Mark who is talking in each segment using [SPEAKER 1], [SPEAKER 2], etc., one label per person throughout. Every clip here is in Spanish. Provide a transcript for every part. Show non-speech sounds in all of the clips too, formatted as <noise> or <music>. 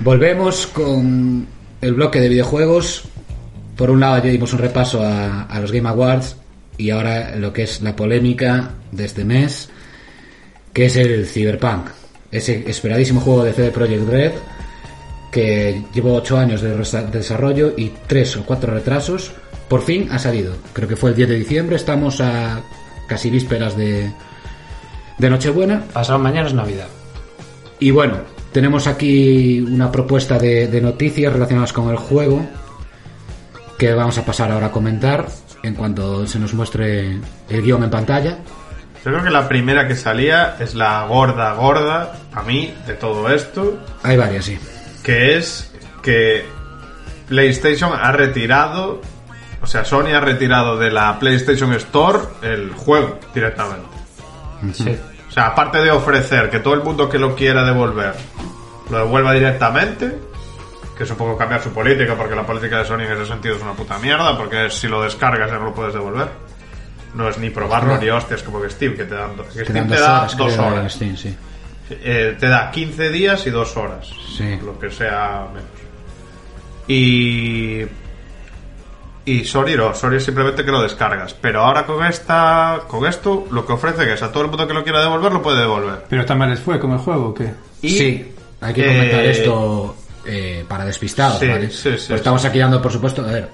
[SPEAKER 1] Volvemos con el bloque de videojuegos. Por un lado ya dimos un repaso a, a los Game Awards y ahora lo que es la polémica de este mes, que es el Cyberpunk. Ese esperadísimo juego de CD Projekt Red que llevó 8 años de desarrollo y 3 o 4 retrasos. Por fin ha salido. Creo que fue el 10 de diciembre. Estamos a casi vísperas de, de Nochebuena.
[SPEAKER 2] Pasado mañana es Navidad.
[SPEAKER 1] Y bueno, tenemos aquí una propuesta de, de noticias relacionadas con el juego que vamos a pasar ahora a comentar en cuanto se nos muestre el guion en pantalla.
[SPEAKER 3] Yo creo que la primera que salía es la gorda, gorda, a mí, de todo esto,
[SPEAKER 1] Hay varias, sí.
[SPEAKER 3] que es que PlayStation ha retirado, o sea, Sony ha retirado de la PlayStation Store el juego directamente.
[SPEAKER 2] Sí.
[SPEAKER 3] O sea, aparte de ofrecer que todo el mundo que lo quiera devolver lo devuelva directamente, que es un poco cambiar su política, porque la política de Sony en ese sentido es una puta mierda, porque si lo descargas ya no lo puedes devolver. No es ni probarlo ni hostias como que Steam, que te dan, do- que
[SPEAKER 1] Que
[SPEAKER 3] Steam
[SPEAKER 1] dan
[SPEAKER 3] te
[SPEAKER 1] dos
[SPEAKER 3] da
[SPEAKER 1] horas,
[SPEAKER 3] dos horas.
[SPEAKER 1] Steam, sí.
[SPEAKER 3] Eh, te da 15 días y dos horas.
[SPEAKER 1] Sí.
[SPEAKER 3] Lo que sea menos. Y. Y Sony no, Sony es simplemente que lo descargas. Pero ahora con esta. Con esto, lo que ofrece que es a todo el mundo que lo quiera devolver, lo puede devolver.
[SPEAKER 4] Pero también les fue con el juego, ¿o qué?
[SPEAKER 3] Y,
[SPEAKER 1] sí, hay que comentar
[SPEAKER 3] eh,
[SPEAKER 1] esto eh, para despistados,
[SPEAKER 3] sí,
[SPEAKER 1] ¿vale?
[SPEAKER 3] sí, sí,
[SPEAKER 1] Pues estamos aquí dando, por supuesto, a ver,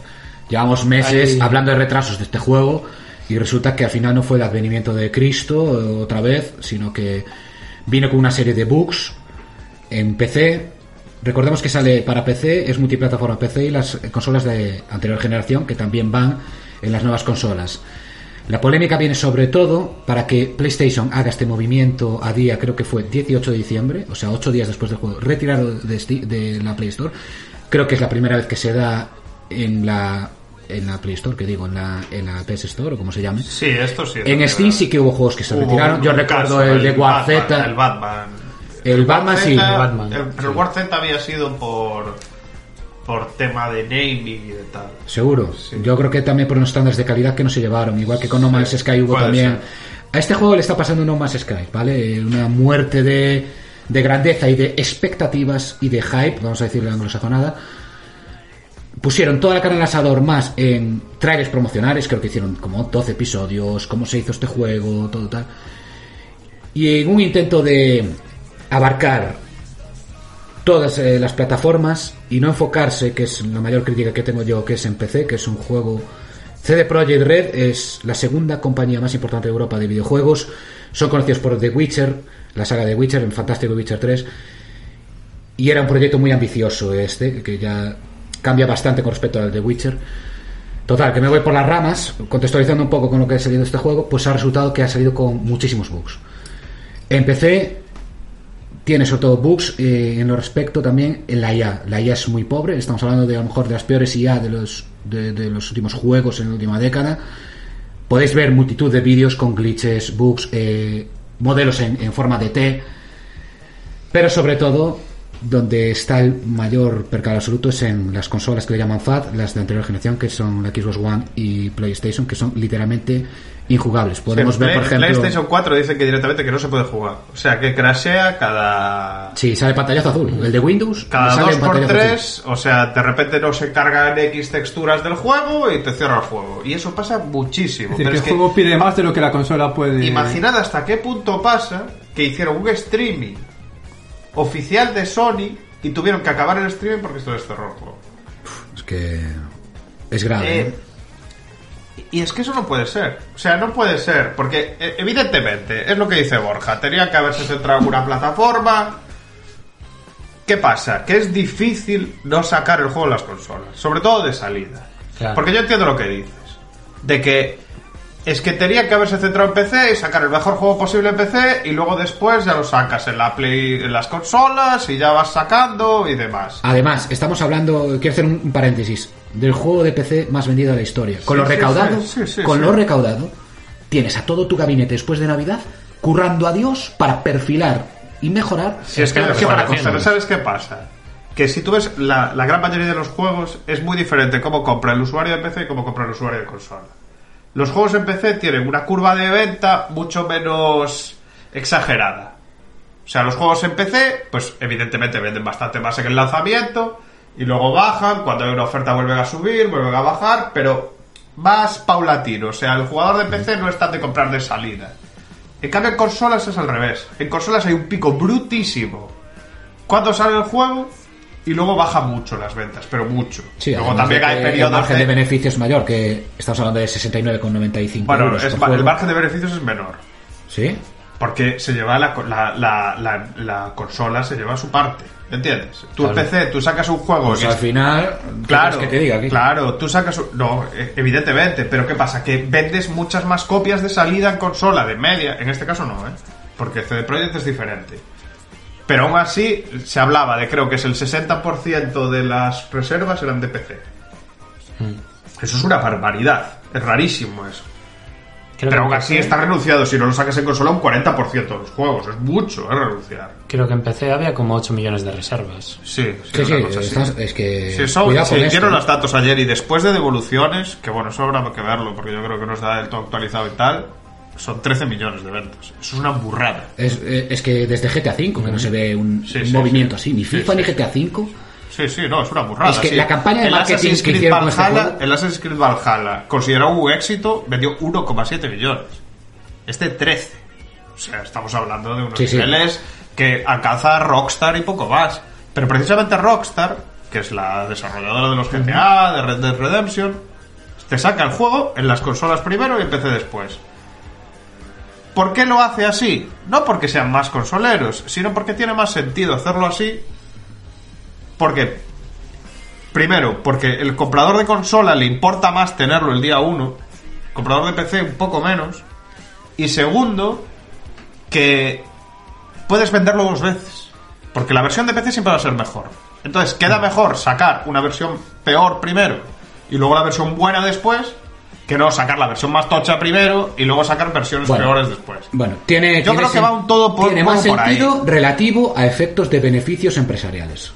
[SPEAKER 1] llevamos meses
[SPEAKER 4] Ahí-
[SPEAKER 1] hablando de retrasos de este juego y resulta que al final no fue el advenimiento de Cristo eh, otra vez, sino que vino con una serie de bugs en PC. Recordemos que sale para PC, es multiplataforma PC y las consolas de anterior generación que también van en las nuevas consolas. La polémica viene sobre todo para que PlayStation haga este movimiento a día, creo que fue 18 de diciembre, o sea, 8 días después del juego, retirado de, Steam- de la Play Store. Creo que es la primera vez que se da en la en la Play Store, que digo, en la, en la PS Store o como se llame.
[SPEAKER 3] Sí, esto sí.
[SPEAKER 1] En Steam sí que hubo juegos que se
[SPEAKER 3] Hubo
[SPEAKER 1] retiraron. Yo recuerdo
[SPEAKER 3] caso,
[SPEAKER 1] el de War
[SPEAKER 3] Batman,
[SPEAKER 1] Z.
[SPEAKER 3] El Batman.
[SPEAKER 1] El Batman sí,
[SPEAKER 3] Z,
[SPEAKER 1] el
[SPEAKER 2] Batman.
[SPEAKER 3] el- pero el War Z había sido por. Por tema de naming y de tal.
[SPEAKER 1] Seguro. Yo creo que también por unos estándares de calidad que no se llevaron. Igual que con No Man's Sky hubo también.
[SPEAKER 3] ser.
[SPEAKER 1] A este juego le está pasando No Man's Sky, ¿vale? Una muerte de, de grandeza y de expectativas y de hype, vamos a decirle anglosajonada. Pusieron toda la carne al asador más en trailers promocionales, creo que hicieron como 12 episodios, cómo se hizo este juego, todo tal. Y en un intento de abarcar todas eh, las plataformas y no enfocarse, que es la mayor crítica que tengo yo, que es en PC, que es un juego... CD Projekt Red es la segunda compañía más importante de Europa de videojuegos. Son conocidos por The Witcher, la saga de Witcher, el fantástico Witcher 3. Y era un proyecto muy ambicioso este, que ya cambia bastante con respecto al de Witcher. Total, que me voy por las ramas, contextualizando un poco con lo que ha salido este juego, pues ha resultado que ha salido con muchísimos bugs. En PC tiene sobre todo bugs eh, en lo respecto también en la IA. La IA es muy pobre, estamos hablando de a lo mejor de las peores IA de los, de, los últimos juegos en la última década. Podéis ver multitud de vídeos con glitches, bugs, eh, modelos en, en forma de T. Pero sobre todo, donde está el mayor percal absoluto es en las consolas que le llaman FAT, las de anterior generación, que son la Xbox One y PlayStation, que son literalmente injugables. Podemos
[SPEAKER 3] Sí,
[SPEAKER 1] ver, por ejemplo...
[SPEAKER 3] PlayStation 4 dice que directamente que no se puede jugar. O sea, que crashea cada.
[SPEAKER 1] Sí, sale pantallazo azul. El de Windows
[SPEAKER 3] Cada
[SPEAKER 1] sale en
[SPEAKER 3] 2 por
[SPEAKER 1] pantallazo azul.
[SPEAKER 3] 3 o sea, de repente no se cargan X texturas del juego y te cierra el juego. Y eso pasa muchísimo.
[SPEAKER 4] Es decir,
[SPEAKER 3] Pero
[SPEAKER 4] que
[SPEAKER 3] es
[SPEAKER 4] el
[SPEAKER 3] que
[SPEAKER 4] juego pide más de lo que la consola puede.
[SPEAKER 3] imaginad hasta qué punto pasa que hicieron un streaming oficial de Sony y tuvieron que acabar el streaming porque esto les cerró el juego.
[SPEAKER 1] Es que es grave.
[SPEAKER 3] Eh,
[SPEAKER 1] ¿eh?
[SPEAKER 3] Y es que eso no puede ser. O sea, no puede ser. Porque, eh, evidentemente, es lo que dice Borja. Tenía que haberse centrado en una plataforma. ¿Qué pasa? Que es difícil no sacar el juego en las consolas. Sobre todo de salida.
[SPEAKER 2] Claro.
[SPEAKER 3] Porque yo entiendo lo que dices. De que es que tenía que haberse centrado en PC y sacar el mejor juego posible en PC y luego después ya lo sacas en la Play, en las consolas y ya vas sacando y demás.
[SPEAKER 1] Además, estamos hablando, quiero hacer un paréntesis, del juego de PC más vendido de la historia. Con
[SPEAKER 3] Sí,
[SPEAKER 1] lo recaudado,
[SPEAKER 3] sí, sí, sí,
[SPEAKER 1] con
[SPEAKER 3] sí.
[SPEAKER 1] lo recaudado, tienes a todo tu gabinete después de Navidad currando a Dios para perfilar y mejorar.
[SPEAKER 3] Si es que, ¿qué
[SPEAKER 2] para.
[SPEAKER 3] ¿sabes qué pasa? Que si tú ves la, la gran mayoría de los juegos, es muy diferente cómo compra el usuario de PC y cómo compra el usuario de consola. Los juegos en PC tienen una curva de venta mucho menos exagerada. O sea, los juegos en PC, pues evidentemente venden bastante más en el lanzamiento y luego bajan, cuando hay una oferta vuelven a subir, vuelven a bajar, pero más paulatino. O sea, el jugador de PC no está de comprar de salida. En cambio, en consolas es al revés. En consolas hay un pico brutísimo cuando sale el juego y luego baja mucho las ventas, pero mucho.
[SPEAKER 1] Sí,
[SPEAKER 3] luego también hay
[SPEAKER 1] que El
[SPEAKER 3] periodos
[SPEAKER 1] margen
[SPEAKER 3] de...
[SPEAKER 1] de beneficio es mayor, que estamos hablando de 69,95
[SPEAKER 3] Bueno,
[SPEAKER 1] euros
[SPEAKER 3] es
[SPEAKER 1] por
[SPEAKER 3] el margen de beneficios es menor.
[SPEAKER 1] ¿Sí?
[SPEAKER 3] Porque se lleva la, la, la, la, la consola, se lleva su parte. ¿Entiendes? Tú
[SPEAKER 2] Claro.
[SPEAKER 3] PC, tú sacas un juego...
[SPEAKER 1] Pues
[SPEAKER 3] que
[SPEAKER 1] al
[SPEAKER 3] es-
[SPEAKER 1] final, ¿qué
[SPEAKER 3] Claro,
[SPEAKER 1] quieres que te diga aquí?
[SPEAKER 3] claro, tú sacas... un- No, eh, evidentemente, pero ¿qué pasa? Que vendes muchas más copias de salida en consola, de media. En este caso no, ¿eh? Porque CD Projekt es diferente. Pero aún así, se hablaba de creo que es el 60% de las reservas eran de PC.
[SPEAKER 1] Mm.
[SPEAKER 3] Eso es una barbaridad. Es rarísimo eso.
[SPEAKER 2] Creo
[SPEAKER 3] Pero aún así
[SPEAKER 2] PC
[SPEAKER 3] está renunciado. Si no lo sacas en consola, un 40% de los juegos. Es mucho, es renunciar.
[SPEAKER 2] Creo que en PC había como 8 millones de reservas.
[SPEAKER 3] Sí,
[SPEAKER 1] Sí, sí, estás- es que... Con esto.
[SPEAKER 3] dieron los datos ayer y después de devoluciones, que bueno, eso habrá que verlo porque yo creo que no está del todo actualizado y tal, son 13 millones de ventas. Eso es una burrada.
[SPEAKER 1] Es, eh, es que desde GTA V que no se ve un,
[SPEAKER 3] Sí,
[SPEAKER 1] un
[SPEAKER 3] sí,
[SPEAKER 1] movimiento
[SPEAKER 3] sí.
[SPEAKER 1] así, ni FIFA ni. GTA V.
[SPEAKER 3] Sí, sí, no, es una burrada.
[SPEAKER 1] Es que la campaña de
[SPEAKER 3] El
[SPEAKER 1] marketing
[SPEAKER 3] Assassin's
[SPEAKER 1] que
[SPEAKER 3] Creed
[SPEAKER 1] hicieron con este
[SPEAKER 3] Valhalla,
[SPEAKER 1] juego-
[SPEAKER 3] El Assassin's Creed Valhalla, considerado un éxito, vendió 1,7 millones. Este 13. O sea, estamos hablando de unos niveles que alcanza Rockstar y poco más. Pero precisamente Rockstar, que es la desarrolladora de los GTA, de Red Dead Redemption, te saca el juego en las consolas primero y en PC después. ¿Por qué lo hace así? No porque sean más consoleros, sino porque tiene más sentido hacerlo así. Porque, primero, porque el comprador de consola le importa más tenerlo el día 1, comprador de PC un poco menos. Y segundo, que puedes venderlo dos veces. Porque la versión de PC siempre va a ser mejor. Entonces, queda mejor sacar una versión peor primero y luego la versión buena después, que no sacar la versión más tocha primero y luego sacar versiones
[SPEAKER 1] Bueno.
[SPEAKER 3] peores después.
[SPEAKER 1] Bueno, tiene,
[SPEAKER 3] Yo
[SPEAKER 1] tiene
[SPEAKER 3] creo que va un todo por-
[SPEAKER 1] tiene más
[SPEAKER 3] por ahí.
[SPEAKER 1] sentido relativo a efectos de beneficios empresariales.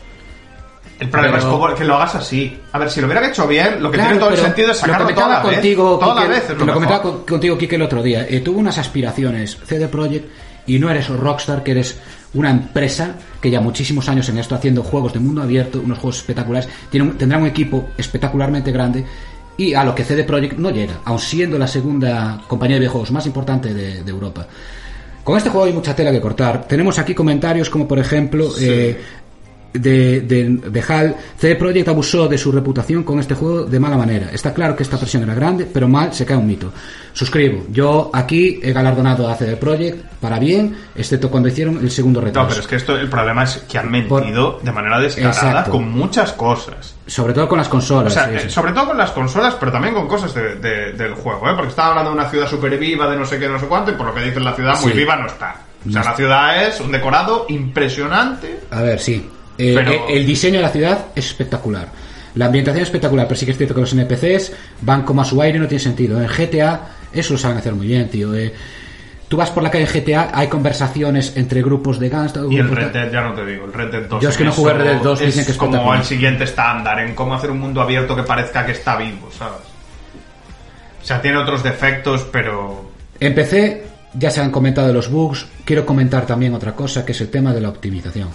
[SPEAKER 3] El problema
[SPEAKER 1] Pero-
[SPEAKER 3] es como que lo hagas así. A ver, si lo hubieran hecho bien, lo que
[SPEAKER 1] Claro,
[SPEAKER 3] tiene todo el sentido es
[SPEAKER 1] lo
[SPEAKER 3] sacarlo
[SPEAKER 1] comentaba
[SPEAKER 3] toda la vez.
[SPEAKER 1] contigo,
[SPEAKER 3] Toda la
[SPEAKER 1] Quique,
[SPEAKER 3] vez lo
[SPEAKER 1] lo comentaba con- contigo, Kike, el otro día. Eh, tuvo unas aspiraciones CD Projekt y no eres Rockstar, que eres una empresa que ya muchísimos años en esto haciendo juegos de mundo abierto, unos juegos espectaculares, tiene un- tendrá un equipo espectacularmente grande y a lo que CD Projekt no llega, aun siendo la segunda compañía de videojuegos más importante de, de Europa. Con este juego hay mucha tela que cortar. Tenemos aquí comentarios como por ejemplo eh, de, de, de HAL, CD Projekt abusó de su reputación con este juego de mala manera. Está claro que esta presión era grande, pero mal se cae un mito. Suscribo. Yo aquí he galardonado a CD Projekt para bien, excepto cuando hicieron el segundo retraso.
[SPEAKER 3] No, pero es que esto, el problema es que han mentido de manera descarada
[SPEAKER 1] Exacto.
[SPEAKER 3] con muchas cosas.
[SPEAKER 1] Sobre todo con las consolas.
[SPEAKER 3] O sea,
[SPEAKER 1] sí,
[SPEAKER 3] eh,
[SPEAKER 1] sí.
[SPEAKER 3] sobre todo con las consolas, pero también con cosas de- de- del juego, ¿eh? Porque estaba hablando de una ciudad súper viva, de no sé qué, no sé cuánto, y por lo que dicen la ciudad, muy
[SPEAKER 1] Sí.
[SPEAKER 3] viva no está. O sea, la ciudad es un decorado impresionante.
[SPEAKER 1] A ver, sí. Eh,
[SPEAKER 3] Pero-
[SPEAKER 1] eh, el diseño de la ciudad es espectacular. La ambientación es espectacular, pero sí que es cierto que los NPCs van como a su aire y no tiene sentido. En GTA eso lo saben hacer muy bien, tío. Eh, tú vas por la calle en GTA, hay conversaciones entre grupos de gangs.
[SPEAKER 3] Y el Red Dead, ya no te digo, el Red Dead 2.
[SPEAKER 1] Yo es que no jugué Red Dead 2, dicen que es
[SPEAKER 3] como el siguiente estándar en cómo hacer un mundo abierto que parezca que está vivo, ¿sabes? O sea, tiene otros defectos, pero...
[SPEAKER 1] En PC ya se han comentado los bugs. Quiero comentar también otra cosa, que es el tema de la optimización.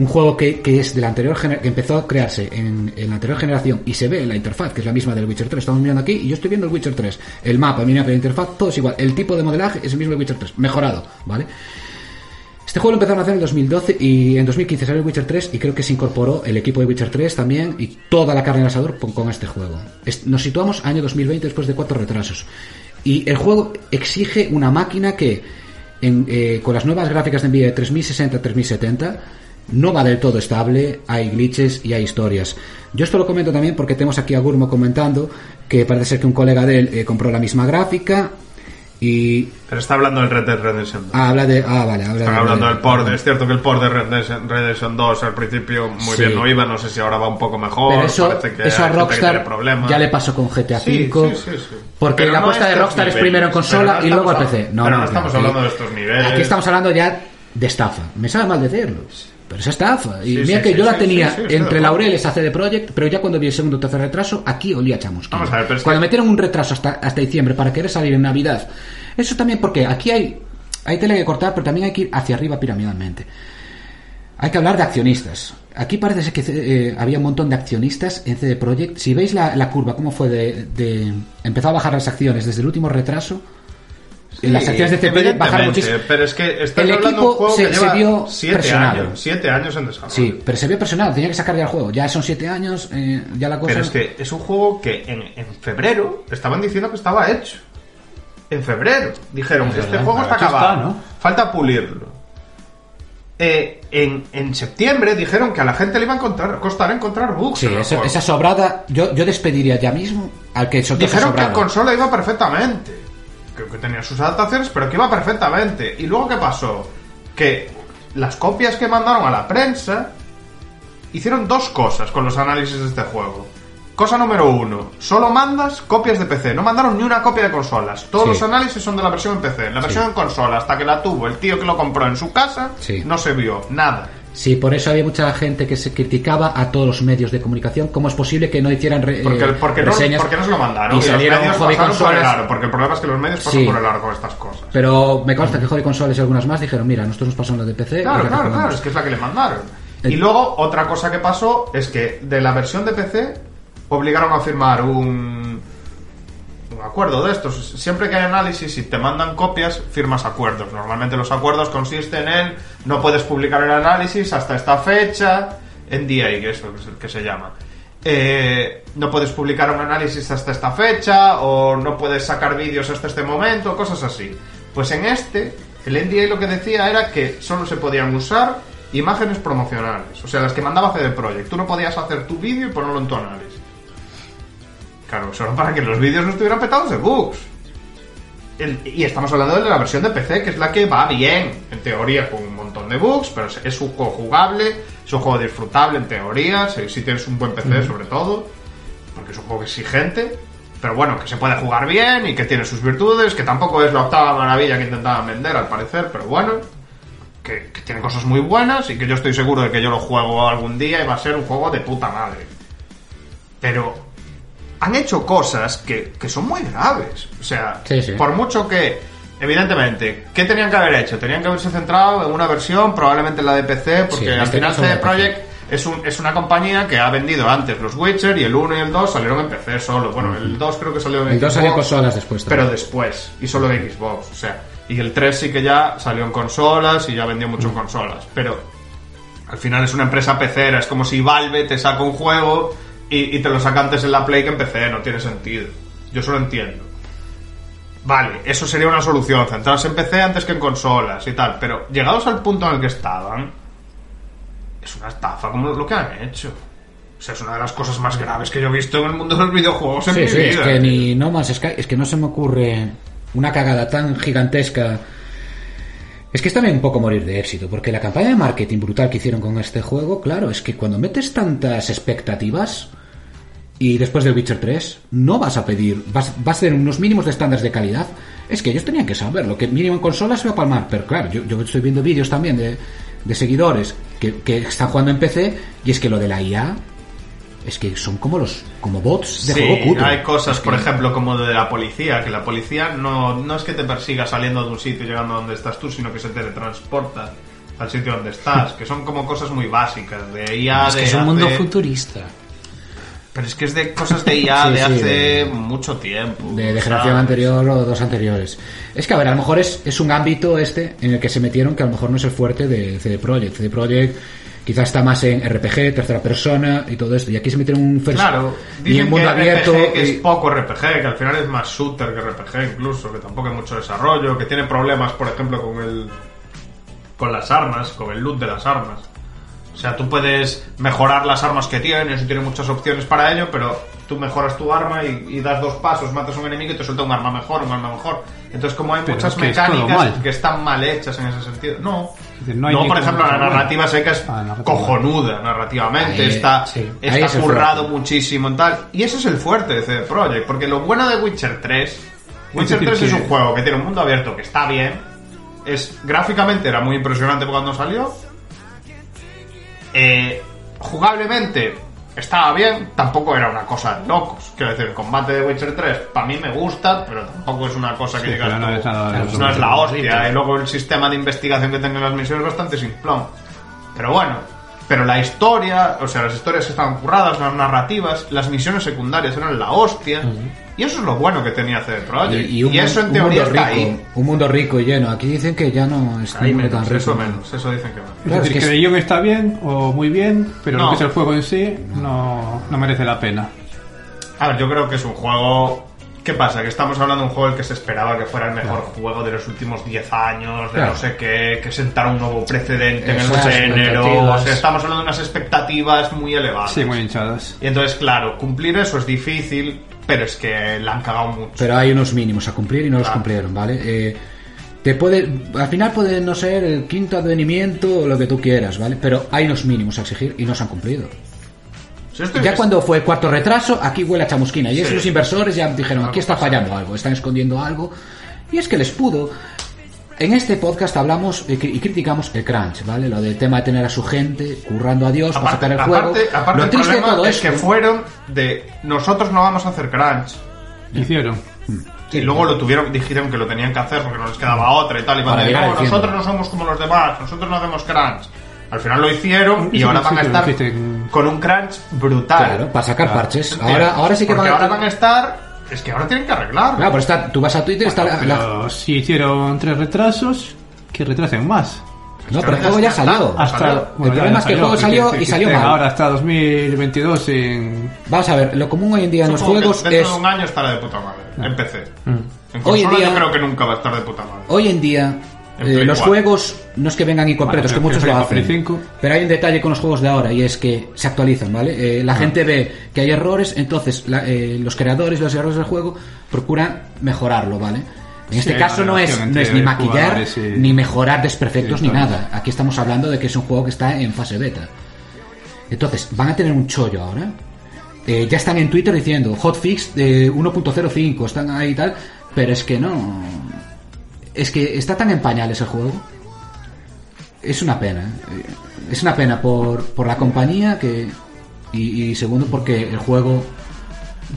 [SPEAKER 1] Un juego que, que es de la anterior que empezó a crearse en, la anterior generación y se ve en la interfaz, que es la misma del Witcher 3. Estamos mirando aquí y yo estoy viendo el Witcher 3. El mapa, mira, la interfaz, todo es igual. El tipo de modelaje es el mismo del Witcher 3, mejorado, ¿vale? Este juego lo empezaron a hacer en el 2012 y en 2015 salió el Witcher 3 y creo que se incorporó el equipo de Witcher 3 también y toda la carne el asador con, este juego. Nos situamos año 2020 después de cuatro retrasos. Y el juego exige una máquina que, en, eh, con las nuevas gráficas de Nvidia de 3060-3070, no va del todo estable, hay glitches y hay historias. Yo esto lo comento también porque tenemos aquí a Gurmo comentando que parece ser que un colega de él eh, compró la misma gráfica y
[SPEAKER 3] Pero está hablando del Red Dead Redemption 2.
[SPEAKER 1] ah, habla de ah vale habla
[SPEAKER 3] Están
[SPEAKER 1] de-
[SPEAKER 3] hablando del port. Es cierto que el port de Red Dead Redemption 2 al principio muy
[SPEAKER 1] Sí.
[SPEAKER 3] bien no iba. No sé si ahora va un poco mejor.
[SPEAKER 1] Pero eso,
[SPEAKER 3] que
[SPEAKER 1] eso a
[SPEAKER 3] que
[SPEAKER 1] Rockstar ya le pasó con GTA V.
[SPEAKER 3] sí, sí, sí.
[SPEAKER 1] Porque
[SPEAKER 3] Pero
[SPEAKER 1] la
[SPEAKER 3] no
[SPEAKER 1] apuesta de Rockstar es primero en consola
[SPEAKER 3] no
[SPEAKER 1] y luego al PC. No,
[SPEAKER 3] pero
[SPEAKER 1] no,
[SPEAKER 3] no estamos hablando de estos niveles.
[SPEAKER 1] Aquí estamos hablando ya de estafa. Me sabe mal decirlo. Pero es estafa. Y
[SPEAKER 3] Sí,
[SPEAKER 1] mira
[SPEAKER 3] sí,
[SPEAKER 1] que
[SPEAKER 3] sí,
[SPEAKER 1] yo la tenía entre laureles a CD Projekt, pero ya cuando vi el segundo o tercer retraso, aquí olía chamusquilla.
[SPEAKER 3] Vamos a ver, pero
[SPEAKER 1] Cuando metieron un retraso hasta, hasta diciembre para querer salir en Navidad. Eso también porque aquí hay, hay tela que cortar, pero también hay que ir hacia arriba piramidalmente. Hay que hablar de accionistas. Aquí parece ser que eh, había un montón de accionistas en CD Projekt. Si veis la, la curva, cómo fue de, de- Empezó a bajar las acciones desde el último retraso. Las acciones de bajaron
[SPEAKER 3] Evidentemente,
[SPEAKER 1] muchísimo.
[SPEAKER 3] Pero es que
[SPEAKER 1] El
[SPEAKER 3] hablando de
[SPEAKER 1] equipo
[SPEAKER 3] un juego
[SPEAKER 1] se-
[SPEAKER 3] que
[SPEAKER 1] se
[SPEAKER 3] lleva
[SPEAKER 1] vio
[SPEAKER 3] siete
[SPEAKER 1] presionado.
[SPEAKER 3] años, siete años en desarrollo.
[SPEAKER 1] Sí, pero se vio personal, tenía que sacar ya el juego. Ya son siete años, eh, ya la cosa.
[SPEAKER 3] Pero es que es un juego que en, en febrero estaban diciendo que estaba hecho. En febrero dijeron,
[SPEAKER 2] Es
[SPEAKER 3] este
[SPEAKER 2] verdad,
[SPEAKER 3] juego está acabado,
[SPEAKER 4] ¿no?
[SPEAKER 3] falta pulirlo. Eh, en, en septiembre dijeron que a la gente le iba a encontrar, costar encontrar bugs.
[SPEAKER 1] Sí,
[SPEAKER 3] en el
[SPEAKER 1] esa, sobrada, yo, yo despediría ya mismo al que
[SPEAKER 3] Dijeron que en
[SPEAKER 1] sobrada.
[SPEAKER 3] consola iba perfectamente. Que tenía sus adaptaciones, pero que iba perfectamente. ¿Y luego qué pasó? Que las copias que mandaron a la prensa hicieron dos cosas con los análisis de este juego. Cosa número uno, solo mandas copias de PC, no mandaron ni una copia de consolas. Todos
[SPEAKER 1] Sí.
[SPEAKER 3] los análisis son de la versión en PC. La versión en consola, hasta que la tuvo el tío que lo compró en su casa,
[SPEAKER 1] Sí.
[SPEAKER 3] no se vio nada.
[SPEAKER 1] Sí, por eso había mucha gente que se criticaba a todos los medios de comunicación. ¿Cómo es posible que no hicieran re-
[SPEAKER 3] Porque,
[SPEAKER 1] eh,
[SPEAKER 3] porque, no,
[SPEAKER 1] reseñas?
[SPEAKER 3] porque no se lo mandaron.
[SPEAKER 1] Y
[SPEAKER 3] Y, los
[SPEAKER 1] salieron
[SPEAKER 3] medios
[SPEAKER 1] hobby
[SPEAKER 3] pasaron por el aro, porque el problema es que los medios pasan
[SPEAKER 1] Sí.
[SPEAKER 3] por el aro con estas cosas.
[SPEAKER 1] Pero me consta que Hobby Consoles y algunas más dijeron, mira, nosotros nos pasamos la de PC.
[SPEAKER 3] Claro,
[SPEAKER 1] la
[SPEAKER 3] claro,
[SPEAKER 1] recomendamos".
[SPEAKER 3] claro, es que es la que le mandaron.
[SPEAKER 1] Eh.
[SPEAKER 3] Y luego, otra cosa que pasó es que de la versión de PC obligaron a firmar un acuerdo de estos. Siempre que hay análisis y te mandan copias, firmas acuerdos. Normalmente los acuerdos consisten en no puedes publicar el análisis hasta esta fecha, NDA, que eso que es que se llama. Eh, no puedes publicar un análisis hasta esta fecha o no puedes sacar vídeos hasta este momento, cosas así. Pues en este, el NDA lo que decía era que solo se podían usar imágenes promocionales, o sea, las que mandaba CD Projekt. Tú no podías hacer tu vídeo y ponerlo en tu análisis. Claro, solo para que los vídeos no estuvieran petados de bugs. El- y estamos hablando de la versión de PC, que es la que va bien, en teoría, con un montón de bugs, pero es, es un juego jugable, es un juego disfrutable en teoría, si, si tienes un buen PC sobre todo, porque es un juego exigente, pero bueno, que se puede jugar bien y que tiene sus virtudes, que tampoco es la octava maravilla que intentaban vender al parecer, pero bueno, que, que tiene cosas muy buenas y que yo estoy seguro de que yo lo juego algún día y va a ser un juego de puta madre. Pero han hecho cosas que, que son muy graves. O sea,
[SPEAKER 1] Sí, sí.
[SPEAKER 3] por mucho que, evidentemente, ¿qué tenían que haber hecho? Tenían que haberse centrado en una versión, probablemente la de PC, porque
[SPEAKER 1] Sí, en
[SPEAKER 3] al
[SPEAKER 1] este
[SPEAKER 3] final CD. Projekt es, un, es una compañía que ha vendido antes los Witcher y el 1 y el 2 salieron en PC solo. Bueno, el 2 creo que salió en
[SPEAKER 1] El 2 salió en
[SPEAKER 3] Xbox,
[SPEAKER 1] consolas después
[SPEAKER 3] Pero
[SPEAKER 1] también.
[SPEAKER 3] después, y solo en Xbox. O sea, y el 3 sí que ya salió en consolas y ya vendió mucho en consolas. Pero al final es una empresa pecera, es como si Valve te saca un juego y, y te lo saca antes en la Play que en PC, no tiene sentido. Yo eso lo entiendo. Vale, eso sería una solución, centrarse en PC antes que en consolas y tal, pero llegados al punto en el que estaban, es una estafa como lo que han hecho. O sea, es una de las cosas más graves que yo he visto en el mundo de los videojuegos en
[SPEAKER 1] Sí,
[SPEAKER 3] mi
[SPEAKER 1] sí,
[SPEAKER 3] vida.
[SPEAKER 1] es que ni No Man's Sky, es que no se me ocurre una cagada tan gigantesca. Es que es también un poco morir de éxito, porque la campaña de marketing brutal que hicieron con este juego, claro, es que cuando metes tantas expectativas y después del Witcher 3 no vas a pedir, vas, vas a tener unos mínimos de estándares de calidad. Es que ellos tenían que saberlo, que mínimo en consola se va a palmar, pero claro, yo, yo estoy viendo vídeos también de, de seguidores que, que están jugando en PC y es que lo de la IA es que son como los como bots de
[SPEAKER 3] Sí,
[SPEAKER 1] juego cutre.
[SPEAKER 3] hay cosas,
[SPEAKER 1] Es que-
[SPEAKER 3] por ejemplo, como de la policía, que la policía no, no es que te persiga saliendo de un sitio y llegando a donde estás tú, sino que se teletransporta al sitio donde estás, <laughs> que son como cosas muy básicas, de IA,
[SPEAKER 2] es que
[SPEAKER 3] de
[SPEAKER 2] es un mundo
[SPEAKER 3] hace-
[SPEAKER 2] futurista.
[SPEAKER 3] Pero es que es de cosas de IA <laughs>
[SPEAKER 1] Sí,
[SPEAKER 3] de
[SPEAKER 1] sí,
[SPEAKER 3] hace
[SPEAKER 1] de-
[SPEAKER 3] mucho tiempo.
[SPEAKER 1] de, de generación anterior o dos anteriores. Es que, a ver, a lo mejor es, es un ámbito este en el que se metieron que a lo mejor no es el fuerte de CD Projekt. CD Projekt quizás está más en RPG, tercera persona y todo esto. Y aquí se metieron un first
[SPEAKER 3] Claro,
[SPEAKER 1] y en mundo
[SPEAKER 3] que
[SPEAKER 1] abierto.
[SPEAKER 3] RPG que
[SPEAKER 1] y-
[SPEAKER 3] es poco RPG, que al final es más shooter que RPG incluso, que tampoco hay mucho desarrollo, que tiene problemas, por ejemplo, con el con las armas, con el loot de las armas. O sea, tú puedes mejorar las armas que tienes y tienes muchas opciones para ello, pero tú mejoras tu arma y, y das dos pasos, matas a un enemigo y te suelta un arma mejor, un arma mejor. Entonces, como hay
[SPEAKER 4] Pero
[SPEAKER 3] muchas
[SPEAKER 4] es que es
[SPEAKER 3] mecánicas
[SPEAKER 4] mal.
[SPEAKER 3] que están mal hechas en ese sentido. No.
[SPEAKER 4] Es decir, no
[SPEAKER 3] no,
[SPEAKER 4] hay
[SPEAKER 3] por
[SPEAKER 4] ningún-
[SPEAKER 3] ejemplo, la narrativa sé que es
[SPEAKER 4] Ah, narrativa.
[SPEAKER 3] cojonuda narrativamente,
[SPEAKER 1] Ahí,
[SPEAKER 3] está,
[SPEAKER 2] sí.
[SPEAKER 3] Está
[SPEAKER 1] es
[SPEAKER 3] currado muchísimo en tal. Y ese es el fuerte de CD Projekt, porque lo bueno de Witcher 3, Witcher
[SPEAKER 4] decir
[SPEAKER 3] 3 es un juego que tiene un mundo abierto que está bien, es gráficamente era muy impresionante cuando salió, eh, jugablemente estaba bien, tampoco era una cosa de locos. Quiero decir, el combate de Witcher 3 para mí me gusta, pero tampoco es una cosa que
[SPEAKER 4] Sí,
[SPEAKER 3] digas
[SPEAKER 4] no
[SPEAKER 3] tú,
[SPEAKER 4] es nada
[SPEAKER 3] no, es la hostia. Y luego el sistema de investigación que tienen las misiones es bastante simplón. Pero bueno, pero la historia, o sea, las historias estaban curradas, las narrativas, las misiones secundarias eran la hostia. Y eso es lo bueno que tenía CD Projekt. Y,
[SPEAKER 1] un,
[SPEAKER 3] eso en
[SPEAKER 1] un
[SPEAKER 3] teoría
[SPEAKER 1] mundo
[SPEAKER 3] está
[SPEAKER 1] rico,
[SPEAKER 3] ahí.
[SPEAKER 1] un mundo rico y lleno. Aquí dicen que ya no es
[SPEAKER 3] Ahí menos,
[SPEAKER 1] tan
[SPEAKER 3] eso
[SPEAKER 1] rico.
[SPEAKER 3] menos, eso dicen que menos.
[SPEAKER 4] Es
[SPEAKER 1] Claro,
[SPEAKER 4] decir,
[SPEAKER 1] es
[SPEAKER 4] que
[SPEAKER 1] que
[SPEAKER 4] el guion está bien o muy bien, pero
[SPEAKER 3] No.
[SPEAKER 4] lo que es el juego en sí no, no merece la pena.
[SPEAKER 3] A ver, yo creo que es un juego. ¿Qué pasa? Que estamos hablando de un juego el que se esperaba que fuera el mejor juego de los últimos 10 años, de
[SPEAKER 1] Claro.
[SPEAKER 3] no sé qué, que sentara un nuevo precedente en el
[SPEAKER 1] Esas
[SPEAKER 3] género. O
[SPEAKER 2] expectativas.
[SPEAKER 3] sea, estamos hablando de unas expectativas muy elevadas.
[SPEAKER 4] Sí, muy hinchadas.
[SPEAKER 3] Y entonces, claro, cumplir eso es difícil, pero es que la han cagado mucho.
[SPEAKER 1] Pero hay unos mínimos a cumplir y no los cumplieron, ¿vale? Eh, te puede, al final puede no ser el quinto advenimiento o lo que tú quieras, ¿vale? Pero hay unos mínimos a exigir y no se han cumplido. Ya
[SPEAKER 3] es-
[SPEAKER 1] cuando fue cuarto retraso, aquí huele a chamusquina. Y
[SPEAKER 3] Sí.
[SPEAKER 1] los inversores ya dijeron, aquí está fallando algo, están escondiendo algo. Y es que les pudo. En este podcast hablamos eh, y criticamos el crunch, ¿vale? Lo del tema de tener a su gente currando a Dios para
[SPEAKER 3] Aparte,
[SPEAKER 1] sacar el
[SPEAKER 3] aparte,
[SPEAKER 1] juego.
[SPEAKER 3] aparte
[SPEAKER 1] lo
[SPEAKER 3] el
[SPEAKER 1] triste de todo
[SPEAKER 3] es
[SPEAKER 1] esto-
[SPEAKER 3] que fueron de nosotros no vamos a hacer crunch.
[SPEAKER 4] Hicieron.
[SPEAKER 3] Y luego lo tuvieron, dijeron que lo tenían que hacer porque no les quedaba otra y tal. Y van
[SPEAKER 1] Para
[SPEAKER 3] de,
[SPEAKER 1] llegar
[SPEAKER 3] no,
[SPEAKER 1] al cien".
[SPEAKER 3] nosotros no somos como los demás, nosotros no hacemos crunch. Al final lo hicieron y ahora van a estar con un crunch brutal.
[SPEAKER 1] Claro, para sacar parches. Ahora, ahora sí que van a...
[SPEAKER 3] ahora van a estar. Es que ahora tienen que arreglar.
[SPEAKER 1] Claro, pero está, tú vas a Twitter y está la- la,
[SPEAKER 4] si hicieron tres retrasos, que retrasen más.
[SPEAKER 1] No, pero el juego
[SPEAKER 3] ya
[SPEAKER 1] salió.
[SPEAKER 3] Hasta-
[SPEAKER 4] bueno,
[SPEAKER 1] El problema es que el juego salió y salió mal.
[SPEAKER 4] Ahora hasta 2022 en...
[SPEAKER 1] Vamos a ver, lo común hoy en día en los juegos
[SPEAKER 3] dentro
[SPEAKER 1] es...
[SPEAKER 3] de un año estará de puta madre. En PC.
[SPEAKER 4] Mm.
[SPEAKER 3] En
[SPEAKER 1] Hoy en día-
[SPEAKER 3] yo creo que nunca va a estar de puta madre.
[SPEAKER 1] Hoy en día, eh, los
[SPEAKER 3] 4.
[SPEAKER 1] juegos no es que vengan incompletos,
[SPEAKER 4] Bueno,
[SPEAKER 1] que muchos lo
[SPEAKER 4] 4, Play
[SPEAKER 1] hacen.
[SPEAKER 4] 5.
[SPEAKER 1] Pero hay un detalle con los juegos de ahora y es que se actualizan, ¿vale? Eh, la gente ve que hay errores, entonces la- eh, los creadores de los errores del juego procuran mejorarlo, ¿vale? En este
[SPEAKER 4] Sí,
[SPEAKER 1] caso no es, no es ni maquillar
[SPEAKER 4] y-
[SPEAKER 1] ni mejorar desperfectos
[SPEAKER 4] Sí,
[SPEAKER 1] ni nada. Aquí estamos hablando de que es un juego que está en fase beta. Entonces, van a tener un chollo ahora. Eh, ya están en Twitter diciendo hotfix de 1.05, están ahí y tal, pero es que no. Es que está tan en pañales el juego. Es una pena. eh, Es una pena por, por la compañía que. Y, y segundo porque el juego.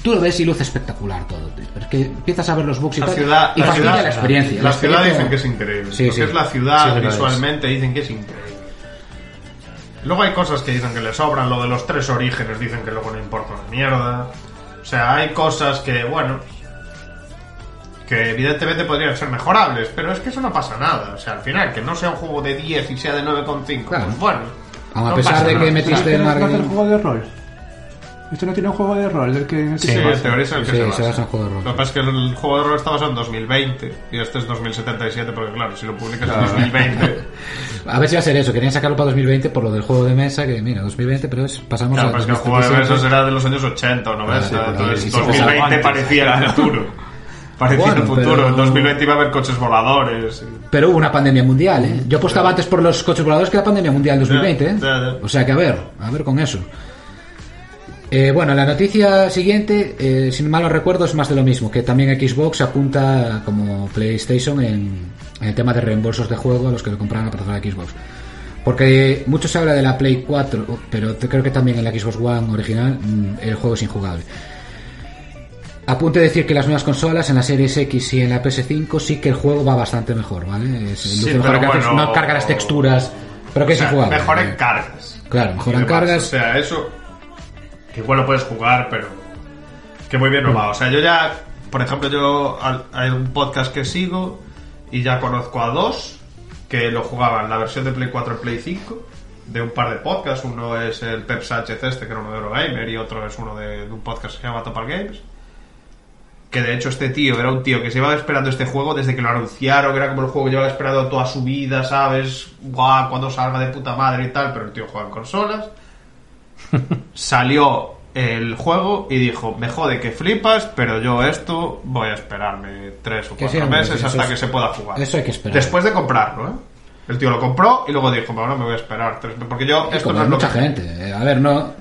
[SPEAKER 1] Tú lo ves y luce espectacular todo. tío. Pero es que empiezas a ver los bugs y
[SPEAKER 3] La
[SPEAKER 1] tal.
[SPEAKER 3] ciudad,
[SPEAKER 1] y
[SPEAKER 3] la ciudad,
[SPEAKER 1] la experiencia.
[SPEAKER 3] La ciudad
[SPEAKER 1] experiencia-
[SPEAKER 3] dicen que es increíble.
[SPEAKER 1] Sí,
[SPEAKER 3] es la ciudad
[SPEAKER 1] Sí,
[SPEAKER 3] visualmente dicen que es increíble. Luego hay cosas que dicen que le sobran. Lo de los tres orígenes dicen que luego no importa una mierda. O sea, hay cosas que, bueno, que evidentemente podrían ser mejorables, pero es que eso no pasa nada. O sea, al final, que no sea un juego de 10 y sea de 9,5,
[SPEAKER 1] Claro.
[SPEAKER 3] pues bueno.
[SPEAKER 1] Aun a
[SPEAKER 3] no
[SPEAKER 1] pesar de que
[SPEAKER 3] nada.
[SPEAKER 1] metiste
[SPEAKER 4] ¿Este
[SPEAKER 1] el
[SPEAKER 4] no, no hace el juego de rol? ¿Este no tiene un juego de rol del que, en el que
[SPEAKER 3] Sí,
[SPEAKER 4] se
[SPEAKER 3] en
[SPEAKER 4] basa?
[SPEAKER 3] teoría es el que
[SPEAKER 1] Sí,
[SPEAKER 3] se
[SPEAKER 1] se
[SPEAKER 3] basa.
[SPEAKER 1] basa en juego de rol.
[SPEAKER 3] Lo que pasa es que el juego de rol está basado en 2020 y este es 2077 porque claro, si lo publicas en 2020... <laughs>
[SPEAKER 1] A ver si va a ser eso. Querían sacarlo para 2020 por lo del juego de mesa. Que mira, 2020, pero es, pasamos
[SPEAKER 3] Claro,
[SPEAKER 1] a.
[SPEAKER 3] pero es que el juego de
[SPEAKER 1] 2077.
[SPEAKER 3] besos era de los años 80 o 90,
[SPEAKER 1] Ah, sí,
[SPEAKER 3] entonces
[SPEAKER 1] sí, sí,
[SPEAKER 3] 2020
[SPEAKER 4] antes.
[SPEAKER 3] parecía el futuro. Parecía
[SPEAKER 1] Bueno,
[SPEAKER 3] el futuro,
[SPEAKER 1] pero-
[SPEAKER 3] en 2020 iba a haber coches voladores. y-
[SPEAKER 1] Pero hubo una pandemia mundial, ¿eh? Yo apostaba antes por los coches voladores que la pandemia mundial 2020, ¿eh? O sea que a ver, a ver con eso. Eh, bueno, la noticia siguiente, eh, si mal no recuerdo, es más de lo mismo, que también Xbox apunta como PlayStation en, en el tema de reembolsos de juego a los que lo compraron a plataforma de Xbox. Porque mucho se habla de la Play 4, pero creo que también en la Xbox One original mm, el juego es injugable. Apunte decir que las nuevas consolas en la Series X y en la PS5 sí que el juego va bastante mejor, ¿vale? Es-
[SPEAKER 3] Sí, pero
[SPEAKER 1] mejor antes,
[SPEAKER 3] bueno,
[SPEAKER 1] no carga las texturas, pero que
[SPEAKER 3] O sea,
[SPEAKER 1] injugable.
[SPEAKER 3] mejor en
[SPEAKER 1] ¿vale?
[SPEAKER 3] cargas.
[SPEAKER 1] Claro, mejor en cargas.
[SPEAKER 3] O sea, eso. Que igual lo puedes jugar, pero. Que muy bien no va. O sea, yo ya. Por ejemplo, yo. Hay un podcast que sigo y ya conozco a dos que lo jugaban la versión de Play 4 y Play 5 de un par de podcasts. Uno es el Pep Sánchez este, que era uno de Eurogamer, y otro es uno de, de un podcast que se llama Topal Games. Que de hecho este tío era un tío que se iba esperando este juego desde que lo anunciaron, era como el juego que llevaba esperando toda su vida, ¿sabes? Guau, cuando salga de puta madre y tal, pero el tío juega en consolas. <laughs> Salió el juego y dijo, me jode que flipas, pero yo esto voy a esperarme tres o
[SPEAKER 1] Que
[SPEAKER 3] cuatro meses hasta
[SPEAKER 1] es-
[SPEAKER 3] que se pueda jugar.
[SPEAKER 1] eso hay que esperar.
[SPEAKER 3] Después de comprarlo, ¿eh? El tío lo compró y luego dijo, ahora me voy a esperar tres Porque yo, esto no es lo
[SPEAKER 1] mucha
[SPEAKER 3] que-
[SPEAKER 1] gente. eh, A ver, no.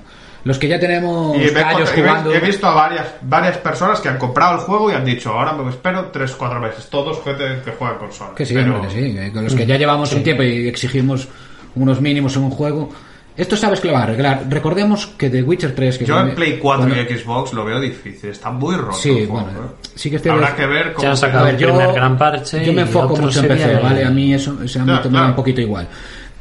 [SPEAKER 1] Los que ya tenemos
[SPEAKER 3] y he
[SPEAKER 1] jugando.
[SPEAKER 3] he visto a varias, varias personas que han comprado el juego y han dicho, ahora me espero 3-4 meses. Todos gente que juega en consola.
[SPEAKER 1] Que sí,
[SPEAKER 3] Pero-
[SPEAKER 1] hombre, que sí. que Con los que ya llevamos un tiempo y exigimos unos mínimos en un juego. Esto sabes que lo van a arreglar. Recordemos que The Witcher 3. Que
[SPEAKER 3] Yo en Play 4
[SPEAKER 1] bueno,
[SPEAKER 3] y Xbox lo veo difícil. Está muy roto
[SPEAKER 1] Sí,
[SPEAKER 3] el juego,
[SPEAKER 1] bueno,
[SPEAKER 3] ¿eh?
[SPEAKER 1] sí que
[SPEAKER 3] Habrá que ver cómo...
[SPEAKER 2] Ya han
[SPEAKER 3] se-
[SPEAKER 2] el primer gran parche
[SPEAKER 1] yo me enfoco mucho en PC, ¿vale? A mí eso, ese ámbito
[SPEAKER 3] Claro,
[SPEAKER 1] me da
[SPEAKER 3] claro.
[SPEAKER 1] un poquito igual.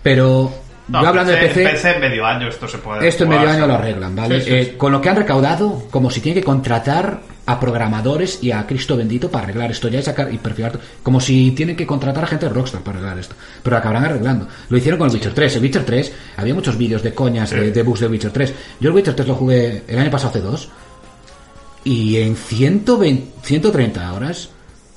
[SPEAKER 1] Pero
[SPEAKER 3] No,
[SPEAKER 1] yo hablando de PC,
[SPEAKER 3] PC en medio año esto se puede
[SPEAKER 1] esto en medio año lo arreglan, ¿vale?
[SPEAKER 3] Sí, sí,
[SPEAKER 1] Eh,
[SPEAKER 3] sí.
[SPEAKER 1] con lo que han recaudado, como si tienen que contratar a programadores y a Cristo bendito para arreglar esto ya y sacar y perfilar como si tienen que contratar a gente de Rockstar para arreglar esto pero lo acabarán arreglando lo hicieron con el Witcher 3 el Witcher 3 había muchos vídeos de coñas
[SPEAKER 3] Sí.
[SPEAKER 1] de, de bugs de Witcher 3 yo el Witcher 3 lo jugué el año pasado C2 y en 120, 130 horas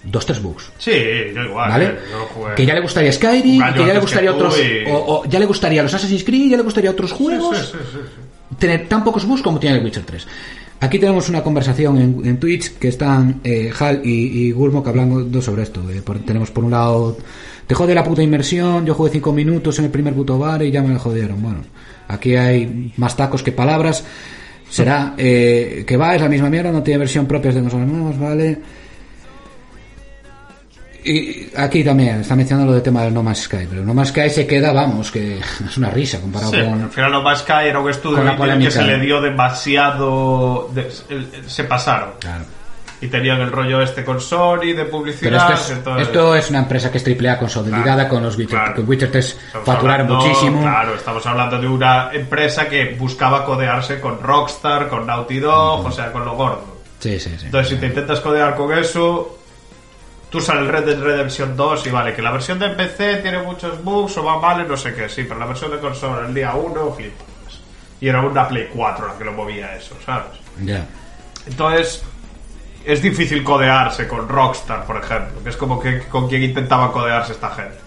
[SPEAKER 1] dos tres bugs
[SPEAKER 3] Sí, yo igual.
[SPEAKER 1] ¿Vale?
[SPEAKER 3] eh, yo lo jugué.
[SPEAKER 1] Que ya le gustaría Skyrim, que ya le gustaría otros.
[SPEAKER 3] y-
[SPEAKER 1] O, o ya le gustaría los Assassin's Creed, ya le gustaría otros juegos.
[SPEAKER 3] Sí, sí, sí.
[SPEAKER 1] Tener tan pocos bugs como tiene el Witcher 3. Aquí tenemos una conversación en, en Twitch que están eh, Hal y, y Gurmok hablando sobre esto. eh, por- tenemos por un lado. Te jode la puta inmersión, yo jugué 5 minutos en el primer puto bar y ya me la jodieron. Bueno, aquí hay más tacos que palabras. Será eh, que va, es la misma mierda, no tiene versión propia de consolas nuevas, vale. Y aquí también está mencionando lo del tema del No Man's Sky, pero No Man's Sky se queda, vamos, que <laughs> es una risa comparado
[SPEAKER 3] Sí,
[SPEAKER 1] con...
[SPEAKER 3] al final No Man's Sky era un estudio
[SPEAKER 1] con la
[SPEAKER 3] que se le dio demasiado... de- se pasaron.
[SPEAKER 1] Claro.
[SPEAKER 3] Y tenían el rollo este con Sony de
[SPEAKER 1] Pero
[SPEAKER 3] publicidad.
[SPEAKER 1] esto es,
[SPEAKER 3] entonces-
[SPEAKER 1] esto es una empresa que es triple A consolidada
[SPEAKER 3] Claro,
[SPEAKER 1] con los Witcher,
[SPEAKER 3] claro.
[SPEAKER 1] Witcher 3
[SPEAKER 3] Estamos
[SPEAKER 1] facturaron
[SPEAKER 3] hablando-
[SPEAKER 1] muchísimo.
[SPEAKER 3] Claro, estamos hablando de una empresa que buscaba codearse con Rockstar, con Naughty Dog, o sea, con lo gordo.
[SPEAKER 1] Sí, sí, sí.
[SPEAKER 3] Entonces, si te intentas codear con eso, tú sale el Red Dead Redemption 2 y vale, que la versión de PC tiene muchos bugs o va mal, no sé qué, sí, pero la versión de consola el día 1, flipas. Y era una Play 4 la que lo movía eso, ¿sabes?
[SPEAKER 1] Ya.
[SPEAKER 3] Entonces, es difícil codearse con Rockstar, por ejemplo, que es como que con quien intentaba codearse esta gente.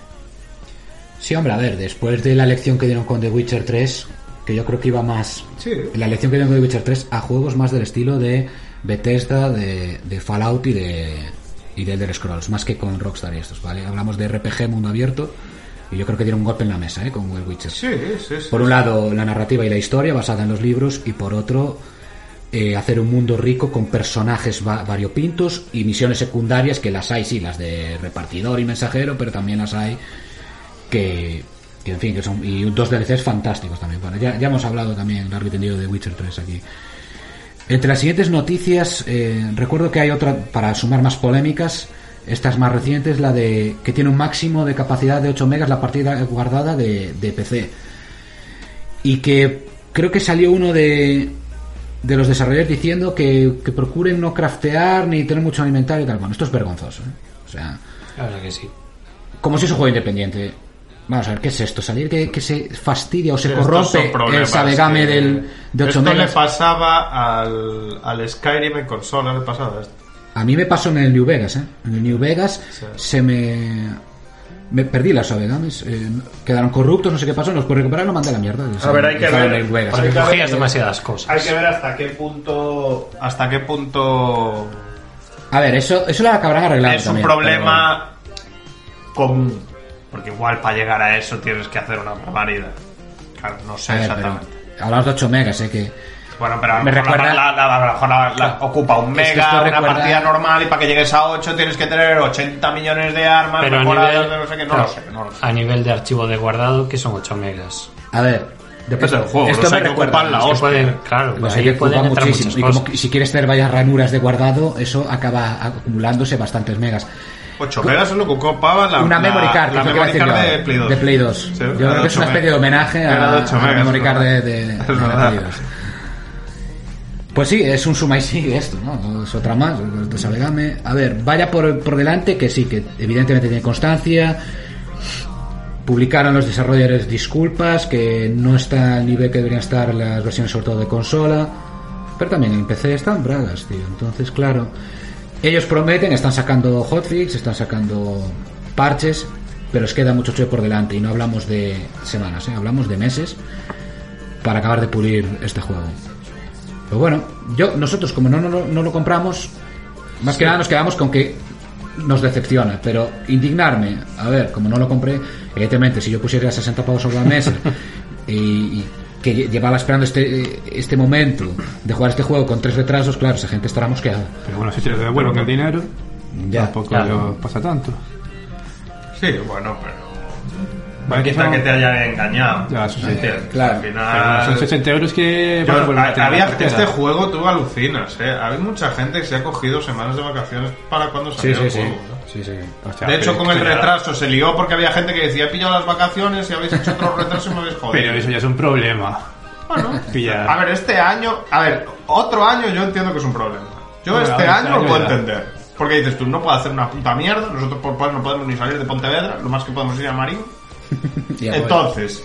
[SPEAKER 1] Sí, hombre, a ver, después de la lección que dieron con The Witcher 3, que yo creo que iba más.
[SPEAKER 3] Sí.
[SPEAKER 1] La lección que dieron con The Witcher 3 a juegos más del estilo de Bethesda, de, de Fallout y de, y de Elder Scrolls, más que con Rockstar y estos, ¿vale? Hablamos de RPG mundo abierto y yo creo que dieron un golpe en la mesa, ¿eh? Con The Witcher.
[SPEAKER 3] Sí, sí, sí.
[SPEAKER 1] Por un lado, la narrativa y la historia basada en los libros, y por otro, eh, hacer un mundo rico con personajes va- variopintos y misiones secundarias, que las hay, sí, las de repartidor y mensajero, pero también las hay que, que en fin, que son. Y dos DLCs fantásticos también. Bueno, ya, ya hemos hablado también largo y tendido de Witcher 3 aquí. Entre las siguientes noticias, eh, recuerdo que hay otra, para sumar más polémicas, estas más recientes, la de que tiene un máximo de capacidad de 8 megas la partida guardada de, de PC. Y que creo que salió uno de, de los desarrolladores diciendo que, que procuren no craftear ni tener mucho alimentario y tal. Bueno, esto es vergonzoso. ¿eh? O sea,
[SPEAKER 2] La verdad que sí.
[SPEAKER 1] como si es un juego independiente. Vamos a ver, ¿qué es esto? Salir que, que se fastidia o se corrompe el Sabegame del, de 8
[SPEAKER 3] Esto le
[SPEAKER 1] megas.
[SPEAKER 3] pasaba al, al Skyrim en consola, le pasaba esto.
[SPEAKER 1] A mí me pasó en el New Vegas, ¿eh? En el New Vegas
[SPEAKER 3] Sí.
[SPEAKER 1] se me... Me perdí las Sabegames. eh, quedaron corruptos, no sé qué pasó, no los puedo recuperar, lo mandé a la mierda.
[SPEAKER 3] A ver, hay que ver.
[SPEAKER 1] el New Vegas.
[SPEAKER 3] Hay
[SPEAKER 2] Porque
[SPEAKER 3] que ver-
[SPEAKER 2] cogías demasiadas cosas.
[SPEAKER 3] Hay que ver hasta qué punto. Hasta qué punto.
[SPEAKER 1] A ver, eso, eso lo acabarán arreglando
[SPEAKER 3] es un
[SPEAKER 1] también,
[SPEAKER 3] problema común. Porque igual para llegar a eso tienes que hacer una barbaridad. Claro, no sé
[SPEAKER 1] ver,
[SPEAKER 3] exactamente.
[SPEAKER 1] hablamos de 8 megas, ¿eh? Que,
[SPEAKER 3] Bueno, pero a lo
[SPEAKER 1] me
[SPEAKER 3] mejor
[SPEAKER 1] recuerda-
[SPEAKER 3] la, la- la- a lo mejor la- la- ocupa un
[SPEAKER 1] Es que
[SPEAKER 3] mega, una
[SPEAKER 1] recuerda-
[SPEAKER 3] partida normal, y para que llegues a 8 tienes que tener 80 millones de armas
[SPEAKER 2] Pero a nivel,
[SPEAKER 3] de no sé qué. No
[SPEAKER 2] claro,
[SPEAKER 3] lo sé, no lo sé.
[SPEAKER 2] a nivel de archivo de guardado, que son 8 megas.
[SPEAKER 1] a ver,
[SPEAKER 3] Depende del juego,
[SPEAKER 1] esto
[SPEAKER 3] los
[SPEAKER 1] me recuerda-
[SPEAKER 3] la hostia.
[SPEAKER 2] pueden, claro,
[SPEAKER 1] Los
[SPEAKER 2] ahí pueden
[SPEAKER 1] muchísimo. Y como si quieres tener varias ranuras de guardado, eso acaba acumulándose bastantes megas.
[SPEAKER 3] 8 megas es lo que ocupaba la,
[SPEAKER 1] una memory card,
[SPEAKER 3] la memory de Play 2.
[SPEAKER 1] de Play 2.
[SPEAKER 3] Sí,
[SPEAKER 1] yo creo que es una
[SPEAKER 3] 8
[SPEAKER 1] especie de homenaje a,
[SPEAKER 3] Era de 8
[SPEAKER 1] a la memory card de, de-. Play 2. Pues sí, es un suma y sigue esto, ¿no? Es otra más, de Sabegame. A ver, vaya por, por delante que sí, que evidentemente tiene constancia. Publicaron los desarrolladores disculpas, que no está al nivel que deberían estar las versiones sobre todo de consola. Pero también en PC están bragas, tío. Entonces, claro. Ellos prometen, están sacando hotfix, están sacando parches, pero os queda mucho por delante y no hablamos de semanas, ¿eh? hablamos de meses para acabar de pulir este juego. Pero bueno, yo nosotros como no, no, no lo compramos, más que nada nos quedamos con que nos decepciona, pero indignarme, a ver, como no lo compré, evidentemente si yo pusiera 60 pavos sobre la mesa <laughs> y, y que lle- llevaba esperando este este momento de jugar este juego con tres retrasos, claro, esa gente estará mosqueada.
[SPEAKER 4] Pero bueno, si te lo devuelven el dinero,
[SPEAKER 1] Ya,
[SPEAKER 4] tampoco
[SPEAKER 2] claro.
[SPEAKER 4] pasa tanto.
[SPEAKER 3] Sí, bueno, pero.
[SPEAKER 4] Vale,
[SPEAKER 3] quita
[SPEAKER 4] que
[SPEAKER 3] te hayan engañado.
[SPEAKER 4] Ya, eso sí.
[SPEAKER 1] Claro.
[SPEAKER 3] Al
[SPEAKER 4] Pero
[SPEAKER 3] final.
[SPEAKER 4] bueno, son 60 euros que
[SPEAKER 3] Yo-
[SPEAKER 4] van a
[SPEAKER 3] había, este juego tú alucinas, ¿eh? Hay mucha gente que se ha cogido semanas de vacaciones para cuando salió
[SPEAKER 1] sí,
[SPEAKER 3] el
[SPEAKER 1] sí.
[SPEAKER 3] juego. ¿no?
[SPEAKER 1] sí, sí.
[SPEAKER 4] Hostia,
[SPEAKER 3] De hecho, con el retraso se lió porque había gente que decía: he pillado las vacaciones y habéis hecho otro retraso y me habéis jodido.
[SPEAKER 4] Pero eso ya es un problema.
[SPEAKER 3] Bueno, <laughs> a ver, este año, a ver, otro año yo entiendo que es un problema. Yo
[SPEAKER 4] Bueno,
[SPEAKER 3] este
[SPEAKER 4] este
[SPEAKER 3] año lo puedo
[SPEAKER 4] ya.
[SPEAKER 3] entender. Porque dices tú, no puedo hacer una puta mierda, nosotros por no podemos ni salir de Pontevedra, lo más que podemos ir a Marín. <laughs> Entonces,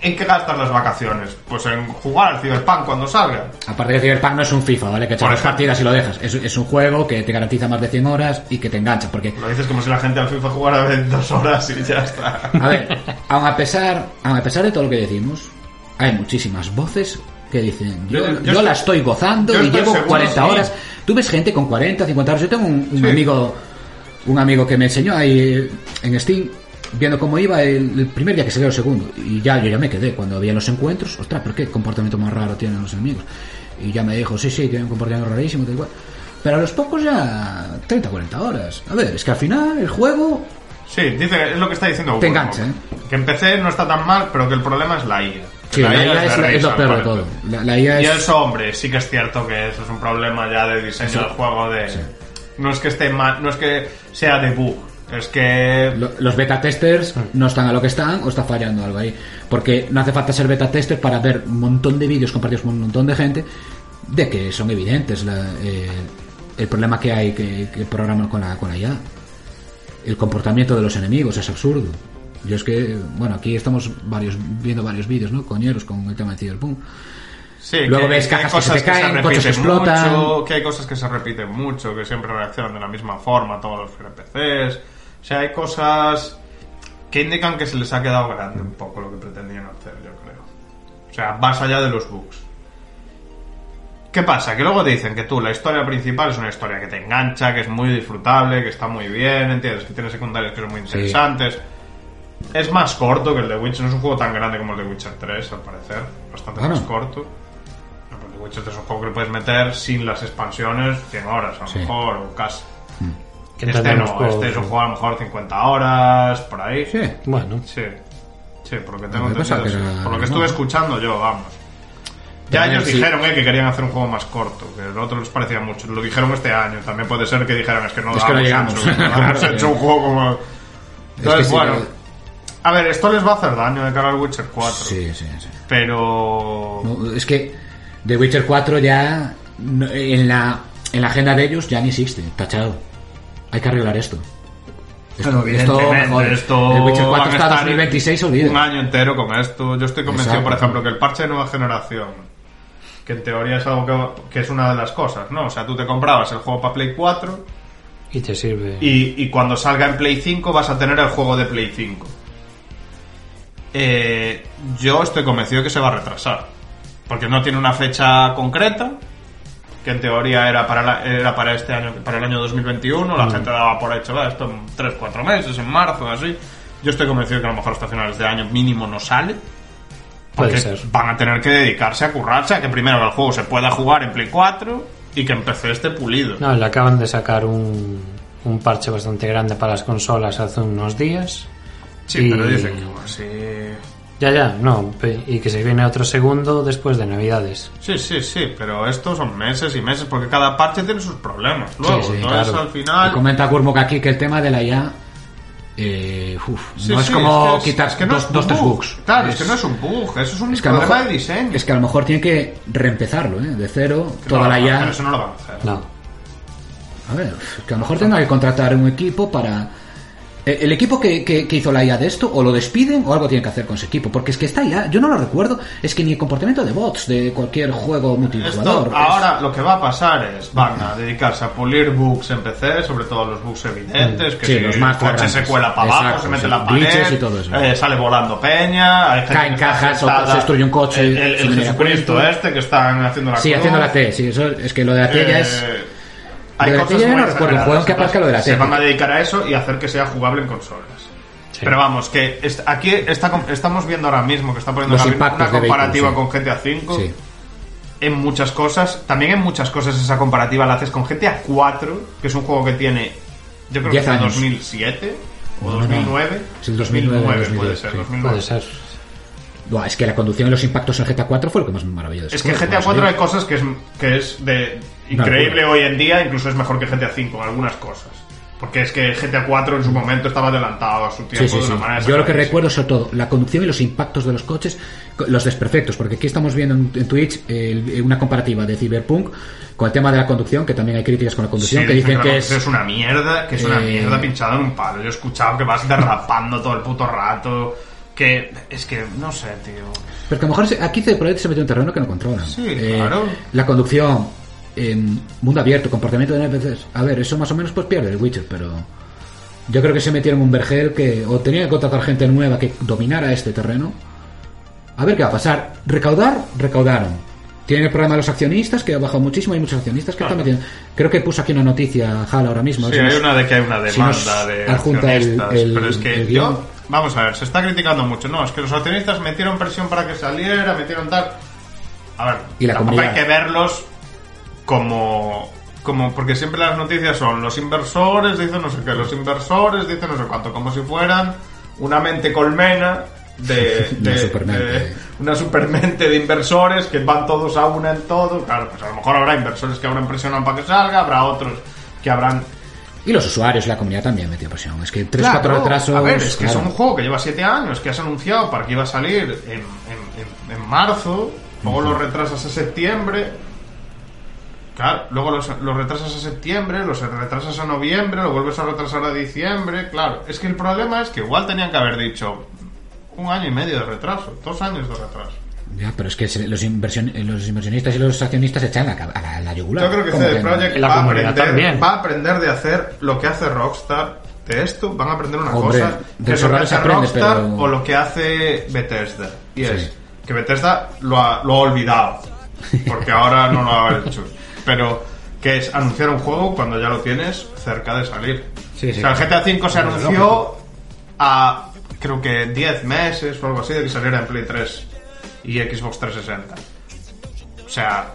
[SPEAKER 3] ¿en qué gastas las vacaciones? Pues en jugar al Cyberpunk cuando salga.
[SPEAKER 1] Aparte de Cyberpunk no es un FIFA, ¿vale? Que echas partidas y lo dejas. Es, es un juego que te garantiza más de 100 horas y que te engancha. Porque,
[SPEAKER 3] Lo dices como si la gente al FIFA jugara en dos horas y ya está.
[SPEAKER 1] a ver, aun a pesar, aun a pesar de todo lo que decimos, hay muchísimas voces que dicen, yo,
[SPEAKER 3] Yo- yo
[SPEAKER 1] yo
[SPEAKER 3] estoy-
[SPEAKER 1] la estoy gozando y llevo
[SPEAKER 3] seguro,
[SPEAKER 1] 40
[SPEAKER 3] sí.
[SPEAKER 1] horas. Tú ves gente con 40, 50 horas. Yo tengo un, un
[SPEAKER 3] Sí.
[SPEAKER 1] amigo un amigo que me enseñó ahí en Steam viendo cómo iba el, el primer día que salió el segundo y ya yo ya me quedé cuando había los encuentros ostras ¿por qué comportamiento más raro tienen los enemigos? y ya me dijo sí sí tienen un comportamiento rarísimo tal cual pero a los pocos ya 30 40 horas a ver es que al final el juego
[SPEAKER 3] Sí, dice es lo que está diciendo
[SPEAKER 1] Te engancha. ¿eh?
[SPEAKER 3] Que en PC no está tan mal, pero que el problema es la IA.
[SPEAKER 1] sí, la, IA es, la- es lo peor de todo la, la IA
[SPEAKER 3] Y
[SPEAKER 1] es
[SPEAKER 3] eso, hombre, sí que es cierto que eso es un problema ya de diseño del juego de... No es que esté mal, no es que sea de bug, es que...
[SPEAKER 1] lo- los beta testers
[SPEAKER 3] Mm.
[SPEAKER 1] no están a lo que están o está fallando algo ahí porque no hace falta ser beta tester para ver un montón de vídeos compartidos con un montón de gente de que son evidentes la- eh, el problema que hay que, que programan con la, con la IA el comportamiento de los enemigos es absurdo yo es que bueno aquí estamos varios viendo varios vídeos no coñeros con el tema de Cyberpunk
[SPEAKER 3] Sí,
[SPEAKER 1] Luego
[SPEAKER 3] que,
[SPEAKER 1] ves
[SPEAKER 3] que hay
[SPEAKER 1] cajas que se
[SPEAKER 3] cosas
[SPEAKER 1] te caen,
[SPEAKER 3] se
[SPEAKER 1] coches que explotan.
[SPEAKER 3] mucho, que hay cosas que se repiten mucho, que siempre reaccionan de la misma forma todos los NPCs. O sea, hay cosas que indican que se les ha quedado grande un poco lo que pretendían hacer, yo creo. O sea, más allá de los bugs. ¿Qué pasa? Que luego dicen que tú, la historia principal es una historia que te engancha, que es muy disfrutable, que está muy bien, ¿entiendes? Que tiene secundarios que son muy interesantes. Es más corto que el de Witcher, no es un juego tan grande como el de Witcher 3, al parecer. Bastante más corto. No, pero el de Witcher 3 es un juego que le puedes meter sin las expansiones 100 horas, a lo
[SPEAKER 1] Sí.
[SPEAKER 3] mejor, o casi.
[SPEAKER 2] Que
[SPEAKER 3] Este no, este es un juego a lo mejor 50 horas, por ahí.
[SPEAKER 1] sí
[SPEAKER 2] Bueno,
[SPEAKER 3] Sí, sí, por lo que tengo entendido.
[SPEAKER 1] era-
[SPEAKER 3] Por lo que estuve escuchando yo, vamos. Ya ellos
[SPEAKER 1] sí.
[SPEAKER 3] dijeron eh, que querían hacer un juego más corto, que el otro les parecía mucho. Lo dijeron este año, también puede ser que dijeran es que no
[SPEAKER 1] Es que no llegamos.
[SPEAKER 3] ancho,
[SPEAKER 1] Claro, <laughs>
[SPEAKER 3] hecho un juego como... Entonces,
[SPEAKER 1] sí,
[SPEAKER 3] bueno...
[SPEAKER 1] que-
[SPEAKER 3] A ver, esto les va a hacer daño de cara al Witcher 4.
[SPEAKER 1] sí sí, sí.
[SPEAKER 3] Pero...
[SPEAKER 1] No, es que The Witcher 4 ya en la en la agenda de ellos ya ni existe, tachado. Hay que arreglar esto. Esto, esto, joder,
[SPEAKER 3] esto
[SPEAKER 1] el Witcher 4
[SPEAKER 3] van a
[SPEAKER 1] está
[SPEAKER 3] estar
[SPEAKER 1] 2026
[SPEAKER 3] Un
[SPEAKER 1] olvida.
[SPEAKER 3] año entero con esto. Yo estoy convencido,
[SPEAKER 1] Exacto.
[SPEAKER 3] por ejemplo, que el parche de nueva generación, que en teoría es algo que, que es una de las cosas, ¿no? O sea, tú te comprabas el juego para Play 4
[SPEAKER 2] y te sirve.
[SPEAKER 3] y, y cuando salga en Play 5 vas a tener el juego de Play 5. Eh, yo estoy convencido que se va a retrasar. Porque no tiene una fecha concreta, que en teoría era para, la- era para este año, para el año 2021. La gente daba por hecho, "Va, esto en 3-4 meses, en marzo, así. Yo estoy convencido que a lo mejor hasta finales de año mínimo no sale.
[SPEAKER 2] Puede
[SPEAKER 3] Porque
[SPEAKER 2] ser.
[SPEAKER 3] van a tener que dedicarse a currarse, a que primero el juego se pueda jugar en Play 4 y que empecé este pulido.
[SPEAKER 2] No, le acaban de sacar un, un parche bastante grande para las consolas hace unos días.
[SPEAKER 3] Sí,
[SPEAKER 2] Y-
[SPEAKER 3] pero dicen que bueno, sí.
[SPEAKER 2] Ya, ya, no. Y que se viene otro segundo después de Navidades.
[SPEAKER 3] Sí, sí, sí, pero estos son meses y meses porque cada parche tiene sus problemas. Luego,
[SPEAKER 1] Sí, sí,
[SPEAKER 3] entonces
[SPEAKER 1] claro.
[SPEAKER 3] al
[SPEAKER 1] Y
[SPEAKER 3] final.
[SPEAKER 1] comenta Gurmuk aquí que el tema de la IA eh, uf,
[SPEAKER 3] Sí,
[SPEAKER 1] no es como
[SPEAKER 3] que
[SPEAKER 1] quitar
[SPEAKER 3] es que no
[SPEAKER 1] dos, dos tres
[SPEAKER 3] bug.
[SPEAKER 1] bugs.
[SPEAKER 3] Claro, es, que no es un bug, eso es un
[SPEAKER 1] que
[SPEAKER 3] problema
[SPEAKER 1] mejor-
[SPEAKER 3] de diseño.
[SPEAKER 1] Es que a lo mejor tiene que reempezarlo, ¿eh? De cero, toda la IA.
[SPEAKER 3] hacer, Eso no lo van a hacer.
[SPEAKER 2] No.
[SPEAKER 1] A ver, es que a lo mejor tendrá que contratar un equipo para El equipo que, que- que hizo la IA de esto, o lo despiden o algo tiene que hacer con ese equipo. Porque es que esta IA, yo no lo recuerdo, es que ni el comportamiento de bots de cualquier juego multijugador.
[SPEAKER 3] Esto,
[SPEAKER 1] es-
[SPEAKER 3] ahora lo que va a pasar es, van a dedicarse a pulir bugs en PC, sobre todo los bugs evidentes, que
[SPEAKER 1] Sí,
[SPEAKER 3] si
[SPEAKER 1] los más
[SPEAKER 3] el coche se cuela para abajo,
[SPEAKER 1] Exacto,
[SPEAKER 3] se mete
[SPEAKER 1] sí.
[SPEAKER 3] la pared,
[SPEAKER 1] y todo eso.
[SPEAKER 3] eh, sale volando peña, hay
[SPEAKER 1] Caen
[SPEAKER 3] está
[SPEAKER 1] cajas, se destruye un coche
[SPEAKER 3] el, el- el Jesucristo este que están haciendo la
[SPEAKER 1] Sí,
[SPEAKER 3] cruz.
[SPEAKER 1] haciendo la T, sí, eso, es que lo de la T ya es... La T ya no recuerdo,
[SPEAKER 3] exageradas,
[SPEAKER 1] juego que aparezca lo de la.
[SPEAKER 3] Se van a dedicar a eso y hacer que sea jugable en consolas. Pero vamos, que est- aquí está, estamos viendo ahora mismo que está poniendo
[SPEAKER 1] Los
[SPEAKER 3] una comparativa con GTA V
[SPEAKER 1] Sí.
[SPEAKER 3] en muchas cosas. También en muchas cosas esa comparativa la haces con GTA 4, que es un juego que tiene, yo creo que
[SPEAKER 1] 10
[SPEAKER 3] es de
[SPEAKER 1] años.
[SPEAKER 3] 2007 o
[SPEAKER 1] No, no, no.
[SPEAKER 3] 2009.
[SPEAKER 1] Es el 2009,
[SPEAKER 3] puede
[SPEAKER 1] 2010,
[SPEAKER 3] ser,
[SPEAKER 1] sí.
[SPEAKER 3] 2009.
[SPEAKER 2] Puede ser.
[SPEAKER 1] Buah, es que la conducción y los impactos en GTA 4 fue lo que más me maravilló.
[SPEAKER 3] Es que en GTA
[SPEAKER 1] vamos,
[SPEAKER 3] 4
[SPEAKER 1] ¿eh?
[SPEAKER 3] hay cosas que es, que es de increíble hoy en día, incluso es mejor que GTA 5 en algunas cosas. Porque es que GTA 4 en su momento estaba adelantado a su tiempo
[SPEAKER 1] Sí, sí,
[SPEAKER 3] de
[SPEAKER 1] sí.
[SPEAKER 3] una manera
[SPEAKER 1] Yo lo que recuerdo sobre todo la conducción y los impactos de los coches, co- los desperfectos, porque aquí estamos viendo en, Twitch el- una comparativa de Cyberpunk con el tema de la conducción, que también hay críticas con la conducción,
[SPEAKER 3] Sí,
[SPEAKER 1] que dicen que es...
[SPEAKER 3] una mierda, que es una
[SPEAKER 1] Eh,
[SPEAKER 3] mierda pinchada en un palo. Yo he escuchado que vas derrapando todo el puto rato, que es que no sé, tío.
[SPEAKER 1] Pero que a lo mejor aquí se metió en un terreno que no controlan.
[SPEAKER 3] Sí, claro.
[SPEAKER 1] La conducción, en mundo abierto, comportamiento de NPCs. A ver, eso más o menos pues pierde el Witcher, pero... Yo creo que se metieron un vergel que o tenían que contratar gente nueva que dominara este terreno. A ver qué va a pasar. Recaudar, recaudaron. Tienen el problema de los accionistas, que ha bajado muchísimo. Hay muchos accionistas que están metiendo. Creo que puso aquí una noticia Hal ahora mismo.
[SPEAKER 3] Sí,
[SPEAKER 1] Si
[SPEAKER 3] hay
[SPEAKER 1] nos-
[SPEAKER 3] una de que hay una
[SPEAKER 1] si
[SPEAKER 3] demanda de
[SPEAKER 1] adjunta el-
[SPEAKER 3] accionistas,
[SPEAKER 1] el-
[SPEAKER 3] pero es que
[SPEAKER 1] el
[SPEAKER 3] yo, vamos a ver, se está criticando mucho. No, es que los accionistas metieron presión para que saliera, metieron tal. A ver,
[SPEAKER 1] Y la
[SPEAKER 3] tampoco hay que verlos como como porque siempre las noticias son los inversores dicen no sé qué, los inversores dicen no sé cuánto, como si fueran una mente colmena de, <laughs>
[SPEAKER 1] Una supermente.
[SPEAKER 3] de- una supermente de inversores que van todos a una en todo. Claro, pues a lo mejor habrá inversores que habrán presionado para que salga, habrá otros que habrán
[SPEAKER 1] Y los usuarios y la comunidad también metió presión. Es que 3-4
[SPEAKER 3] Claro,
[SPEAKER 1] retrasos.
[SPEAKER 3] A ver, es que
[SPEAKER 1] claro.
[SPEAKER 3] es un juego que lleva 7 años, que has anunciado para que iba a salir en, en- en- en marzo, luego lo retrasas a septiembre. Claro, luego los, los retrasas a septiembre, los retrasas a noviembre, lo vuelves a retrasar a diciembre. Claro, es que el problema es que igual tenían que haber dicho un año y medio de retraso, dos años de retraso.
[SPEAKER 1] Ya, pero es que se- los, inversión- los inversionistas y los accionistas se echan a, la- a la, a la yugular.
[SPEAKER 3] Yo creo que
[SPEAKER 1] ¿Cómo
[SPEAKER 3] CD
[SPEAKER 1] no?
[SPEAKER 3] Projekt va, a aprender, va a aprender de hacer lo que hace Rockstar. De esto van a aprender una
[SPEAKER 1] Hombre,
[SPEAKER 3] cosa
[SPEAKER 1] de
[SPEAKER 3] que es lo que hace
[SPEAKER 1] aprende,
[SPEAKER 3] Rockstar
[SPEAKER 1] pero-
[SPEAKER 3] o lo que hace Bethesda. Y es que Bethesda lo ha, lo ha olvidado. Porque ahora no lo ha hecho. Pero que es anunciar un juego cuando ya lo tienes cerca de salir.
[SPEAKER 1] Sí, sí.
[SPEAKER 3] O sea, el GTA V se anunció a creo que 10 meses o algo así de que saliera en Play 3 y Xbox 360. O sea,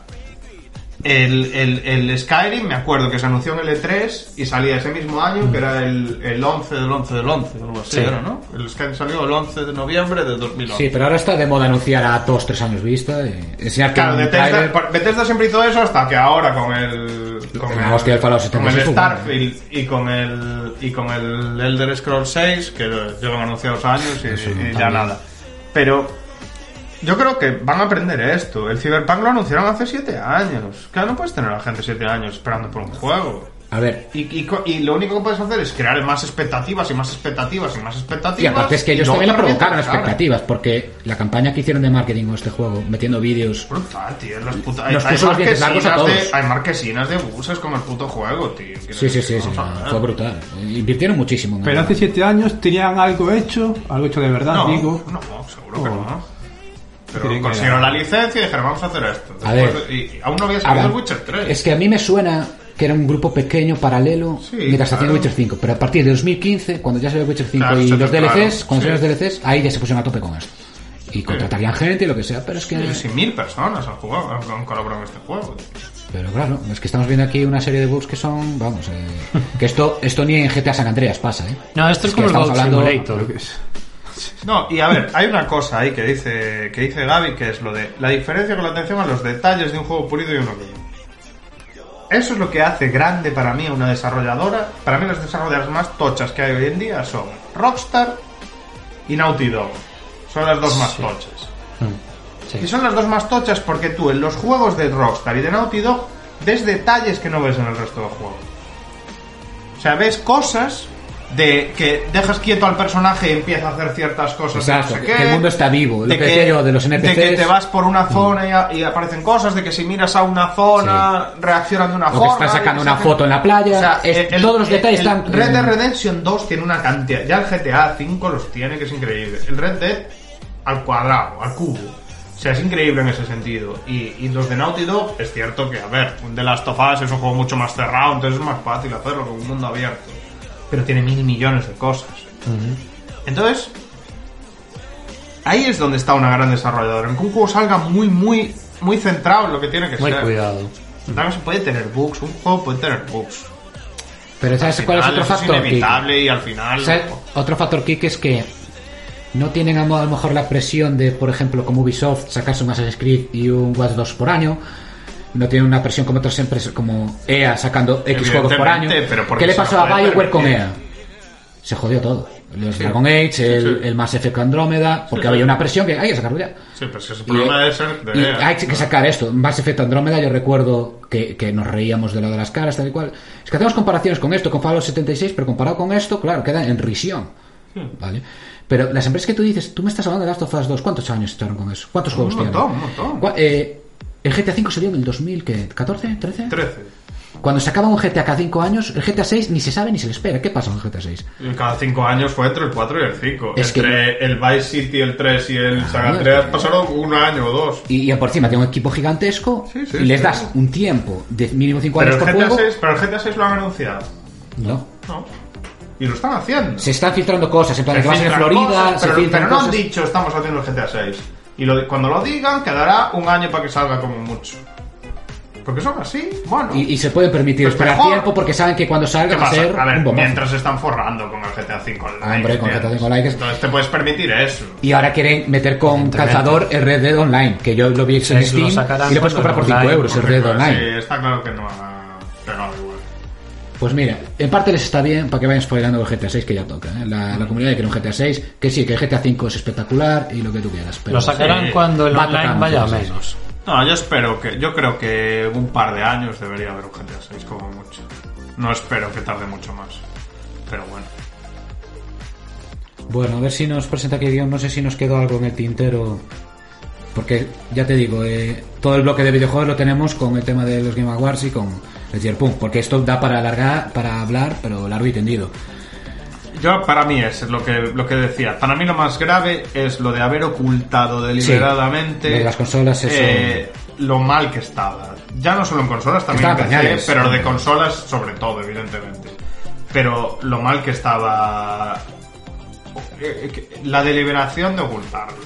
[SPEAKER 3] el, el, el Skyrim, me acuerdo que se anunció en el E3 y salía ese mismo año, que era el, el 11 del 11 del 11, algo así,
[SPEAKER 2] Sí.
[SPEAKER 3] era, ¿no? El Skyrim salió el 11 de noviembre de 2011.
[SPEAKER 1] Sí, pero ahora está de moda anunciar a 2-3 años vista. Y enseñar que
[SPEAKER 3] Claro, Bethesda, siempre hizo eso hasta que ahora con el con
[SPEAKER 1] hostia
[SPEAKER 3] el
[SPEAKER 1] 76,
[SPEAKER 3] Starfield y con el y con el Elder Scrolls 6 que llevan anunciados años y,
[SPEAKER 1] Eso,
[SPEAKER 3] y ya nada. Pero yo creo que van a aprender esto. El Cyberpunk lo anunciaron hace 7 años. Claro, no puedes tener a la gente 7 años esperando por un juego.
[SPEAKER 1] A ver,
[SPEAKER 3] Y, y co- y lo único que puedes hacer es crear más expectativas y más expectativas y más expectativas.
[SPEAKER 1] y aparte es que ellos también le provocaron expectativas, porque la campaña que hicieron de marketing con este juego, metiendo vídeos.
[SPEAKER 3] Brutal, tío. Las puta- hay,
[SPEAKER 1] Nos
[SPEAKER 3] hay
[SPEAKER 1] largos a
[SPEAKER 3] marquesinas
[SPEAKER 1] todos.
[SPEAKER 3] de, hay marquesinas de buses con el puto juego, tío.
[SPEAKER 1] Sí, sí, sí, sí, fue brutal. Invirtieron muchísimo. en
[SPEAKER 4] Pero hace siete años tenían algo hecho, algo hecho de verdad,
[SPEAKER 3] No,
[SPEAKER 4] digo.
[SPEAKER 3] no, seguro que
[SPEAKER 4] Oh.
[SPEAKER 3] no. Pero consiguieron la licencia y dijeron, vamos a hacer esto.
[SPEAKER 1] A ver.
[SPEAKER 3] y, y aún no había salido
[SPEAKER 1] ver,
[SPEAKER 3] el Witcher 3.
[SPEAKER 1] Es que a mí me suena que era un grupo pequeño, paralelo,
[SPEAKER 3] Sí,
[SPEAKER 1] mientras hacían
[SPEAKER 3] claro.
[SPEAKER 1] Witcher 5. Pero a partir de 2015, cuando ya salió el Witcher 5
[SPEAKER 3] Claro,
[SPEAKER 1] y
[SPEAKER 3] se
[SPEAKER 1] los
[SPEAKER 3] claro,
[SPEAKER 1] DLCs, cuando
[SPEAKER 3] sí.
[SPEAKER 1] salieron los DLCs, ahí ya se pusieron a tope con esto. Y contratarían gente y lo que sea, pero es que...
[SPEAKER 3] Sí, mil personas han jugado, han, colaborado en este juego.
[SPEAKER 1] Pero claro, es que estamos viendo aquí una serie de bugs que son, vamos, eh, que esto esto ni en GTA San Andreas pasa, ¿eh?
[SPEAKER 2] No, esto es,
[SPEAKER 1] Es que
[SPEAKER 2] como el
[SPEAKER 1] estamos
[SPEAKER 2] Goat
[SPEAKER 1] hablando-
[SPEAKER 2] Simulator. <laughs>
[SPEAKER 3] No, y a ver, hay una cosa ahí que dice, que dice Gaby, que es lo de la diferencia con la atención a los detalles de un juego pulido y uno que. Eso es lo que hace grande para mí a una desarrolladora. Para mí las desarrolladoras más tochas que hay hoy en día son Rockstar y Naughty Dog. Son las dos más tochas.
[SPEAKER 2] Sí.
[SPEAKER 3] Y son las dos más tochas porque tú en los juegos de Rockstar y de Naughty Dog ves detalles que no ves en el resto del juego. O sea, ves cosas de que dejas quieto al personaje y empieza a hacer ciertas cosas. de
[SPEAKER 1] Exacto,
[SPEAKER 3] no sé
[SPEAKER 1] que
[SPEAKER 3] qué,
[SPEAKER 1] el mundo está vivo, lo que decía yo de los
[SPEAKER 3] De
[SPEAKER 1] NPCs.
[SPEAKER 3] que te vas por una zona y, a- y aparecen cosas, de que si miras a una zona reaccionan de una
[SPEAKER 1] O que
[SPEAKER 3] forma.
[SPEAKER 1] estás sacando
[SPEAKER 3] que
[SPEAKER 1] una foto en la playa,
[SPEAKER 3] O sea,
[SPEAKER 1] es-
[SPEAKER 3] el-
[SPEAKER 1] todos los
[SPEAKER 3] el-
[SPEAKER 1] detalles
[SPEAKER 3] el
[SPEAKER 1] están...
[SPEAKER 3] Red Dead Redemption 2 tiene una cantidad. Ya el GTA 5 los tiene, que es increíble. El Red Dead al cuadrado, al cubo. O sea, es increíble en ese sentido. Y, y los de Naughty Dog, es cierto que, a ver, un The Last of Us es un juego mucho más cerrado, entonces es más fácil hacerlo que un mundo abierto. Pero tiene mil millones de cosas. Entonces, ahí es donde está una gran desarrolladora. En que un juego salga muy, muy, muy centrado en lo que tiene que
[SPEAKER 2] Muy
[SPEAKER 3] ser.
[SPEAKER 2] cuidado.
[SPEAKER 3] También se puede tener bugs, un juego puede tener bugs.
[SPEAKER 1] Pero ¿sabes cuál es otro factor?
[SPEAKER 3] Es inevitable y al final.
[SPEAKER 1] ¿Sabes? Otro factor, Kike, es que no tienen a lo mejor la presión de, por ejemplo, como Ubisoft, sacarse un Assassin's Creed y un Watch 2 por año. No tienen una presión como otras empresas, como EA sacando X juegos por año.
[SPEAKER 3] Pero
[SPEAKER 1] ¿Qué le pasó a BioWare con. EA? Se jodió todo. Los Dragon Age, el,
[SPEAKER 3] sí.
[SPEAKER 1] el Mass Effect Andrómeda, porque
[SPEAKER 3] sí.
[SPEAKER 1] había una presión que hay que sacarlo ya.
[SPEAKER 3] Sí, pero es problema ser de
[SPEAKER 1] y
[SPEAKER 3] EA.
[SPEAKER 1] hay que sacar esto. Mass Effect Andrómeda, yo recuerdo que, que nos reíamos de lo de las caras, tal y cual. Es que hacemos comparaciones con esto, con Fallout 76, pero comparado con esto, claro, queda en risión. ¿Vale? Pero las empresas que tú dices, tú me estás hablando de Last of Us 2, ¿cuántos años echaron con eso? ¿Cuántos juegos tienen?
[SPEAKER 3] montón, un montón.
[SPEAKER 1] Eh, el GTA V salió en el 2014, ¿13?
[SPEAKER 3] 13.
[SPEAKER 1] Cuando sacaban un GTA cada 5 años, el GTA 6 ni se sabe ni se le espera. ¿Qué pasa con el GTA 6?
[SPEAKER 3] Y Cada 5 años fue entre el 4 y el 5.
[SPEAKER 1] Es que-
[SPEAKER 3] entre el Vice City, el 3 y el San Andreas
[SPEAKER 1] que-
[SPEAKER 3] pasaron un año o dos.
[SPEAKER 1] Y, y por encima tiene un equipo gigantesco
[SPEAKER 3] Sí, sí,
[SPEAKER 1] y les das un tiempo de mínimo 5
[SPEAKER 3] Pero
[SPEAKER 1] años
[SPEAKER 3] el,
[SPEAKER 1] por
[SPEAKER 3] GTA
[SPEAKER 1] juego.
[SPEAKER 3] 6, pero el GTA 6 lo han anunciado.
[SPEAKER 1] No.
[SPEAKER 3] No. Y lo están haciendo.
[SPEAKER 1] Se están filtrando cosas, en plan
[SPEAKER 3] Se
[SPEAKER 1] que vas en Florida,
[SPEAKER 3] cosas,
[SPEAKER 1] se
[SPEAKER 3] pero,
[SPEAKER 1] filtran
[SPEAKER 3] pero no han
[SPEAKER 1] cosas.
[SPEAKER 3] dicho estamos haciendo el GTA 6. Y lo- cuando lo digan, quedará un año para que salga como mucho. Porque son así, bueno.
[SPEAKER 1] Y, y se pueden permitir
[SPEAKER 3] Pues
[SPEAKER 1] esperar
[SPEAKER 3] mejor.
[SPEAKER 1] tiempo porque saben que cuando
[SPEAKER 3] ¿Qué
[SPEAKER 1] salga va a ser
[SPEAKER 3] A ver,
[SPEAKER 1] un
[SPEAKER 3] mientras se están forrando con el GTA 5 Online.
[SPEAKER 1] Hombre, con. GTA 5 Online,
[SPEAKER 3] Entonces te puedes permitir eso.
[SPEAKER 1] Y ahora quieren meter con
[SPEAKER 2] Evidentemente.
[SPEAKER 1] calzador el Red Dead Online, que yo lo vi en
[SPEAKER 2] Sí,
[SPEAKER 1] Steam y lo puedes comprar por
[SPEAKER 2] el
[SPEAKER 1] 5
[SPEAKER 2] online,
[SPEAKER 1] euros el Red Dead
[SPEAKER 3] Pues
[SPEAKER 1] Online.
[SPEAKER 3] Sí, está claro que no ha pegado igual.
[SPEAKER 1] Pues mira, en parte les está bien para que vayan spoilando el GTA 6 que ya toca. ¿eh? La, la comunidad quiere un GTA 6, que sí, que el GTA 5 es espectacular y lo que tú quieras. Pero
[SPEAKER 2] Lo sacarán
[SPEAKER 3] Sí.
[SPEAKER 2] cuando el
[SPEAKER 1] Va
[SPEAKER 2] online vaya a menos.
[SPEAKER 3] No, yo espero que. Yo creo que un par de años debería haber un GTA 6 como mucho. No espero que tarde mucho más. Pero bueno.
[SPEAKER 1] Bueno, a ver si nos presenta aquí guion. No sé si nos quedó algo en el tintero. Porque ya te digo, eh, todo el bloque de videojuegos lo tenemos con el tema de los Game Awards y con el Cyberpunk. Porque esto da para alargar, para hablar, pero largo y tendido.
[SPEAKER 3] Yo, para mí es lo que, lo que decía. Para mí lo más grave es lo de haber ocultado deliberadamente
[SPEAKER 1] de las consolas, eso-
[SPEAKER 3] eh, lo mal que estaba. Ya no solo en consolas, también en PC, pero de consolas sobre todo, evidentemente. Pero lo mal que estaba eh, eh, la deliberación de ocultarlo.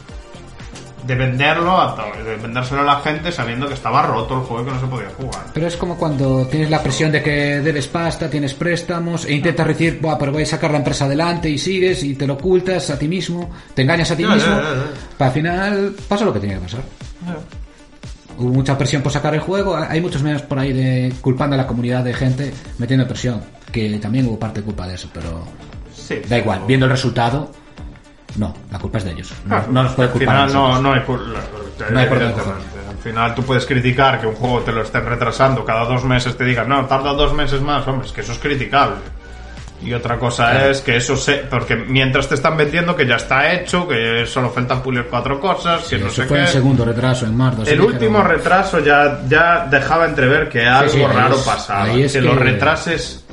[SPEAKER 3] De venderlo a de vendérselo a la gente sabiendo que estaba roto el juego y que no se podía jugar.
[SPEAKER 1] Pero es como cuando tienes la presión de que debes pasta, tienes préstamos e intentas decir, Buah, pero voy a sacar la empresa adelante y sigues y te lo ocultas a ti mismo, te engañas a ti
[SPEAKER 3] Ya,
[SPEAKER 1] mismo.
[SPEAKER 3] ya, ya.
[SPEAKER 1] Para al final pasa lo que tenía que pasar. Hubo mucha presión por sacar el juego. Hay muchos memes por ahí de culpando a la comunidad de gente metiendo presión. Que también hubo parte culpa de eso, pero
[SPEAKER 3] Sí,
[SPEAKER 1] da igual. Viendo el resultado, no, la culpa es de ellos. No,
[SPEAKER 3] Claro,
[SPEAKER 1] no nos puede
[SPEAKER 3] al
[SPEAKER 1] culpar. a
[SPEAKER 3] final no, no hay,
[SPEAKER 1] No hay por
[SPEAKER 3] evidentemente. Al final tú puedes criticar que un juego te lo estén retrasando cada dos meses, te digan, no, tarda dos meses más, hombre, es que eso es criticable. Y otra cosa es que eso se... Porque mientras te están vendiendo que ya está hecho, que solo faltan pulir cuatro cosas, que no
[SPEAKER 1] Eso
[SPEAKER 3] sé
[SPEAKER 1] fue
[SPEAKER 3] qué...
[SPEAKER 1] el segundo retraso en marzo.
[SPEAKER 3] El
[SPEAKER 1] dijeron.
[SPEAKER 3] último retraso ya, ya dejaba entrever que algo
[SPEAKER 1] sí,
[SPEAKER 3] raro
[SPEAKER 1] es-
[SPEAKER 3] pasaba.
[SPEAKER 1] es
[SPEAKER 3] que,
[SPEAKER 1] que-
[SPEAKER 3] los retrases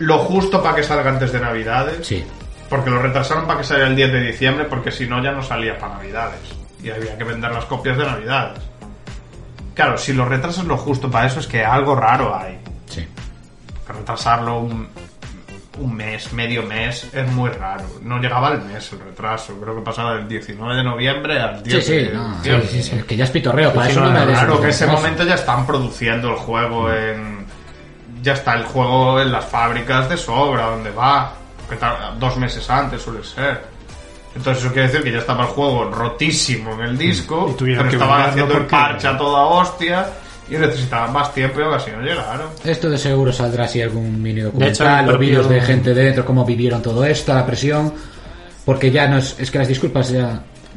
[SPEAKER 3] lo justo para que salga antes de Navidades.
[SPEAKER 1] Sí.
[SPEAKER 3] Porque lo retrasaron para que saliera el 10 de diciembre, porque si no ya no salía para Navidades. Y había que vender las copias de Navidades. Claro, si lo retrasas lo justo para eso es que algo raro hay.
[SPEAKER 1] Sí.
[SPEAKER 3] Retrasarlo un, un mes, medio mes, es muy raro. No llegaba al mes el retraso. Creo que pasaba del 19 de noviembre al 10
[SPEAKER 1] Sí, sí,
[SPEAKER 3] de
[SPEAKER 1] no, sí, sí, sí, que ya es pitorreo, para eso
[SPEAKER 2] no,
[SPEAKER 1] des-
[SPEAKER 3] Claro que ese momento ya están produciendo el juego en. Ya está el juego en las fábricas de sobra, donde va. Que dos meses antes suele ser. Entonces eso quiere decir que ya estaba el juego rotísimo en el disco,
[SPEAKER 4] Y
[SPEAKER 3] pero
[SPEAKER 4] que
[SPEAKER 3] estaban haciendo el parche a toda hostia y necesitaban más tiempo y casi no llegaron.
[SPEAKER 1] Esto de seguro saldrá así algún mini
[SPEAKER 2] hecho,
[SPEAKER 1] documental, los vídeos de gente dentro, cómo vivieron todo esto, la presión. Porque ya no es, es que las disculpas ya,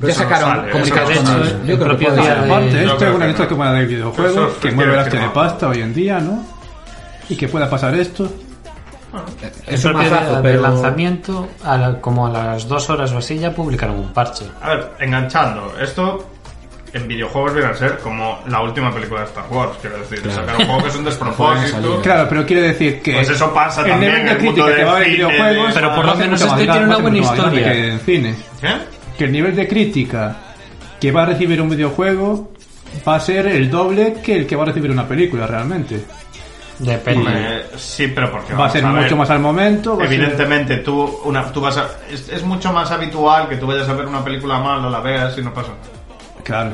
[SPEAKER 1] ya
[SPEAKER 3] Eso no
[SPEAKER 1] sacaron
[SPEAKER 3] sale,
[SPEAKER 1] comunicados
[SPEAKER 2] eso no
[SPEAKER 1] con.
[SPEAKER 2] El
[SPEAKER 1] Yo creo que puede
[SPEAKER 2] de-
[SPEAKER 4] Aparte, esto es una
[SPEAKER 3] que
[SPEAKER 4] esto
[SPEAKER 3] no.
[SPEAKER 4] como del videojuego,
[SPEAKER 3] Eso es
[SPEAKER 4] que mueve las de pasta hoy en día, ¿no? Y que pueda pasar esto.
[SPEAKER 1] Es
[SPEAKER 2] el
[SPEAKER 1] un
[SPEAKER 2] propio
[SPEAKER 1] mazazo,
[SPEAKER 2] día
[SPEAKER 1] pero...
[SPEAKER 2] del lanzamiento, a la- como a las dos horas o así, ya publicaron un parche.
[SPEAKER 3] A ver, enganchando, esto en videojuegos viene a ser como la última película de Star Wars, quiero decir,
[SPEAKER 1] Claro.
[SPEAKER 3] sacar un juego que es un <laughs> despropósito.
[SPEAKER 4] Claro, pero quiero decir que.
[SPEAKER 3] Pues eso pasa también en
[SPEAKER 4] de
[SPEAKER 3] el mundo
[SPEAKER 4] crítica que
[SPEAKER 3] del
[SPEAKER 4] va a haber en
[SPEAKER 3] cine,
[SPEAKER 4] videojuegos.
[SPEAKER 3] de-
[SPEAKER 2] Pero por lo menos
[SPEAKER 4] más
[SPEAKER 2] este tiene una buena
[SPEAKER 4] más
[SPEAKER 2] historia.
[SPEAKER 4] que en cine.
[SPEAKER 3] ¿Qué?
[SPEAKER 4] Que el nivel de crítica que va a recibir un videojuego va a ser el doble que el que va a recibir una película realmente.
[SPEAKER 2] Depende.
[SPEAKER 3] Hombre, sí, pero porque
[SPEAKER 4] Va a ser
[SPEAKER 3] ver,
[SPEAKER 4] mucho más al momento. a ser-
[SPEAKER 3] Evidentemente, tú, una, tú vas a, es, es mucho más habitual que tú vayas a ver una película mala, la veas y no pasa nada.
[SPEAKER 4] Claro.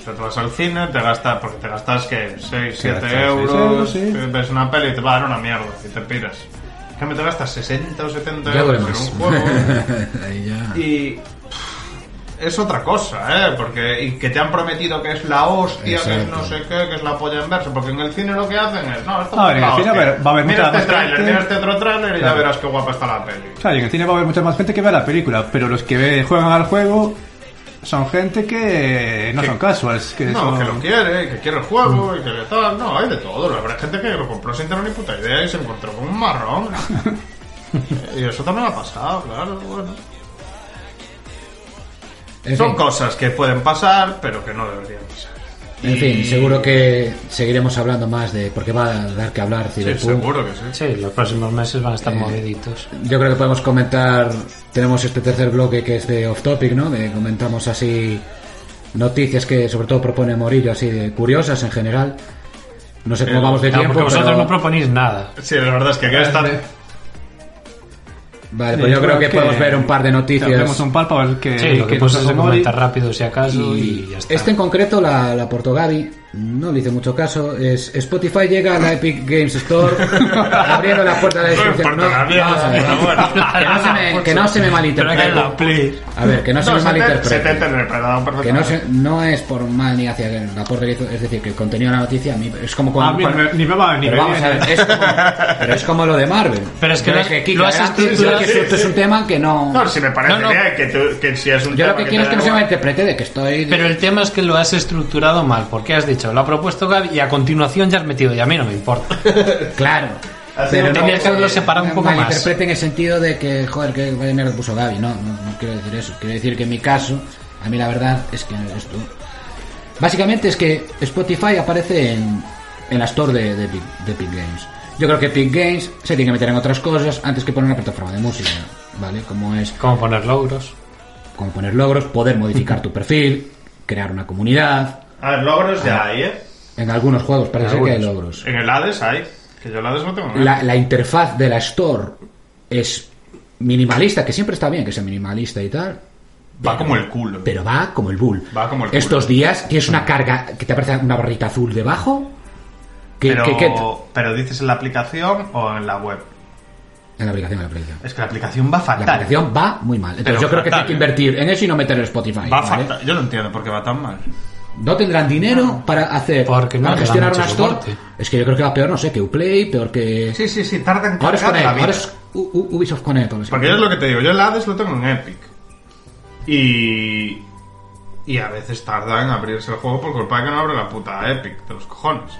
[SPEAKER 3] O sea, tú vas al cine, te gastas, porque te gastas que 6, 7
[SPEAKER 4] gastas
[SPEAKER 3] euros,
[SPEAKER 4] euros, sí.
[SPEAKER 3] ves una peli y te va a dar una mierda y te piras. En cambio, te gastas 60 o 70
[SPEAKER 1] Ya
[SPEAKER 3] euros en un juego <laughs>
[SPEAKER 1] Ahí ya.
[SPEAKER 3] y pff, es otra cosa, ¿eh? Porque y que te han prometido que es la hostia, que es no sé qué, que es la polla inversa, porque en el cine lo que hacen es, no, esto
[SPEAKER 4] ver,
[SPEAKER 3] es
[SPEAKER 4] en
[SPEAKER 3] la
[SPEAKER 4] el cine
[SPEAKER 3] hostia.
[SPEAKER 4] va a haber-
[SPEAKER 3] mira
[SPEAKER 4] mucha
[SPEAKER 3] este
[SPEAKER 4] más
[SPEAKER 3] tráiler,
[SPEAKER 4] gente.
[SPEAKER 3] mira este otro tráiler y ya verás qué guapa está la peli.
[SPEAKER 4] Claro, y en el cine va a haber mucha más gente que ve la película, pero los que ve- juegan al juego son gente que no
[SPEAKER 3] Que-
[SPEAKER 4] son casuals. Que
[SPEAKER 3] no,
[SPEAKER 4] son-
[SPEAKER 3] que lo quiere, que quiere el juego y que le tal. No, hay de todo. Habrá gente que lo compró sin tener ni puta idea y se encontró con un marrón. <laughs> y eso también ha pasado, claro, bueno.
[SPEAKER 1] En
[SPEAKER 3] Son
[SPEAKER 1] fin,
[SPEAKER 3] cosas que pueden pasar, pero que no deberían pasar.
[SPEAKER 1] en fin, seguro que seguiremos hablando más de... Porque va a dar que hablar
[SPEAKER 3] Sí,
[SPEAKER 1] Cyberpunk.
[SPEAKER 3] seguro que sí.
[SPEAKER 2] Sí, los próximos meses van a
[SPEAKER 1] Eh,
[SPEAKER 2] estar moviditos.
[SPEAKER 1] Yo creo que podemos comentar, tenemos este tercer bloque que es de off topic, ¿no? De comentamos así noticias que sobre todo propone Morillo, así de curiosas en general. No sé cómo
[SPEAKER 3] Eh,
[SPEAKER 1] vamos de
[SPEAKER 2] No,
[SPEAKER 1] tiempo,
[SPEAKER 2] porque vosotros
[SPEAKER 1] pero-
[SPEAKER 2] no proponís nada.
[SPEAKER 3] Sí, la verdad es que aquí está...
[SPEAKER 1] Vale, pues yo creo que, podemos ver un par de noticias.
[SPEAKER 4] Tenemos un par para ver que,
[SPEAKER 2] Sí, lo que
[SPEAKER 4] que
[SPEAKER 2] pues
[SPEAKER 4] Mori.
[SPEAKER 2] comentar rápido si acaso y,
[SPEAKER 1] Y
[SPEAKER 2] ya está.
[SPEAKER 1] este en concreto la, la aportó Gaby, no le hice mucho caso. Es Spotify llega a la Epic Games Store <laughs> abriendo la puerta de la descripción. a que, no se me, que no se me
[SPEAKER 2] que
[SPEAKER 1] malinterprete. A ver, que no se
[SPEAKER 3] No,
[SPEAKER 1] me
[SPEAKER 3] se te
[SPEAKER 1] malinterprete. Que no, se- no es por mal ni hacia el aporte que hizo, es decir, que el contenido de la noticia a mí es como
[SPEAKER 4] A
[SPEAKER 1] cuando.
[SPEAKER 4] mí me- ni me va ni
[SPEAKER 1] pero
[SPEAKER 4] me
[SPEAKER 1] vamos a ver, es como, pero es como lo de Marvel.
[SPEAKER 2] Pero es que lo-
[SPEAKER 1] Kika,
[SPEAKER 2] lo has estructurado-
[SPEAKER 1] que esto es un tema que no.
[SPEAKER 3] No, si me parece
[SPEAKER 2] No, no.
[SPEAKER 3] bien que, tú- que si es un
[SPEAKER 1] yo lo
[SPEAKER 3] tema
[SPEAKER 1] que quiero es que no se me
[SPEAKER 3] igual.
[SPEAKER 1] interprete de que estoy.
[SPEAKER 2] Pero el tema es que lo has estructurado mal, porque has dicho, lo ha propuesto Gaby y a continuación ya has metido, y a mí no me importa. <laughs>
[SPEAKER 1] Claro. Pero
[SPEAKER 3] no
[SPEAKER 1] no
[SPEAKER 2] que haberlo separado un poco más.
[SPEAKER 1] malinterprete en el sentido de que, joder, que vaya mierda puso Gaby. No, no, no quiero decir eso. Quiero decir que en mi caso, a mí la verdad es que esto. Básicamente es que Spotify aparece en, en la store de, de, Epic- de Epic Games. Yo creo que Epic Games se tiene que meter en otras cosas antes que poner una plataforma de música, ¿vale? Como es
[SPEAKER 2] Como poner logros.
[SPEAKER 1] como poner logros, poder modificar <laughs> tu perfil, crear una comunidad.
[SPEAKER 3] A ver, logros ya hay, ¿eh?
[SPEAKER 1] En algunos juegos parece
[SPEAKER 2] Algunos.
[SPEAKER 1] que hay logros.
[SPEAKER 3] En el Hades hay. Que yo el Hades lo tengo. ¿eh?
[SPEAKER 1] la, la interfaz de la Store es minimalista, que siempre está bien que sea minimalista y tal.
[SPEAKER 3] Va como el culo.
[SPEAKER 1] Pero va como el bull.
[SPEAKER 3] Va como el culo.
[SPEAKER 1] Estos días tienes una carga que te aparece una barrita azul debajo. Que,
[SPEAKER 3] pero,
[SPEAKER 1] que- que-
[SPEAKER 3] pero dices en la aplicación o en la web.
[SPEAKER 1] en la aplicación, en la aplicación.
[SPEAKER 3] Es que la aplicación va
[SPEAKER 1] La
[SPEAKER 3] fatal.
[SPEAKER 1] aplicación va muy mal. Entonces
[SPEAKER 3] Pero
[SPEAKER 1] yo creo que tiene que invertir en eso y no meter el Spotify.
[SPEAKER 3] Va
[SPEAKER 1] ¿vale?
[SPEAKER 3] fatal. Yo no entiendo por qué va tan mal.
[SPEAKER 1] No tendrán dinero para hacer
[SPEAKER 2] Porque no
[SPEAKER 1] para
[SPEAKER 2] le dan
[SPEAKER 1] gestionar
[SPEAKER 2] mucho
[SPEAKER 1] una Store.
[SPEAKER 2] soporte.
[SPEAKER 1] Es que yo creo que va peor, no sé, que Uplay, peor que.
[SPEAKER 3] Sí, sí, sí, tarda en
[SPEAKER 1] ahora es
[SPEAKER 3] cargar
[SPEAKER 1] Connect,
[SPEAKER 3] la vida.
[SPEAKER 1] ahora es U- U- Ubisoft Connect. o.
[SPEAKER 3] Porque es lo que te digo, yo el Hades lo tengo en Epic. Y. Y a veces tarda en abrirse el juego por culpa de que no abre la puta Epic, de los cojones.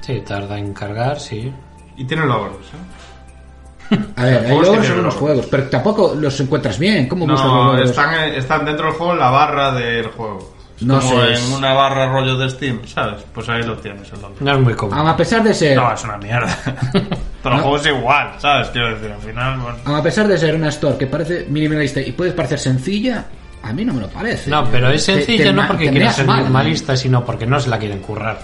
[SPEAKER 2] Sí, tarda en cargar, sí.
[SPEAKER 3] Y tiene logros, ¿eh?
[SPEAKER 1] A ver, <laughs> hay
[SPEAKER 3] juegos
[SPEAKER 1] logros
[SPEAKER 3] que
[SPEAKER 1] en unos juegos, pero tampoco los encuentras bien. ¿Cómo buscas los
[SPEAKER 3] No,
[SPEAKER 1] logros?
[SPEAKER 3] están, están dentro del juego en la barra del juego. Es
[SPEAKER 1] No
[SPEAKER 3] como
[SPEAKER 1] sé,
[SPEAKER 3] en
[SPEAKER 1] es-
[SPEAKER 3] una barra rollo de Steam, ¿sabes? Pues ahí lo tienes el.
[SPEAKER 2] No es muy cómodo.
[SPEAKER 1] A pesar de ser,
[SPEAKER 3] No, es una mierda. <laughs> Pero el juego es igual, ¿sabes? Quiero decir, al final, bueno.
[SPEAKER 1] a pesar de ser una store que parece minimalista y puede parecer sencilla, a mí no me lo parece.
[SPEAKER 2] No, pero es
[SPEAKER 1] Te-
[SPEAKER 2] sencilla
[SPEAKER 1] te
[SPEAKER 2] no porque
[SPEAKER 1] te
[SPEAKER 2] quiera
[SPEAKER 1] meas
[SPEAKER 2] ser
[SPEAKER 1] mal,
[SPEAKER 2] minimalista, sino porque no se la quieren currar.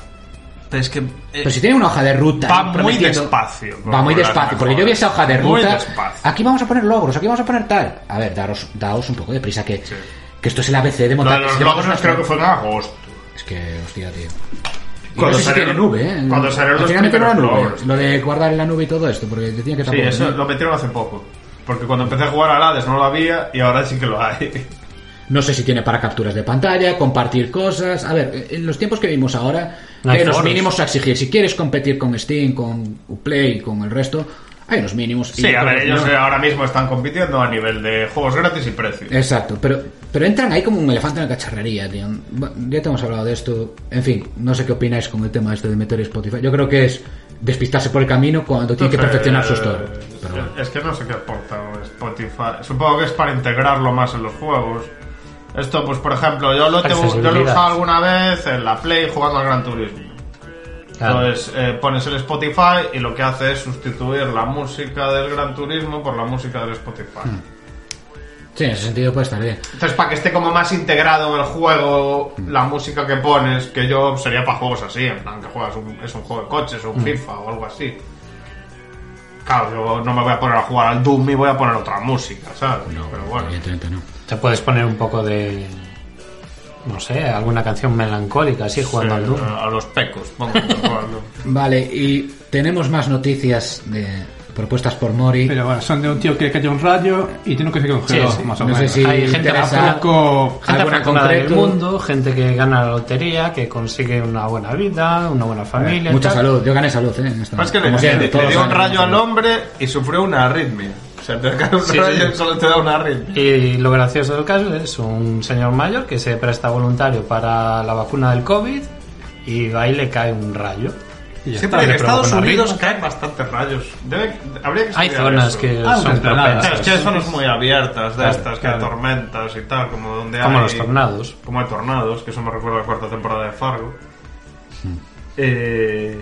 [SPEAKER 3] Pero es que. eh,
[SPEAKER 1] Pero si tiene una hoja de ruta.
[SPEAKER 3] Va muy despacio,
[SPEAKER 1] Va muy despacio. Porque yo vi esa hoja de
[SPEAKER 3] Muy
[SPEAKER 1] ruta.
[SPEAKER 3] despacio.
[SPEAKER 1] Aquí vamos a poner logros, aquí vamos a poner tal. A ver, daros, daos un poco de prisa que,
[SPEAKER 3] Sí.
[SPEAKER 1] Que esto es el ABC de montar.
[SPEAKER 3] de los
[SPEAKER 1] si te
[SPEAKER 3] logros
[SPEAKER 1] una
[SPEAKER 3] creo que fue en agosto.
[SPEAKER 1] Es que, hostia, tío. Y
[SPEAKER 3] Cuando
[SPEAKER 1] no sé si
[SPEAKER 3] salieron-
[SPEAKER 1] tiene nube, ¿eh?
[SPEAKER 3] cuando
[SPEAKER 1] Al
[SPEAKER 3] los
[SPEAKER 1] la nube. Lo de guardar en la nube y todo esto, porque decían que
[SPEAKER 3] Sí,
[SPEAKER 1] tampoco.
[SPEAKER 3] eso lo metieron hace poco. Porque cuando empecé a jugar al Hades no lo había y ahora sí que lo hay.
[SPEAKER 1] No sé si tiene para capturas de pantalla, compartir cosas. A ver, en los tiempos que vimos ahora,
[SPEAKER 2] No hay
[SPEAKER 1] hay unos mínimos a exigir. Si quieres competir con Steam, con Uplay, con el resto, hay unos mínimos. Y
[SPEAKER 3] Sí, a ver,
[SPEAKER 1] que
[SPEAKER 3] ellos
[SPEAKER 1] no-
[SPEAKER 3] ahora mismo están compitiendo a nivel de juegos gratis y precio.
[SPEAKER 1] Exacto, pero, pero entran ahí como un elefante en la cacharrería, tío. Bueno, Ya te hemos hablado de esto. En fin, no sé qué opináis con el tema este de meter Spotify. Yo creo que es despistarse por el camino cuando tiene que perfeccionar su
[SPEAKER 3] eh,
[SPEAKER 1] store. Pero
[SPEAKER 3] Es que no sé qué aporta Spotify. Supongo que es para integrarlo más en los juegos. Esto, pues por ejemplo, yo lo, tengo, yo lo he usado alguna vez en la Play jugando al Gran Turismo.
[SPEAKER 2] Claro.
[SPEAKER 3] Entonces eh, pones el Spotify y lo que hace es sustituir la música del Gran Turismo por la música del Spotify.
[SPEAKER 1] Sí, en ese sentido puede estar bien.
[SPEAKER 3] Entonces, para que esté como más integrado en el juego, la música que pones, que yo sería para juegos así, en plan que juegas un, es un juego de coches o un FIFA o algo así. Claro, yo no me voy a poner a jugar al Doom y voy a poner otra música, ¿sabes?
[SPEAKER 1] No,
[SPEAKER 3] Pero bueno.
[SPEAKER 1] evidentemente no.
[SPEAKER 2] Te puedes poner un poco de. No sé, alguna canción melancólica así jugando
[SPEAKER 3] Sí,
[SPEAKER 2] al Doom.
[SPEAKER 3] a los pecos, pongo Doom. <laughs>
[SPEAKER 1] Vale, y tenemos más noticias de propuestas por Mori.
[SPEAKER 4] Pero bueno, son de un tío que cayó un rayo y tiene que se congeló,
[SPEAKER 2] Sí, sí.
[SPEAKER 4] más o
[SPEAKER 1] No sé
[SPEAKER 4] menos.
[SPEAKER 1] si
[SPEAKER 2] Hay gente
[SPEAKER 4] Poco-
[SPEAKER 2] Gente
[SPEAKER 1] ¿Alguna
[SPEAKER 2] afortunada del mundo, gente que gana la lotería, que consigue una buena vida, una buena familia.
[SPEAKER 1] Mucha
[SPEAKER 2] tal.
[SPEAKER 1] salud, yo gané salud, ¿eh? en esta-
[SPEAKER 3] Es que le,
[SPEAKER 1] siempre,
[SPEAKER 3] le- le dio un rayo al hombre y sufrió una arritmia. O sea, te cae un
[SPEAKER 2] Sí,
[SPEAKER 3] rayo y solo te da una arritmia.
[SPEAKER 2] Y lo gracioso del caso es un señor mayor que se presta voluntario para la vacuna del COVID y ahí le cae un rayo.
[SPEAKER 4] Y ya
[SPEAKER 3] Siempre
[SPEAKER 4] está.
[SPEAKER 3] en Estados Unidos caen bastantes rayos. Debe- habría que
[SPEAKER 2] Hay zonas
[SPEAKER 3] eso.
[SPEAKER 2] que
[SPEAKER 4] Ah,
[SPEAKER 2] son
[SPEAKER 4] unas granadas.
[SPEAKER 2] propensas.
[SPEAKER 3] Es que hay zonas muy abiertas de
[SPEAKER 2] Claro,
[SPEAKER 3] estas, que hay tormentas y tal, como donde
[SPEAKER 2] Como
[SPEAKER 3] hay...
[SPEAKER 2] los tornados.
[SPEAKER 3] Como hay tornados, que eso me recuerda a la cuarta temporada de Fargo. Eh,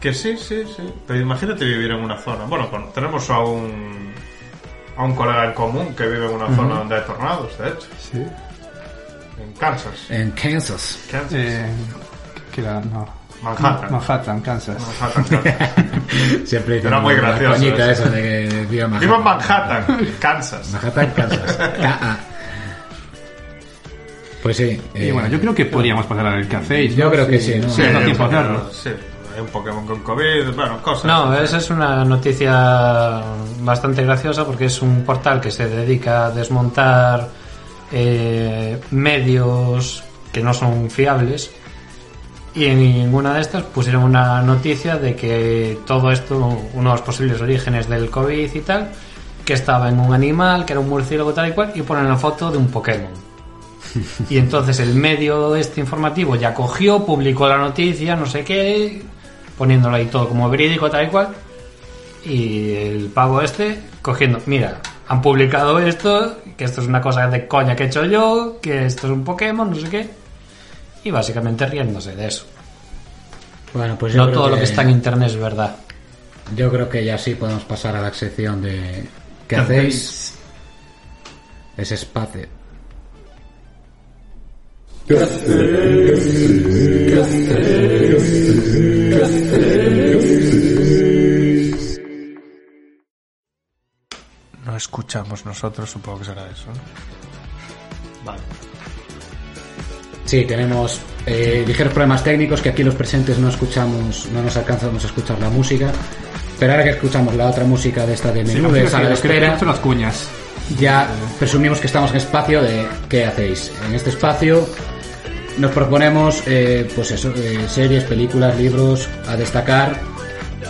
[SPEAKER 3] Que sí, sí, sí. Pero imagínate vivir en una zona. Bueno, tenemos a un... A un colega en común que vive en una zona donde hay tornados, de hecho.
[SPEAKER 4] Sí.
[SPEAKER 3] En Kansas.
[SPEAKER 1] En Kansas.
[SPEAKER 3] Kansas.
[SPEAKER 4] Eh, que era, no.
[SPEAKER 3] Manhattan.
[SPEAKER 4] Manhattan, Kansas.
[SPEAKER 3] Manhattan, Kansas. <laughs>
[SPEAKER 1] Siempre dicen
[SPEAKER 3] Era muy gracioso
[SPEAKER 1] coñita
[SPEAKER 3] eso.
[SPEAKER 1] esa de que viva
[SPEAKER 3] Vivo en
[SPEAKER 1] Manhattan.
[SPEAKER 3] Manhattan, Kansas.
[SPEAKER 1] Manhattan, Kansas. K.A.. <laughs> Pues sí.
[SPEAKER 4] Y
[SPEAKER 1] eh,
[SPEAKER 4] bueno, yo creo que podríamos pasar al que hacéis.
[SPEAKER 1] Yo
[SPEAKER 4] ¿no?
[SPEAKER 1] creo que sí, ¿no?
[SPEAKER 4] Sí, da tiempo a hacerlo.
[SPEAKER 3] Sí, hay un Pokémon con COVID, bueno, cosas.
[SPEAKER 2] No, esa es una noticia bastante graciosa porque es un portal que se dedica a desmontar eh, medios que no son fiables y en ninguna de estas pusieron una noticia de que todo esto, uno de los posibles orígenes del COVID y tal, que estaba en un animal, que era un murciélago tal y cual, y ponen la foto de un Pokémon. <laughs> Y entonces el medio este informativo ya cogió, publicó la noticia, no sé qué, poniéndolo ahí todo como verídico tal y cual. Y el pavo este cogiendo, mira, han publicado esto, que esto es una cosa de coña que he hecho yo, que esto es un Pokémon, no sé qué. Y básicamente riéndose de eso.
[SPEAKER 1] Bueno, pues yo
[SPEAKER 2] No
[SPEAKER 1] creo
[SPEAKER 2] todo lo que está en internet es verdad.
[SPEAKER 1] Yo creo que ya sí podemos pasar a la sección de ¿qué hacéis? Ese espacio.
[SPEAKER 3] No escuchamos nosotros, supongo que será eso. Vale.
[SPEAKER 1] Sí, tenemos eh, ligeros problemas técnicos que aquí los presentes no escuchamos, no nos alcanzamos a escuchar la música. Pero ahora que escuchamos la otra música de esta de
[SPEAKER 4] Sí,
[SPEAKER 1] menú,
[SPEAKER 4] la
[SPEAKER 1] de sala de espera,
[SPEAKER 4] las cuñas.
[SPEAKER 1] ya presumimos que estamos en espacio de ¿qué hacéis? En este espacio nos proponemos, eh, pues eso, eh, series, películas, libros a destacar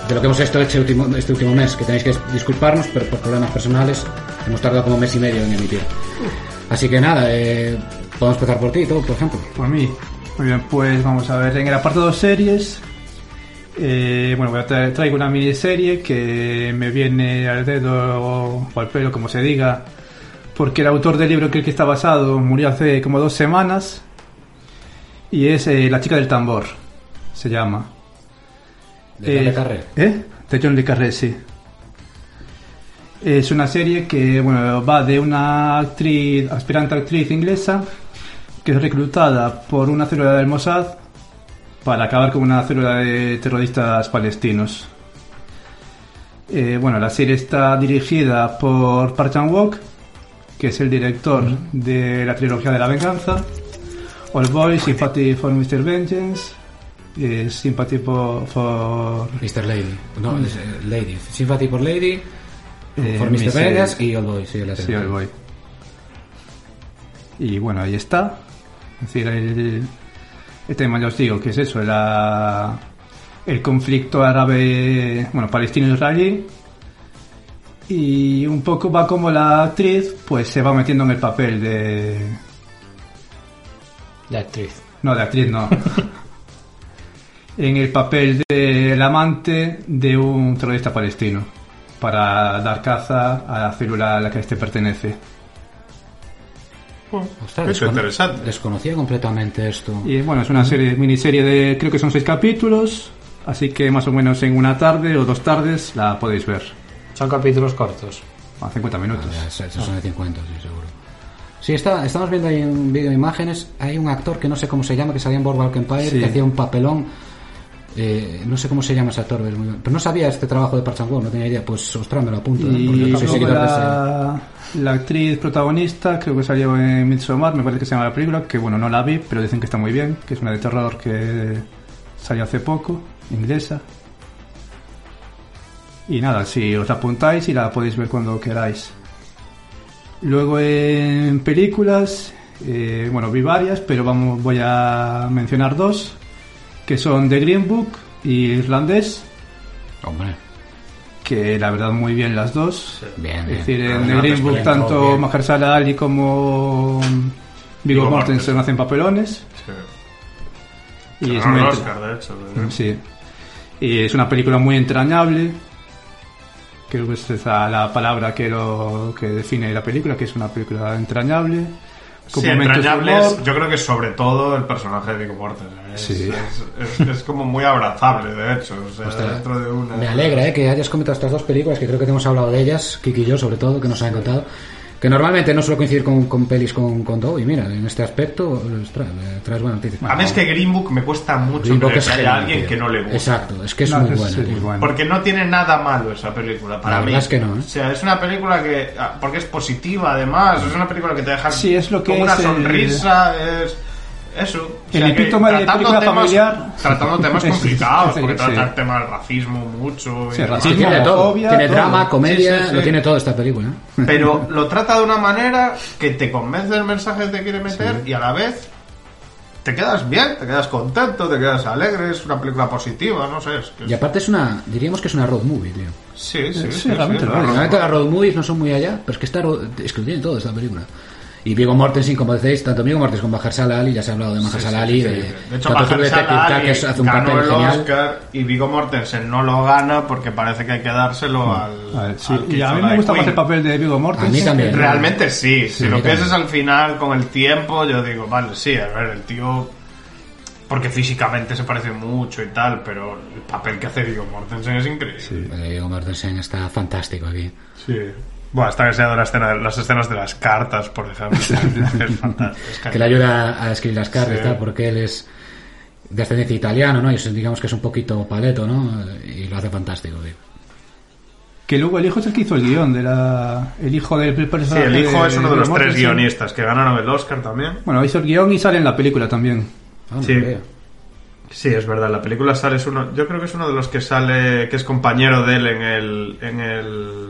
[SPEAKER 1] de lo que hemos hecho este último, este último mes, que tenéis que disculparnos, pero por problemas personales hemos tardado como un mes y medio en emitir. Así que nada, eh, podemos empezar por ti, todo, por ejemplo.
[SPEAKER 4] Por mí. Muy bien, pues vamos a ver. En el apartado series, eh, bueno, voy a tra- traigo una miniserie que me viene al dedo o al pelo, como se diga, porque el autor del libro que el que está basado murió hace como dos semanas y es eh, La chica del tambor, se llama.
[SPEAKER 1] De John
[SPEAKER 4] Eh,
[SPEAKER 1] Le Carré.
[SPEAKER 4] ¿Eh? De John Le Carré, sí. Es una serie que bueno, va de una actriz, aspirante actriz inglesa que es reclutada por una célula del Mossad para acabar con una célula de terroristas palestinos. Eh, bueno, la serie está dirigida por Park Chan-wook, que es el director de la trilogía de la venganza. All Boy, Sympathy for Mr. Vengeance, eh, Sympathy for, for
[SPEAKER 1] Mr. Lady. No, es, eh, Lady. Sympathy por Lady,
[SPEAKER 4] Eh,
[SPEAKER 1] por Mr.
[SPEAKER 4] Lady.
[SPEAKER 1] y Old Boy. Sí, la
[SPEAKER 4] Sí,
[SPEAKER 1] serie.
[SPEAKER 4] All Boy. Y bueno, ahí está. Es decir, el, el tema, ya os digo, que es eso, la, el conflicto árabe, bueno, palestino-israelí. Y un poco va como la actriz, pues se va metiendo en el papel de...
[SPEAKER 2] De actriz.
[SPEAKER 4] No, de actriz no. <laughs> en el papel del amante de un terrorista palestino para dar caza a la célula a la que este pertenece.
[SPEAKER 1] Ostras,
[SPEAKER 3] Eso es interesante.
[SPEAKER 1] Desconocía completamente esto.
[SPEAKER 4] Y bueno, es una serie, miniserie de creo que son seis capítulos, así que más o menos en una tarde o dos tardes la podéis ver.
[SPEAKER 2] Son capítulos cortos.
[SPEAKER 4] A 50 minutos.
[SPEAKER 1] Ya, eso son de 50, sí, seguro. Sí, está, estamos viendo ahí un vídeo de imágenes. Hay un actor que no sé cómo se llama, que salía en Boardwalk Empire,
[SPEAKER 4] Sí.
[SPEAKER 1] que hacía un papelón. Eh, no sé cómo se llama ese actor, pero pero no sabía este trabajo de Park no tenía idea. Pues, ostras, me lo apunto, ¿eh?
[SPEAKER 4] Y
[SPEAKER 1] soy
[SPEAKER 4] la, la actriz protagonista, creo que salió en Midsommar, me parece que se llama la película, que bueno, no la vi, pero dicen que está muy bien, que es una de terror que salió hace poco, inglesa. Y nada, si os apuntáis y la podéis ver cuando queráis. Luego en películas, eh, bueno, vi varias, pero vamos, voy a mencionar dos, que son The Green Book y Irlandés,
[SPEAKER 1] Hombre,
[SPEAKER 4] que la verdad muy bien las dos.
[SPEAKER 1] bien,
[SPEAKER 4] Es
[SPEAKER 1] bien.
[SPEAKER 4] decir, en The Green Book tanto. Mahershala Ali como Viggo Mortensen hacen papelones.
[SPEAKER 3] Sí.
[SPEAKER 4] Y es muy
[SPEAKER 3] Oscar, de hecho. de-
[SPEAKER 4] Sí. Y es una película muy entrañable. Creo que esa es la la palabra que lo que define la película, que es una película entrañable. Con
[SPEAKER 3] Sí, entrañables.
[SPEAKER 4] humor.
[SPEAKER 3] Yo creo que sobre todo el personaje de Viggo Mortensen. Es,
[SPEAKER 4] Sí.
[SPEAKER 3] es, es- es como muy abrazable, de hecho. O sea,
[SPEAKER 1] Ostras,
[SPEAKER 3] dentro de una...
[SPEAKER 1] Me alegra eh, que hayas comentado estas dos películas, que creo que te hemos hablado de ellas, Kiki y yo sobre todo, que nos han contado. Que normalmente no suelo coincidir con, con pelis con, con Doe, y mira, en este aspecto, ostras, me traes buena noticia.
[SPEAKER 3] A mí es que Green Book me cuesta mucho
[SPEAKER 1] Green Book
[SPEAKER 3] creer
[SPEAKER 1] es
[SPEAKER 3] que haya alguien
[SPEAKER 1] tío.
[SPEAKER 3] que no le guste.
[SPEAKER 1] Exacto, es que es
[SPEAKER 4] No,
[SPEAKER 1] muy
[SPEAKER 4] es-
[SPEAKER 1] buena.
[SPEAKER 4] sí,
[SPEAKER 1] tío.
[SPEAKER 4] bueno.
[SPEAKER 3] Porque no tiene nada malo esa película, para
[SPEAKER 1] La
[SPEAKER 3] mí.
[SPEAKER 1] verdad es que no, ¿eh?
[SPEAKER 3] O sea, es una película que... ah, Porque es positiva, además. Es una película que te deja
[SPEAKER 4] Sí, es lo que
[SPEAKER 3] con una
[SPEAKER 4] el-
[SPEAKER 3] sonrisa, es... Eso. O
[SPEAKER 4] El epítome de
[SPEAKER 3] tratando
[SPEAKER 4] película
[SPEAKER 3] temas-
[SPEAKER 4] familiar.
[SPEAKER 3] Tratando temas <laughs> complicados,
[SPEAKER 4] sí,
[SPEAKER 3] porque
[SPEAKER 4] sí.
[SPEAKER 3] trata el tema del racismo mucho.
[SPEAKER 4] Sí.
[SPEAKER 1] Sí,
[SPEAKER 4] racismo,
[SPEAKER 1] tiene todo. Tiene
[SPEAKER 4] todo.
[SPEAKER 1] drama, comedia,
[SPEAKER 3] Sí, sí, sí.
[SPEAKER 1] lo tiene todo esta película.
[SPEAKER 3] Pero <laughs> lo trata de una manera que te convence del mensaje que te quiere meter y a la vez te quedas bien, te quedas contento, te quedas alegre, es una película positiva, no sé. Es que es-
[SPEAKER 1] Y aparte es una, diríamos que es una road movie, tío.
[SPEAKER 3] Sí, sí,
[SPEAKER 4] Sí, realmente lo es.
[SPEAKER 1] Normalmente las road movies no son muy allá, pero es que está, es que lo tiene todo esta película. Y Viggo Mortensen, como decéis, tanto Viggo Mortensen como Mahershala Ali, ya se ha hablado de Mahershala Ali, de,
[SPEAKER 3] De hecho, Mahershala
[SPEAKER 1] que
[SPEAKER 3] Ali
[SPEAKER 1] es- hace un
[SPEAKER 3] ganó
[SPEAKER 1] papel
[SPEAKER 3] el
[SPEAKER 1] genial.
[SPEAKER 3] Oscar y Viggo Mortensen no lo gana porque parece que hay que dárselo al,
[SPEAKER 4] A ver, sí,
[SPEAKER 3] al que
[SPEAKER 4] y a mí me gusta más el papel de Viggo Mortensen.
[SPEAKER 1] A mí también.
[SPEAKER 4] que-
[SPEAKER 3] Realmente sí, si
[SPEAKER 1] Sí,
[SPEAKER 3] lo piensas al final con el tiempo, yo digo, vale, sí, a ver, el tío porque físicamente se parece mucho y tal, pero el papel que hace Viggo Mortensen es increíble.
[SPEAKER 1] Eh, Viggo Mortensen está fantástico aquí.
[SPEAKER 3] Sí. Bueno, hasta que de la escena, las escenas de las cartas, por ejemplo. <laughs> es fantástico. es <laughs>
[SPEAKER 1] Que le ayuda a escribir las cartas
[SPEAKER 3] Sí.
[SPEAKER 1] y tal, porque él es de ascendencia italiano, ¿no? Y digamos que es un poquito paleto, ¿no? Y lo hace fantástico, tío.
[SPEAKER 4] Que luego el hijo es el que hizo el guion de la... El hijo del
[SPEAKER 3] Sí,
[SPEAKER 4] personaje
[SPEAKER 3] el hijo es uno de los tres guionistas que ganaron el Oscar también.
[SPEAKER 4] Bueno, hizo el guion y sale en la película también.
[SPEAKER 1] Ah,
[SPEAKER 3] Sí. Sí, es verdad, la película sale es uno, yo creo que es uno de los que sale, que es compañero de él en el, en el,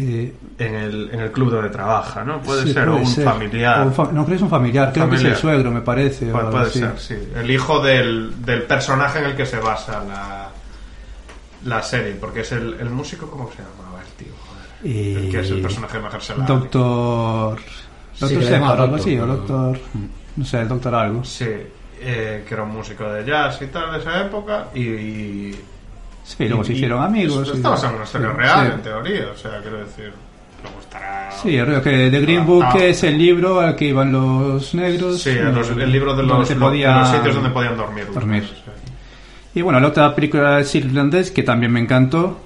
[SPEAKER 4] Eh,
[SPEAKER 3] en el, en el club donde trabaja, ¿no? Puede
[SPEAKER 4] sí,
[SPEAKER 3] ser, o un
[SPEAKER 4] ser.
[SPEAKER 3] familiar.
[SPEAKER 4] O un fa- no creo que es un familiar, creo que es el suegro, me parece.
[SPEAKER 3] Puede,
[SPEAKER 4] así.
[SPEAKER 3] ser, sí. El hijo del, del personaje en el que se basa la, la serie, porque es el, el músico, ¿cómo se llamaba el tío? Joder.
[SPEAKER 4] Y-
[SPEAKER 3] El que es el personaje de Mahershala.
[SPEAKER 4] Doctor...
[SPEAKER 1] Sí,
[SPEAKER 4] Doctor Shepard,
[SPEAKER 1] llama
[SPEAKER 4] algo así, o doctor... No sé, el doctor algo.
[SPEAKER 3] Sí, eh, que era un músico de jazz y tal de esa época, y... y
[SPEAKER 4] Sí, luego se hicieron amigos.
[SPEAKER 3] Esto
[SPEAKER 4] y-
[SPEAKER 3] está basado en una historia real, en teoría, o sea, quiero decir, estará...
[SPEAKER 4] Sí, el rollo que The Green Book
[SPEAKER 3] Ah, ah.
[SPEAKER 4] es el libro al que iban los negros.
[SPEAKER 3] Sí, los- el libro de los, de los sitios donde podían dormir.
[SPEAKER 4] dormir.
[SPEAKER 3] sí.
[SPEAKER 4] Y bueno, la otra película es Irlandés, que también me encantó.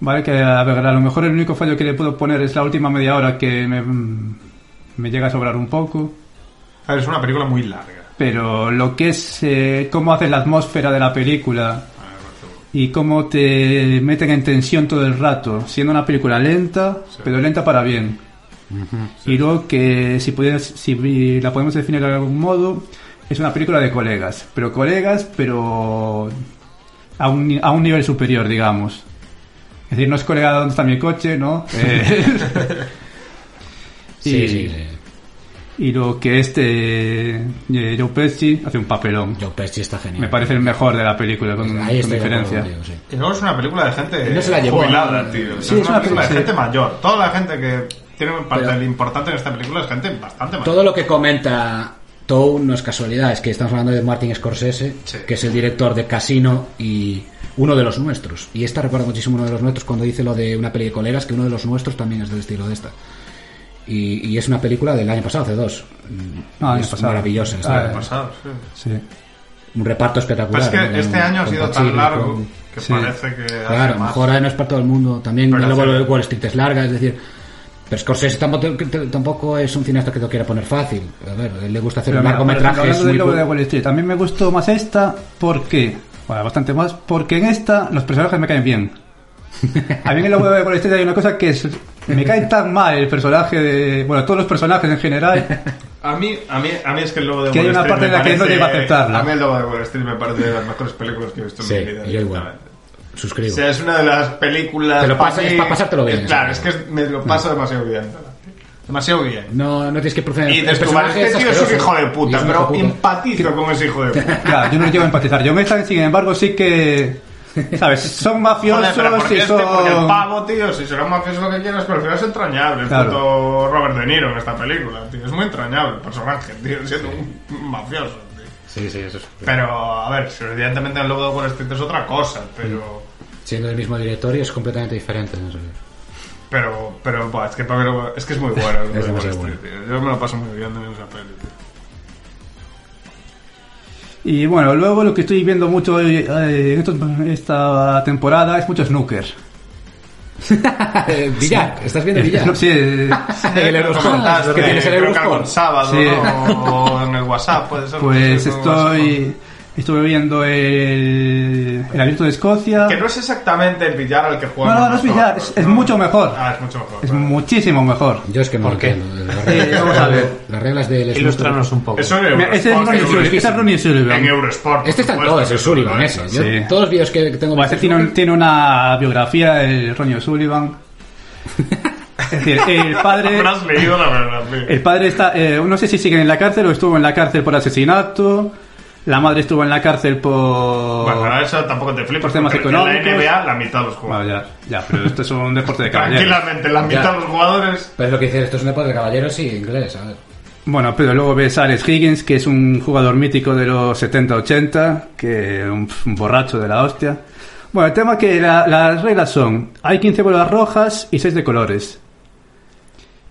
[SPEAKER 4] Vale, que a ver, a lo mejor el único fallo que le puedo poner es la última media hora que me, me llega a sobrar un poco.
[SPEAKER 3] A ver, es una película muy larga.
[SPEAKER 4] Pero lo que es eh, cómo hace la atmósfera de la película. Y cómo te meten en tensión todo el rato, siendo una película lenta, pero lenta para bien. Y luego que si, pudieras, si la podemos definir de algún modo, es una película de colegas, pero colegas, pero a un, a un nivel superior, digamos. Es decir, no es colega de dónde está mi coche, ¿no? <laughs> Eh,
[SPEAKER 1] Sí, <laughs>
[SPEAKER 4] y,
[SPEAKER 1] sí, sí.
[SPEAKER 4] Y lo que este eh, Joe Pesci hace un papelón.
[SPEAKER 1] Joe Pesci está genial.
[SPEAKER 4] Me parece el mejor de la película, con,
[SPEAKER 1] Ahí
[SPEAKER 4] con diferencia.
[SPEAKER 1] contigo, sí.
[SPEAKER 3] Y luego es una película de gente
[SPEAKER 1] No se la llevó,
[SPEAKER 3] jubilada,
[SPEAKER 1] ¿no?
[SPEAKER 3] tío.
[SPEAKER 4] Sí,
[SPEAKER 3] es,
[SPEAKER 4] es
[SPEAKER 3] una película de gente mayor. Toda la gente que tiene un papel
[SPEAKER 1] Pero-
[SPEAKER 3] importante en esta película es gente bastante mayor.
[SPEAKER 1] Todo lo que comenta Tow no es casualidad, es que estamos hablando de Martin Scorsese,
[SPEAKER 3] Sí.
[SPEAKER 1] que es el director de Casino y uno de los nuestros. Y esta recuerda muchísimo uno de los nuestros cuando dice lo de una peli de colegas, que uno de los nuestros también es del estilo de esta. Y, y es una película del año pasado, hace dos. Mm,
[SPEAKER 4] Ah, año
[SPEAKER 1] es
[SPEAKER 4] pasado.
[SPEAKER 1] maravillosa.
[SPEAKER 4] Ah,
[SPEAKER 1] está-
[SPEAKER 4] año
[SPEAKER 3] Pasado, sí.
[SPEAKER 4] Sí.
[SPEAKER 1] un reparto espectacular.
[SPEAKER 3] Pues es
[SPEAKER 1] ¿no?
[SPEAKER 3] que este
[SPEAKER 1] Con-
[SPEAKER 3] año ha sido tan largo
[SPEAKER 1] con-
[SPEAKER 3] que
[SPEAKER 4] Sí.
[SPEAKER 3] parece que hace
[SPEAKER 1] Claro, a lo
[SPEAKER 3] más.
[SPEAKER 1] mejor ahora no es para todo el mundo. También
[SPEAKER 3] Pero
[SPEAKER 1] el
[SPEAKER 3] hace-
[SPEAKER 1] vuelo de Wall Street es larga, es decir. Pero Scorsese tampoco, tampoco es un cineasta que lo quiera poner fácil. A ver, a él le gusta hacer
[SPEAKER 4] Pero hablando de
[SPEAKER 1] muy
[SPEAKER 4] mí me gustó más esta porque, bueno, bastante más, porque en esta los personajes me caen bien. <laughs> A mí en el Lobo de Wall Street hay una cosa que es, me cae tan mal el personaje de, bueno, todos los personajes en general,
[SPEAKER 3] A mí, a mí, a mí es que el lobo de
[SPEAKER 4] Que hay
[SPEAKER 3] Wall
[SPEAKER 4] una
[SPEAKER 3] Street
[SPEAKER 4] parte
[SPEAKER 3] me
[SPEAKER 4] en la que no
[SPEAKER 3] parece-
[SPEAKER 4] llego a aceptarla.
[SPEAKER 3] A mí el lobo de Wall Street me parece de las mejores películas que he visto en
[SPEAKER 1] Sí,
[SPEAKER 3] mi vida.
[SPEAKER 1] yo igual. Suscribo.
[SPEAKER 3] O sea, es una de las películas.
[SPEAKER 1] Te lo
[SPEAKER 3] pa'
[SPEAKER 1] pasa-
[SPEAKER 3] mí-
[SPEAKER 1] es pa' pasártelo bien,
[SPEAKER 3] Claro, es que me lo paso demasiado bien. Demasiado bien.
[SPEAKER 1] No, no tienes que proceder.
[SPEAKER 3] Y
[SPEAKER 1] el personaje
[SPEAKER 3] este tío es un hijo de puta, pero empatizo con ese hijo de puta.
[SPEAKER 4] claro, yo no llego a empatizar. Yo me sin embargo, sí que, ¿sabes? Son mafiosos
[SPEAKER 3] Joder, pero ¿por qué
[SPEAKER 4] y
[SPEAKER 3] este? Porque el
[SPEAKER 4] son...
[SPEAKER 3] pavo, tío, si será mafioso lo que quieras, pero al final es entrañable. El
[SPEAKER 4] Claro.
[SPEAKER 3] puto Robert De Niro en esta película, tío. Es muy entrañable el personaje, tío, siendo un mafioso, tío.
[SPEAKER 2] Sí, sí, eso es.
[SPEAKER 3] Pero, a ver, evidentemente el lobo de Wall Street es otra cosa, pero...
[SPEAKER 1] Siendo el mismo director y es completamente diferente. Sé.
[SPEAKER 3] Pero, pero, es que, es que es muy bueno. el <laughs>
[SPEAKER 1] Es
[SPEAKER 3] Wall Street, tío. Yo me lo paso muy bien en esa peli, tío.
[SPEAKER 4] Y bueno, luego lo que estoy viendo mucho eh, en estos- esta temporada es mucho snooker. <laughs>
[SPEAKER 1] Eh, Villar, ¿estás viendo Villar?
[SPEAKER 4] No, sí, eh, <laughs>
[SPEAKER 1] el
[SPEAKER 3] comentaste,
[SPEAKER 1] que tienes el Eurosport.
[SPEAKER 3] sábado,
[SPEAKER 4] Sí.
[SPEAKER 3] ¿no? O en el WhatsApp, puede ser.
[SPEAKER 4] pues
[SPEAKER 3] no sé,
[SPEAKER 4] estoy... Estuve viendo el, el Abierto de Escocia.
[SPEAKER 3] Que no es exactamente el billar al que juega.
[SPEAKER 4] No, no, no es billar, es- es mucho mejor.
[SPEAKER 3] Ah, es mucho mejor.
[SPEAKER 4] Es
[SPEAKER 3] vale.
[SPEAKER 4] muchísimo mejor.
[SPEAKER 1] Yo es que no
[SPEAKER 2] ¿Por qué?
[SPEAKER 4] Eh, <laughs> vamos a ver.
[SPEAKER 1] las reglas del
[SPEAKER 2] Ilustranos un poco.
[SPEAKER 3] Eso en
[SPEAKER 4] ese es
[SPEAKER 3] Eurosport,
[SPEAKER 4] Ronnie
[SPEAKER 3] en
[SPEAKER 4] Sullivan. ese es Ronnie Sullivan.
[SPEAKER 3] En Eurosport. por
[SPEAKER 1] Este está en es el Sullivan ese. Yo,
[SPEAKER 4] Sí.
[SPEAKER 1] Todos los vídeos que tengo
[SPEAKER 4] este tiene, un- tiene una biografía, el Ronnie Sullivan. <laughs> Es decir, el padre...
[SPEAKER 3] Leído la verdad.
[SPEAKER 4] El padre está, eh, no sé si sigue en la cárcel o estuvo en la cárcel por asesinato. La madre estuvo en la cárcel por.
[SPEAKER 3] Bueno, para eso tampoco te flipas.
[SPEAKER 4] por temas económicos.
[SPEAKER 3] En la NBA, la mitad de los
[SPEAKER 4] Bueno,
[SPEAKER 3] jugadores.
[SPEAKER 4] ya, ya, pero esto es un deporte de caballeros.
[SPEAKER 3] Tranquilamente, la mitad
[SPEAKER 1] Ya.
[SPEAKER 3] de los jugadores.
[SPEAKER 1] Pero es lo que dices, esto es un deporte de caballeros y inglés, a ver.
[SPEAKER 4] Bueno, pero luego ves a Alex Higgins, que es un jugador mítico de los 70-80, que un, un borracho de la hostia. Bueno, el tema que la- las reglas son, hay 15 bolas rojas y 6 de colores.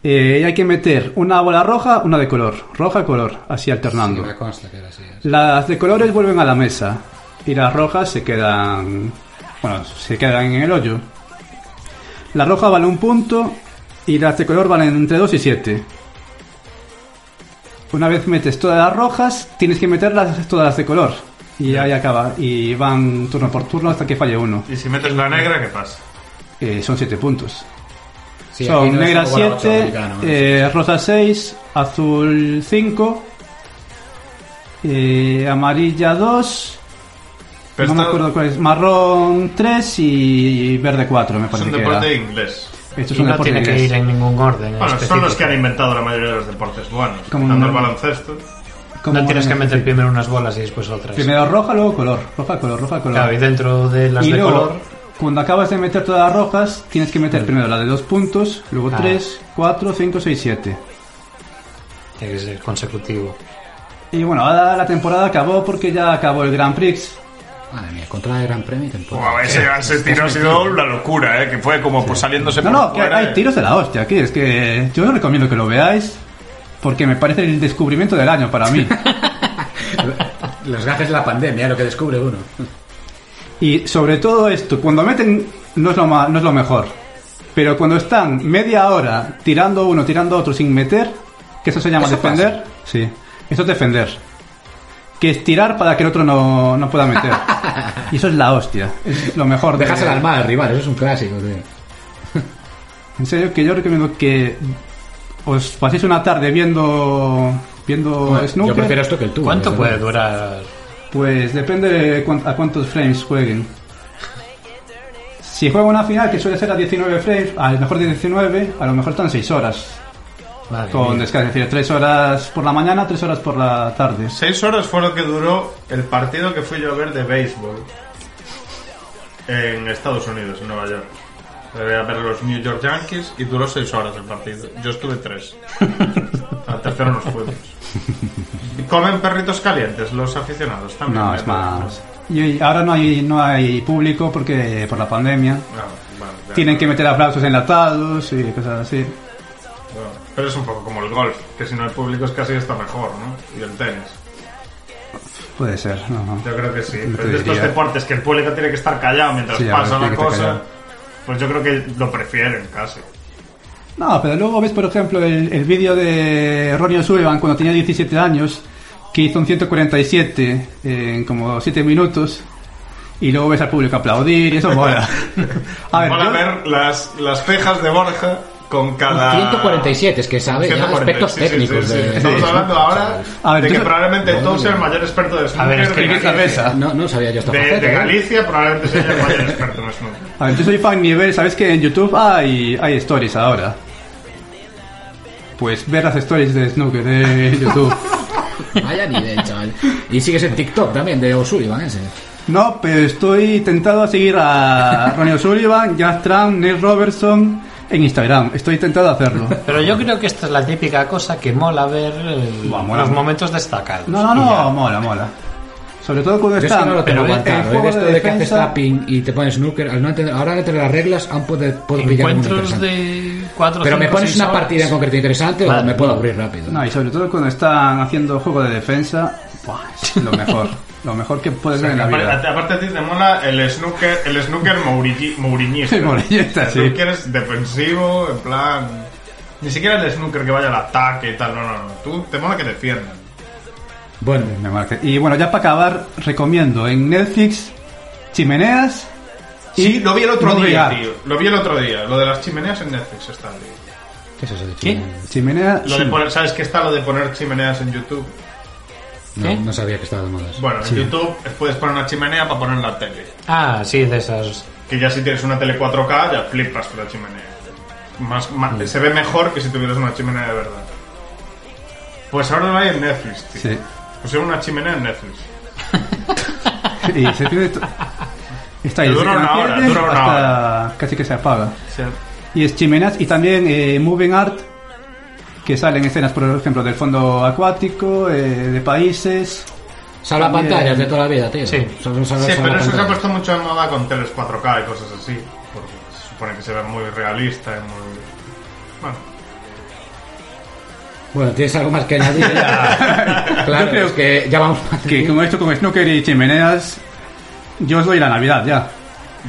[SPEAKER 4] Eh, y hay que meter una bola roja, una de color. Roja, color, así alternando.
[SPEAKER 1] Sí, me consta que era así. es.
[SPEAKER 4] Las de colores vuelven a la mesa y las rojas se quedan, bueno, se quedan en el hoyo. La roja vale un punto y las de color valen entre 2 y 7. Una vez metes todas las rojas, tienes que meterlas todas las de color. Y ahí acaba. Y van turno por turno hasta que falle uno.
[SPEAKER 3] Y si metes la negra, ¿qué pasa?
[SPEAKER 4] Eh, son 7 puntos.
[SPEAKER 1] Sí,
[SPEAKER 4] son
[SPEAKER 1] no es
[SPEAKER 4] negra
[SPEAKER 1] como la ocho
[SPEAKER 4] 7,
[SPEAKER 1] americano, ¿no?
[SPEAKER 4] eh, rosa 6, azul 5, eh, amarilla 2,
[SPEAKER 3] Pero
[SPEAKER 4] no me acuerdo cuál es, marrón 3 y verde 4 me
[SPEAKER 3] es
[SPEAKER 4] parece
[SPEAKER 3] un
[SPEAKER 4] que era.
[SPEAKER 3] deporte inglés.
[SPEAKER 4] Esto es
[SPEAKER 2] Y
[SPEAKER 4] un
[SPEAKER 2] no
[SPEAKER 4] deporte
[SPEAKER 2] tiene que
[SPEAKER 4] inglés.
[SPEAKER 2] ir en ningún orden.
[SPEAKER 3] Bueno, son
[SPEAKER 2] específico.
[SPEAKER 3] los que han inventado la mayoría de los deportes buenos.
[SPEAKER 4] Como
[SPEAKER 3] el
[SPEAKER 4] un-
[SPEAKER 3] baloncesto.
[SPEAKER 4] Como
[SPEAKER 2] No tienes que meter primero unas bolas y después otras.
[SPEAKER 4] Primero roja, luego color, roja, color, roja, color.
[SPEAKER 2] Claro, y dentro de las
[SPEAKER 4] y
[SPEAKER 2] de
[SPEAKER 4] luego,
[SPEAKER 2] color.
[SPEAKER 4] Cuando acabas de meter todas las rojas, tienes que meter primero la de 2 puntos, luego
[SPEAKER 2] Ah.
[SPEAKER 4] 3, 4, 5, 6, 7.
[SPEAKER 2] Tiene que ser consecutivo.
[SPEAKER 4] Y bueno, ahora la temporada acabó porque ya acabó el Grand Prix.
[SPEAKER 1] Madre mía, contra el Gran Premio y temporada.
[SPEAKER 3] Wow, ese, ese tiro ha sido una locura, ¿eh? Que fue como pues saliéndose
[SPEAKER 4] No,
[SPEAKER 3] por
[SPEAKER 4] no, que
[SPEAKER 3] fuera,
[SPEAKER 4] hay
[SPEAKER 3] ¿eh?
[SPEAKER 4] tiros de la hostia aquí. Es que yo os recomiendo que lo veáis porque me parece el descubrimiento del año para mí. <laughs>
[SPEAKER 1] Los gajes de la pandemia, lo que descubre uno.
[SPEAKER 4] Y sobre todo esto, cuando meten no es lo, ma- no es lo mejor. Pero cuando están media hora tirando uno, tirando otro sin meter, que eso se llama
[SPEAKER 1] ¿Eso
[SPEAKER 4] defender. Sí, eso es defender. Que es tirar para que el otro no, no pueda meter. <laughs> y eso es la hostia. Es lo mejor de
[SPEAKER 1] Dejas el alma al rival, eso es un clásico, tío. <laughs>
[SPEAKER 4] En serio, que yo recomiendo que os paséis una tarde viendo viendo snooker.
[SPEAKER 1] Yo prefiero esto que el tubo.
[SPEAKER 2] ¿Cuánto puede durar?
[SPEAKER 4] Pues depende de cuán- a cuántos frames jueguen. Si juegan una final que suele ser a 19 frames, a lo mejor de 19, a lo mejor están 6 horas.
[SPEAKER 2] Madre
[SPEAKER 4] Con
[SPEAKER 2] mía.
[SPEAKER 4] descanso, es decir, 3 horas por la mañana, 3 horas por la tarde.
[SPEAKER 3] Seis horas fue lo que duró el partido que fui yo a ver de béisbol en Estados Unidos, en Nueva York. Debería ver los New York Yankees y duró seis horas el partido. Yo estuve tres. <laughs> Al tercero nos fuimos. ¿Y ¿Comen perritos calientes los aficionados también?
[SPEAKER 4] No, es más. Y ahora no hay, no hay público porque por la pandemia
[SPEAKER 3] vale, ya.
[SPEAKER 4] tienen que meter aplausos enlatados y cosas así.
[SPEAKER 3] Bueno, pero es un poco como el golf, que si no hay público es casi está mejor, ¿no? Y el tenis.
[SPEAKER 4] Puede ser, no, no.
[SPEAKER 3] Yo creo que sí. Pero de estos
[SPEAKER 4] diría.
[SPEAKER 3] deportes que el público tiene que estar callado mientras
[SPEAKER 4] Sí, a
[SPEAKER 3] pasa la cosa. Pues yo creo que lo prefieren casi.
[SPEAKER 4] No, pero luego ves, por ejemplo, el, el vídeo de Ronnie O'Sullivan cuando tenía 17 años, que hizo un 147 en como 7 minutos, y luego ves al público aplaudir y eso mola. <laughs> A ver,
[SPEAKER 3] Mola
[SPEAKER 4] yo-
[SPEAKER 3] ver las, las cejas de Borja con cada...
[SPEAKER 1] 147, es que sabe ya
[SPEAKER 3] 140,
[SPEAKER 1] aspectos
[SPEAKER 3] sí, sí,
[SPEAKER 1] técnicos
[SPEAKER 3] sí, sí.
[SPEAKER 1] de...
[SPEAKER 3] Estamos hablando ahora
[SPEAKER 4] A ver,
[SPEAKER 3] de que
[SPEAKER 4] yo-
[SPEAKER 3] probablemente tú seas el mayor experto de snooker
[SPEAKER 2] A ver, es que
[SPEAKER 3] de, Galicia.
[SPEAKER 1] No, no sabía yo esta
[SPEAKER 3] de,
[SPEAKER 1] faceta,
[SPEAKER 3] de
[SPEAKER 1] ¿eh?
[SPEAKER 3] Galicia probablemente seas el mayor experto en snooker.
[SPEAKER 4] A ver, yo soy fan nivel, sabes que en YouTube hay, hay stories ahora. Pues ver las stories de snooker de <laughs> YouTube.
[SPEAKER 1] Vaya nivel, chaval. Y sigues en TikTok también, de O'Sullivan ese.
[SPEAKER 4] No, pero estoy tentado a seguir a Ronnie O'Sullivan, Jack Trump, Neil Robertson en Instagram. Estoy tentado a hacerlo. <laughs>
[SPEAKER 2] Pero yo creo que esta es la típica cosa que mola ver el-
[SPEAKER 4] Buah, mola.
[SPEAKER 2] los momentos destacados.
[SPEAKER 4] No, no, no, mola, mola. Sobre todo cuando
[SPEAKER 1] es
[SPEAKER 4] están.
[SPEAKER 1] que no lo tengo
[SPEAKER 2] pero
[SPEAKER 1] aguantado.
[SPEAKER 4] el
[SPEAKER 1] ¿eh?
[SPEAKER 4] juego
[SPEAKER 1] De esto
[SPEAKER 4] de
[SPEAKER 1] de que haces tapping y te pones snooker, al no entender- ahora entre las reglas aún puede, puedo pillar
[SPEAKER 2] Encuentros de 4
[SPEAKER 1] Pero me pones una partida en concreto interesante o
[SPEAKER 2] Vale.
[SPEAKER 1] me puedo aburrir rápido.
[SPEAKER 4] No, y sobre todo cuando están haciendo juego de defensa, buah, es lo mejor. <laughs> lo mejor que puedes ver en la
[SPEAKER 3] Aparte,
[SPEAKER 4] vida.
[SPEAKER 3] aparte a ti te mola el snooker, el snooker mourinhista.
[SPEAKER 4] El mourillista,
[SPEAKER 3] El
[SPEAKER 4] sí.
[SPEAKER 3] snooker es defensivo, en plan... Ni siquiera el snooker que vaya al ataque y tal, no, no, no. Tú te mola que defiendan.
[SPEAKER 1] Bueno,
[SPEAKER 4] Me marca. Y bueno, ya para acabar, recomiendo en Netflix Chimeneas. y
[SPEAKER 3] Sí, lo vi el otro día, tío. Lo vi el otro día. Lo de las chimeneas en Netflix está, tío.
[SPEAKER 1] ¿qué es eso de
[SPEAKER 2] ¿Qué?
[SPEAKER 1] chimenea?
[SPEAKER 4] Chimenea.
[SPEAKER 3] Lo de poner, ¿Sabes qué está lo de poner chimeneas en YouTube?
[SPEAKER 1] No, no sabía que estaba de moda.
[SPEAKER 3] Bueno, en YouTube puedes poner una chimenea para poner la tele.
[SPEAKER 2] Ah, sí, de esas.
[SPEAKER 3] Que ya si tienes una tele 4K ya flipas con la chimenea. Más, más- Se ve mejor que si tuvieras una chimenea de verdad. Pues ahora lo hay en Netflix, tío.
[SPEAKER 4] Sí.
[SPEAKER 3] Pusieron una chimenea en Netflix. <laughs>
[SPEAKER 4] Y se to- Está ahí,
[SPEAKER 3] Dura una hora, dura una
[SPEAKER 4] hasta casi que se apaga. Y es Chimeneas y también eh, Moving Art, que salen escenas, por ejemplo, del fondo acuático, eh, de países.
[SPEAKER 1] Salva pantallas de toda la vida, tío.
[SPEAKER 2] Sí.
[SPEAKER 3] Sí, pero eso se ha puesto mucho de moda con teles 4K y cosas así. Porque se supone que se ve muy realista y muy... Bueno,
[SPEAKER 1] Bueno, ¿tienes algo más que <laughs> añadir? claro,
[SPEAKER 4] Yo creo
[SPEAKER 1] es que ya vamos
[SPEAKER 4] Que como esto con Snooker y Chimeneas, yo os doy la Navidad ya.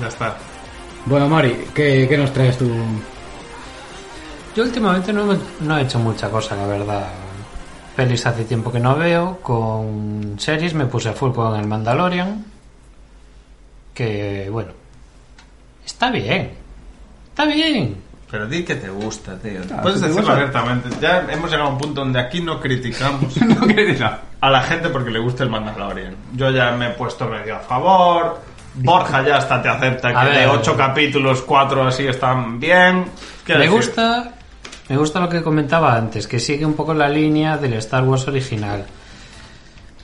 [SPEAKER 3] ya está.
[SPEAKER 1] Bueno, Mari, ¿qué, qué nos traes tú?
[SPEAKER 2] Yo últimamente no, me- no he hecho mucha cosa, la verdad. Pelis hace tiempo que no veo. Con series me puse a full con el Mandalorian. Que, bueno. Está bien. Está bien.
[SPEAKER 3] Pero di que te gusta, tío.
[SPEAKER 4] Ah,
[SPEAKER 3] Puedes
[SPEAKER 4] si
[SPEAKER 3] decirlo
[SPEAKER 4] gusta.
[SPEAKER 3] abiertamente. Ya hemos llegado a un punto donde aquí no criticamos <laughs>
[SPEAKER 4] no
[SPEAKER 3] a la gente porque le gusta el Mandalorian. Yo ya me he puesto medio a favor. Borja ya hasta te acepta que de ocho capítulos, cuatro así están bien.
[SPEAKER 2] Me
[SPEAKER 3] decir,
[SPEAKER 2] gusta. Me gusta lo que comentaba antes, que sigue un poco la línea del Star Wars original.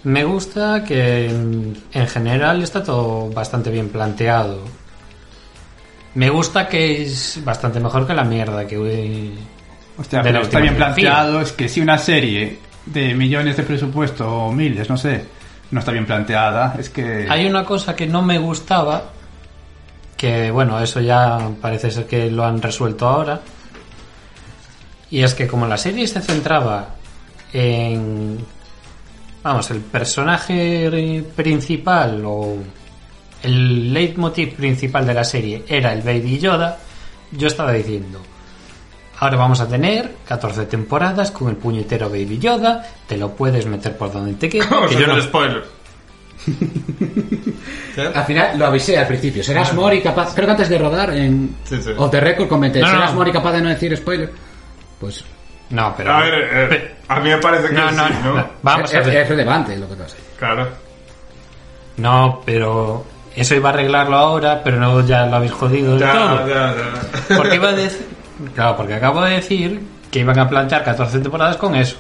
[SPEAKER 2] Me gusta que en, en general está todo bastante bien planteado. Me gusta que es bastante mejor que la mierda que hoy
[SPEAKER 4] Hostia,
[SPEAKER 2] De
[SPEAKER 4] pero
[SPEAKER 2] la
[SPEAKER 4] está bien planteado. Es que si una serie de millones de presupuesto o miles, no sé, no está bien planteada, es que.
[SPEAKER 2] Hay una cosa que no me gustaba, que bueno, eso ya parece ser que lo han resuelto ahora, y es que como la serie se centraba en, vamos, el personaje principal o el leitmotiv principal de la serie era el Baby Yoda, yo estaba diciendo, ahora vamos a tener 14 temporadas con el puñetero Baby Yoda, te lo puedes meter por donde te quede, <laughs>
[SPEAKER 3] Vamos
[SPEAKER 2] que yo no,
[SPEAKER 3] spoiler. <laughs>
[SPEAKER 1] Al final lo avisé al principio. ¿Serás Mori capaz? Creo que antes de rodar en
[SPEAKER 3] Sí, sí.
[SPEAKER 1] Off the Record comenté.
[SPEAKER 2] No, no,
[SPEAKER 1] ¿Serás
[SPEAKER 2] no.
[SPEAKER 1] Mori capaz de no decir spoiler? Pues
[SPEAKER 2] No, pero.
[SPEAKER 3] A ver, eh, a mí me parece que
[SPEAKER 2] no,
[SPEAKER 3] sí,
[SPEAKER 2] no,
[SPEAKER 3] ¿no?
[SPEAKER 2] no. Vamos
[SPEAKER 1] es,
[SPEAKER 2] a ver.
[SPEAKER 1] es relevante lo que pasa.
[SPEAKER 3] Claro.
[SPEAKER 2] No, pero. Eso iba a arreglarlo ahora, pero no ya lo habéis jodido
[SPEAKER 3] Ya,
[SPEAKER 2] todo.
[SPEAKER 3] ya, ya.
[SPEAKER 2] Porque iba a decir. Claro, porque acabo de decir que iban a plantear 14 temporadas con eso.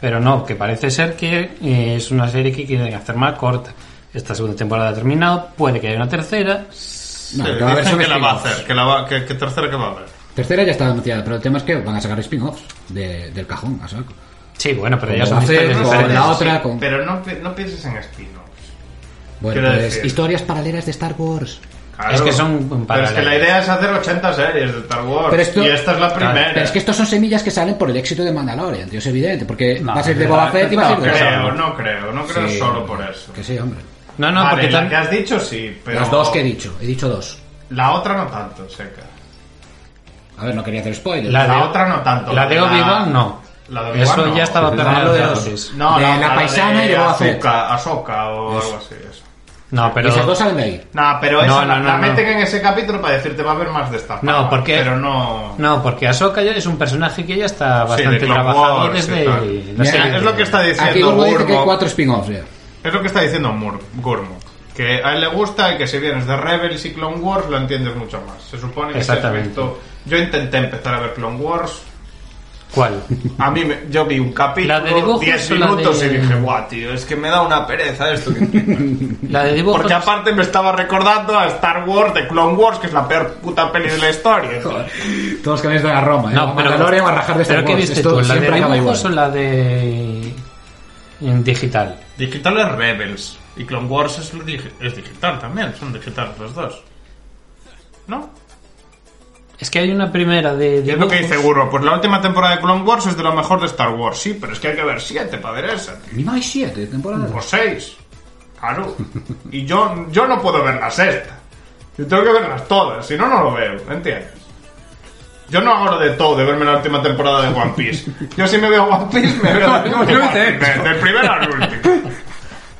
[SPEAKER 2] Pero no, que parece ser que eh, es una serie que quieren hacer más corta. Esta segunda temporada ha terminado, puede que haya una tercera.
[SPEAKER 1] No,
[SPEAKER 3] Sí,
[SPEAKER 1] que va a haber
[SPEAKER 3] dicen
[SPEAKER 1] son
[SPEAKER 3] que la va a hacer, que, la va, que, que tercera que va a haber.
[SPEAKER 1] Tercera ya está anunciada, pero el tema es que van a sacar spin-offs de- del cajón, a saco.
[SPEAKER 2] Sí, bueno, pero ya son historias diferentes.
[SPEAKER 1] la otra, con...
[SPEAKER 3] Pero no, pi- no pienses en spin-offs.
[SPEAKER 1] Bueno,
[SPEAKER 3] quiero
[SPEAKER 1] pues
[SPEAKER 3] decir-
[SPEAKER 1] historias paralelas de Star Wars.
[SPEAKER 3] Claro.
[SPEAKER 2] Es que son
[SPEAKER 3] Pero es que la idea es hacer 80 series de Star Wars.
[SPEAKER 1] Pero esto-
[SPEAKER 3] y esta es la primera.
[SPEAKER 1] Pero es que estos son semillas que salen por el éxito de Mandalorian, tío, es evidente, porque
[SPEAKER 4] No,
[SPEAKER 1] va a ser de Boba Fett y va a ser
[SPEAKER 4] no
[SPEAKER 1] de
[SPEAKER 3] creo, no creo, no creo
[SPEAKER 1] Sí,
[SPEAKER 3] solo por eso.
[SPEAKER 1] Que sí, hombre.
[SPEAKER 2] No, no,
[SPEAKER 3] Vale,
[SPEAKER 2] porque
[SPEAKER 3] la
[SPEAKER 2] tam-
[SPEAKER 3] que has dicho sí, pero...
[SPEAKER 1] Las dos que he dicho, he dicho dos.
[SPEAKER 3] La otra no tanto, seca.
[SPEAKER 1] A ver, no quería hacer spoilers.
[SPEAKER 2] La
[SPEAKER 3] La,
[SPEAKER 2] de-
[SPEAKER 3] otra no tanto.
[SPEAKER 2] La de Obi-Wan no.
[SPEAKER 3] La de Obi-Wan
[SPEAKER 2] Eso
[SPEAKER 3] no.
[SPEAKER 2] ya estaba
[SPEAKER 1] Pues
[SPEAKER 2] planeado
[SPEAKER 1] de
[SPEAKER 2] de
[SPEAKER 1] dos.
[SPEAKER 2] antes.
[SPEAKER 3] No,
[SPEAKER 1] de
[SPEAKER 3] no,
[SPEAKER 1] la paisana y de Fett.
[SPEAKER 3] Ahsoka, Ahsoka o
[SPEAKER 1] Eso.
[SPEAKER 3] algo así. Eso.
[SPEAKER 2] No, pero...
[SPEAKER 1] Y esas dos salen de ahí.
[SPEAKER 3] No, pero esa
[SPEAKER 2] No,
[SPEAKER 3] la,
[SPEAKER 2] no, no,
[SPEAKER 3] la
[SPEAKER 2] no.
[SPEAKER 3] meten en ese capítulo para decirte va a haber más de esta
[SPEAKER 2] No, porque-
[SPEAKER 3] Pero no...
[SPEAKER 2] No, porque Ahsoka ya es un personaje que ya está
[SPEAKER 3] Sí,
[SPEAKER 2] bastante
[SPEAKER 3] de Clone
[SPEAKER 2] trabajado
[SPEAKER 3] Wars y
[SPEAKER 2] desde la
[SPEAKER 1] Mira,
[SPEAKER 2] serie.
[SPEAKER 3] es lo que está diciendo
[SPEAKER 1] Aquí dice que hay cuatro spin-offs ya.
[SPEAKER 3] Es lo que está diciendo Mur Gurmo. Que a él le gusta y que si vienes de Rebels y Clone Wars lo entiendes mucho más. Se supone que si has
[SPEAKER 2] Exactamente.
[SPEAKER 3] visto... Yo intenté empezar a ver Clone Wars.
[SPEAKER 2] ¿Cuál?
[SPEAKER 3] A mí me- yo vi un
[SPEAKER 2] ¿La de
[SPEAKER 3] capítulo,
[SPEAKER 2] dibujos
[SPEAKER 3] 10
[SPEAKER 2] o la
[SPEAKER 3] minutos
[SPEAKER 2] de-
[SPEAKER 3] y dije, guau, tío, es que me da una pereza esto. que-". <laughs>
[SPEAKER 2] La de dibujos...
[SPEAKER 3] Porque aparte me estaba recordando a Star Wars de Clone Wars, que es la peor puta peli de la historia. <laughs>
[SPEAKER 1] Todos los canales de la Roma, ¿eh?
[SPEAKER 2] No, pero,
[SPEAKER 1] Mandalorian va a rajar de Star
[SPEAKER 2] ¿pero qué viste
[SPEAKER 1] Esto
[SPEAKER 2] tú? ¿La de dibujos o la de... en digital?
[SPEAKER 3] Digital es Rebels. Y Clone Wars es, digi- es digital también, son digitales los dos. ¿No?
[SPEAKER 2] Es que hay una primera de
[SPEAKER 3] Y es lo que dice Gurro, pues la última temporada de Clone Wars es de lo mejor de Star Wars. Sí, pero es que hay que ver siete para ver esa. tío.
[SPEAKER 1] Mínimo hay siete temporadas.
[SPEAKER 3] O seis. Claro. Y yo, yo no puedo ver la sexta. Yo tengo que verlas todas, si no, no lo veo, ¿entiendes? Yo no hago lo de todo, de verme la última temporada de One Piece. Yo si me veo One Piece, me veo <laughs> la última del primero al último.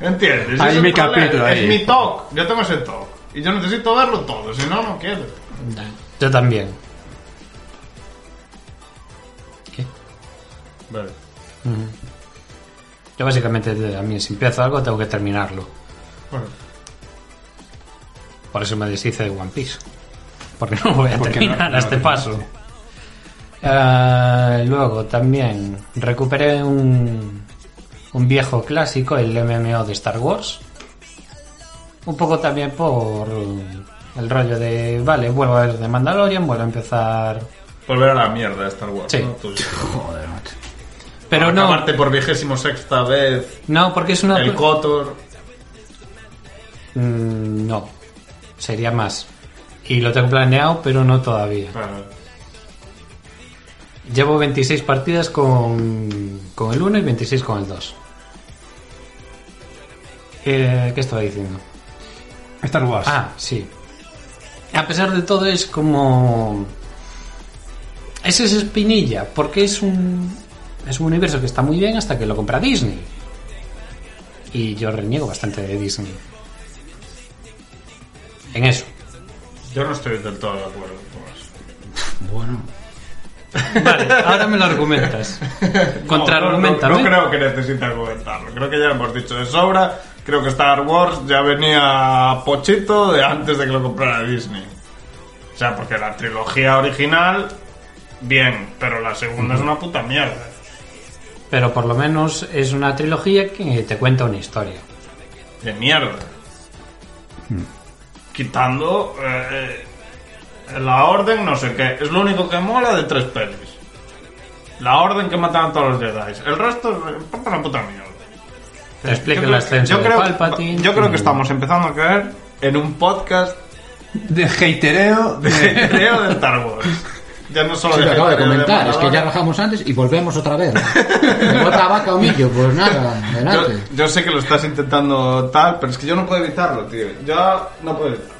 [SPEAKER 3] ¿Entiendes? Es
[SPEAKER 4] mi capítulo,
[SPEAKER 3] Es
[SPEAKER 4] ahí.
[SPEAKER 3] mi talk. Yo tengo ese talk. Y yo necesito verlo todo, si no, no quiero.
[SPEAKER 2] Yo también. ¿Qué?
[SPEAKER 3] Vale.
[SPEAKER 2] Yo básicamente, a mí, si empiezo algo, tengo que terminarlo.
[SPEAKER 3] Bueno.
[SPEAKER 2] Por eso me deshice de One Piece. Porque no voy a
[SPEAKER 4] Porque
[SPEAKER 2] terminar
[SPEAKER 4] no-
[SPEAKER 2] a
[SPEAKER 4] no
[SPEAKER 2] este
[SPEAKER 4] te-
[SPEAKER 2] paso. Eh, luego también recuperé un, un viejo clásico, el MMO de Star Wars. Un poco también por el rollo de, vale, vuelvo a ver de Mandalorian, vuelvo a empezar...
[SPEAKER 3] Volver a la mierda de Star Wars.
[SPEAKER 2] Sí.
[SPEAKER 3] ¿no? Tú-
[SPEAKER 1] Joder, macho.
[SPEAKER 2] Pero no,
[SPEAKER 3] Acabarte por vigésimo sexta vez
[SPEAKER 2] no, porque es una...
[SPEAKER 3] el Kotor.
[SPEAKER 2] Mm, no, sería más. Y lo tengo planeado, pero no todavía.
[SPEAKER 3] Claro.
[SPEAKER 2] Llevo 26 partidas con, con el 1 y 26 con el 2. Eh, ¿Qué estaba diciendo?
[SPEAKER 4] Star Wars.
[SPEAKER 2] Ah, sí. A pesar de todo es como... Es esa espinilla, porque es un... Es un universo que está muy bien hasta que lo compra Disney. Y yo reniego bastante de Disney. En eso.
[SPEAKER 3] Yo no estoy del todo de acuerdo con eso. <laughs>
[SPEAKER 1] Bueno.
[SPEAKER 2] Vale, ahora me lo argumentas. <laughs> Contraargumenta,
[SPEAKER 3] No, no, no creo que necesite argumentarlo. Creo que ya hemos dicho de sobra. Creo que Star Wars ya venía pochito de antes de que lo comprara Disney. O sea, porque la trilogía original, bien, pero la segunda es una puta mierda.
[SPEAKER 2] Pero por lo menos es una trilogía que te cuenta una historia.
[SPEAKER 3] De mierda. Quitando eh, la orden, no sé qué. Es lo único que mola de tres pelis. La orden que matan a todos los Jedi. El resto es una puta mierda.
[SPEAKER 2] Te explica el ascenso
[SPEAKER 3] yo
[SPEAKER 2] de
[SPEAKER 3] creo,
[SPEAKER 2] Palpatine.
[SPEAKER 3] yo creo que estamos empezando a caer en un podcast
[SPEAKER 4] De hatereo.
[SPEAKER 3] de
[SPEAKER 4] De...
[SPEAKER 3] creo de Star Wars. Ya no solo
[SPEAKER 1] Sí, lo acabo de
[SPEAKER 3] hatereo
[SPEAKER 1] comentar, es que ya bajamos antes y volvemos otra vez. ¿Me otra vaca o millo? Pues nada,
[SPEAKER 3] yo,
[SPEAKER 1] adelante.
[SPEAKER 3] yo sé que lo estás intentando tal, pero es que yo no puedo evitarlo, tío. Yo no puedo evitarlo.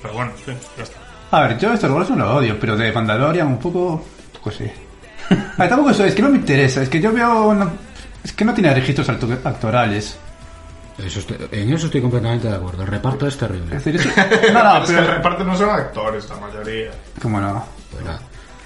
[SPEAKER 3] Pero bueno, sí, ya está.
[SPEAKER 4] A ver, yo Star Wars no lo odio, pero de Mandalorian un poco... Poco sí. <laughs> A ver, tampoco eso, es que no me interesa, es que yo veo... no- es que no tiene registros acto- actorales.
[SPEAKER 1] Eso estoy- en eso estoy completamente de acuerdo. El reparto es terrible.
[SPEAKER 4] Es decir, eso- No, no, <laughs>
[SPEAKER 3] es que el
[SPEAKER 4] pero...
[SPEAKER 3] reparto no son actores, la mayoría.
[SPEAKER 4] ¿Cómo no?
[SPEAKER 1] Pues la,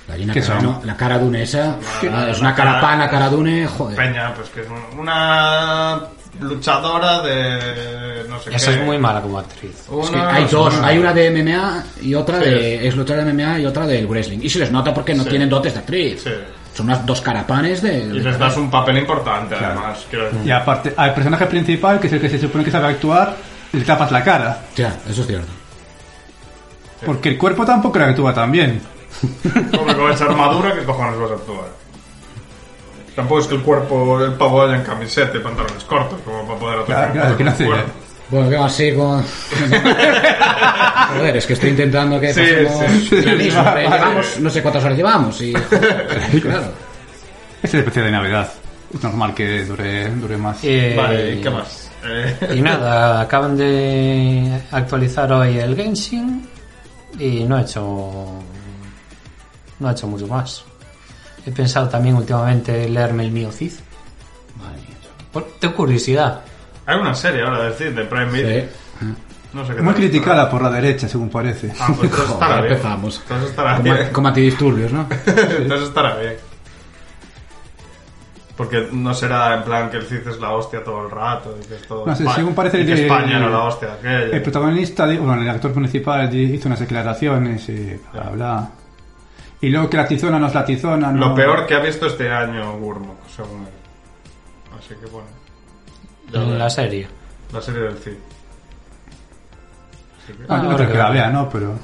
[SPEAKER 1] la Gina
[SPEAKER 4] ¿Qué
[SPEAKER 1] Carano,
[SPEAKER 4] son?
[SPEAKER 1] la cara dune esa,
[SPEAKER 3] ¿Qué?
[SPEAKER 1] es una cara pana, cara dune, joder.
[SPEAKER 3] Peña, pues que es un- una luchadora de. no sé
[SPEAKER 2] Esa
[SPEAKER 3] qué.
[SPEAKER 2] es muy mala como actriz.
[SPEAKER 1] Es que hay dos, hay una de MMA y otra
[SPEAKER 3] Sí.
[SPEAKER 1] de es luchadora de MMA y otra del wrestling. Y se les nota porque no
[SPEAKER 3] Sí.
[SPEAKER 1] tienen dotes de actriz.
[SPEAKER 3] Sí.
[SPEAKER 1] Son unas dos carapanes de.
[SPEAKER 3] Y les das un papel importante, además.
[SPEAKER 4] Y aparte, al personaje principal, que es el que se supone que sabe actuar, le tapas la cara.
[SPEAKER 1] Ya, eso es cierto.
[SPEAKER 4] Porque el cuerpo tampoco le actúa tan bien.
[SPEAKER 3] Come con esa armadura, ¿qué cojones vas a actuar? Tampoco es que el cuerpo, el pavo vaya en camiseta y pantalones cortos, como para poder actuar.
[SPEAKER 4] Claro, claro, que no.
[SPEAKER 1] Bueno, que así con... <laughs> Joder, es que estoy intentando que
[SPEAKER 3] Sí,
[SPEAKER 1] pasemos
[SPEAKER 3] sí.
[SPEAKER 1] la misma.
[SPEAKER 4] Vale.
[SPEAKER 1] Llevamos, no sé cuántas horas llevamos y... <laughs> claro.
[SPEAKER 4] Es el especial de Navidad. Es normal que dure, dure más.
[SPEAKER 2] Eh,
[SPEAKER 3] Vale, ¿y qué más? Eh,
[SPEAKER 2] Y nada, acaban de actualizar hoy el Genshin y no he hecho no he hecho mucho más. He pensado también últimamente leerme el mío Cid. Por, tengo curiosidad.
[SPEAKER 3] Hay una serie ahora de Cid, de Prime Video.
[SPEAKER 1] Sí.
[SPEAKER 3] No sé qué
[SPEAKER 4] Muy
[SPEAKER 3] tal
[SPEAKER 4] criticada por la derecha, según parece.
[SPEAKER 3] Ah, pues entonces estará
[SPEAKER 1] Joder,
[SPEAKER 3] bien.
[SPEAKER 1] empezamos.
[SPEAKER 3] Entonces estará
[SPEAKER 1] Como,
[SPEAKER 3] bien.
[SPEAKER 1] como antidisturbios, ¿no? <laughs>
[SPEAKER 3] Entonces estará bien. Porque no será en plan que el Cid es la hostia todo el rato y que es todo
[SPEAKER 4] No sé,
[SPEAKER 3] Espa-
[SPEAKER 4] según parece
[SPEAKER 3] y que
[SPEAKER 4] que-
[SPEAKER 3] España era la hostia aquella.
[SPEAKER 4] El protagonista, di- bueno, el actor principal di- hizo unas declaraciones y bla, bla. Y luego que la tizona no es la tizona.
[SPEAKER 3] Lo
[SPEAKER 4] no-
[SPEAKER 3] peor que ha visto este año Gurmo, según él. Así que bueno.
[SPEAKER 2] En la serie.
[SPEAKER 3] La serie del Cid. Así que-
[SPEAKER 4] Ah, yo no
[SPEAKER 2] Ah,
[SPEAKER 4] creo que la vea, ¿no? Pero.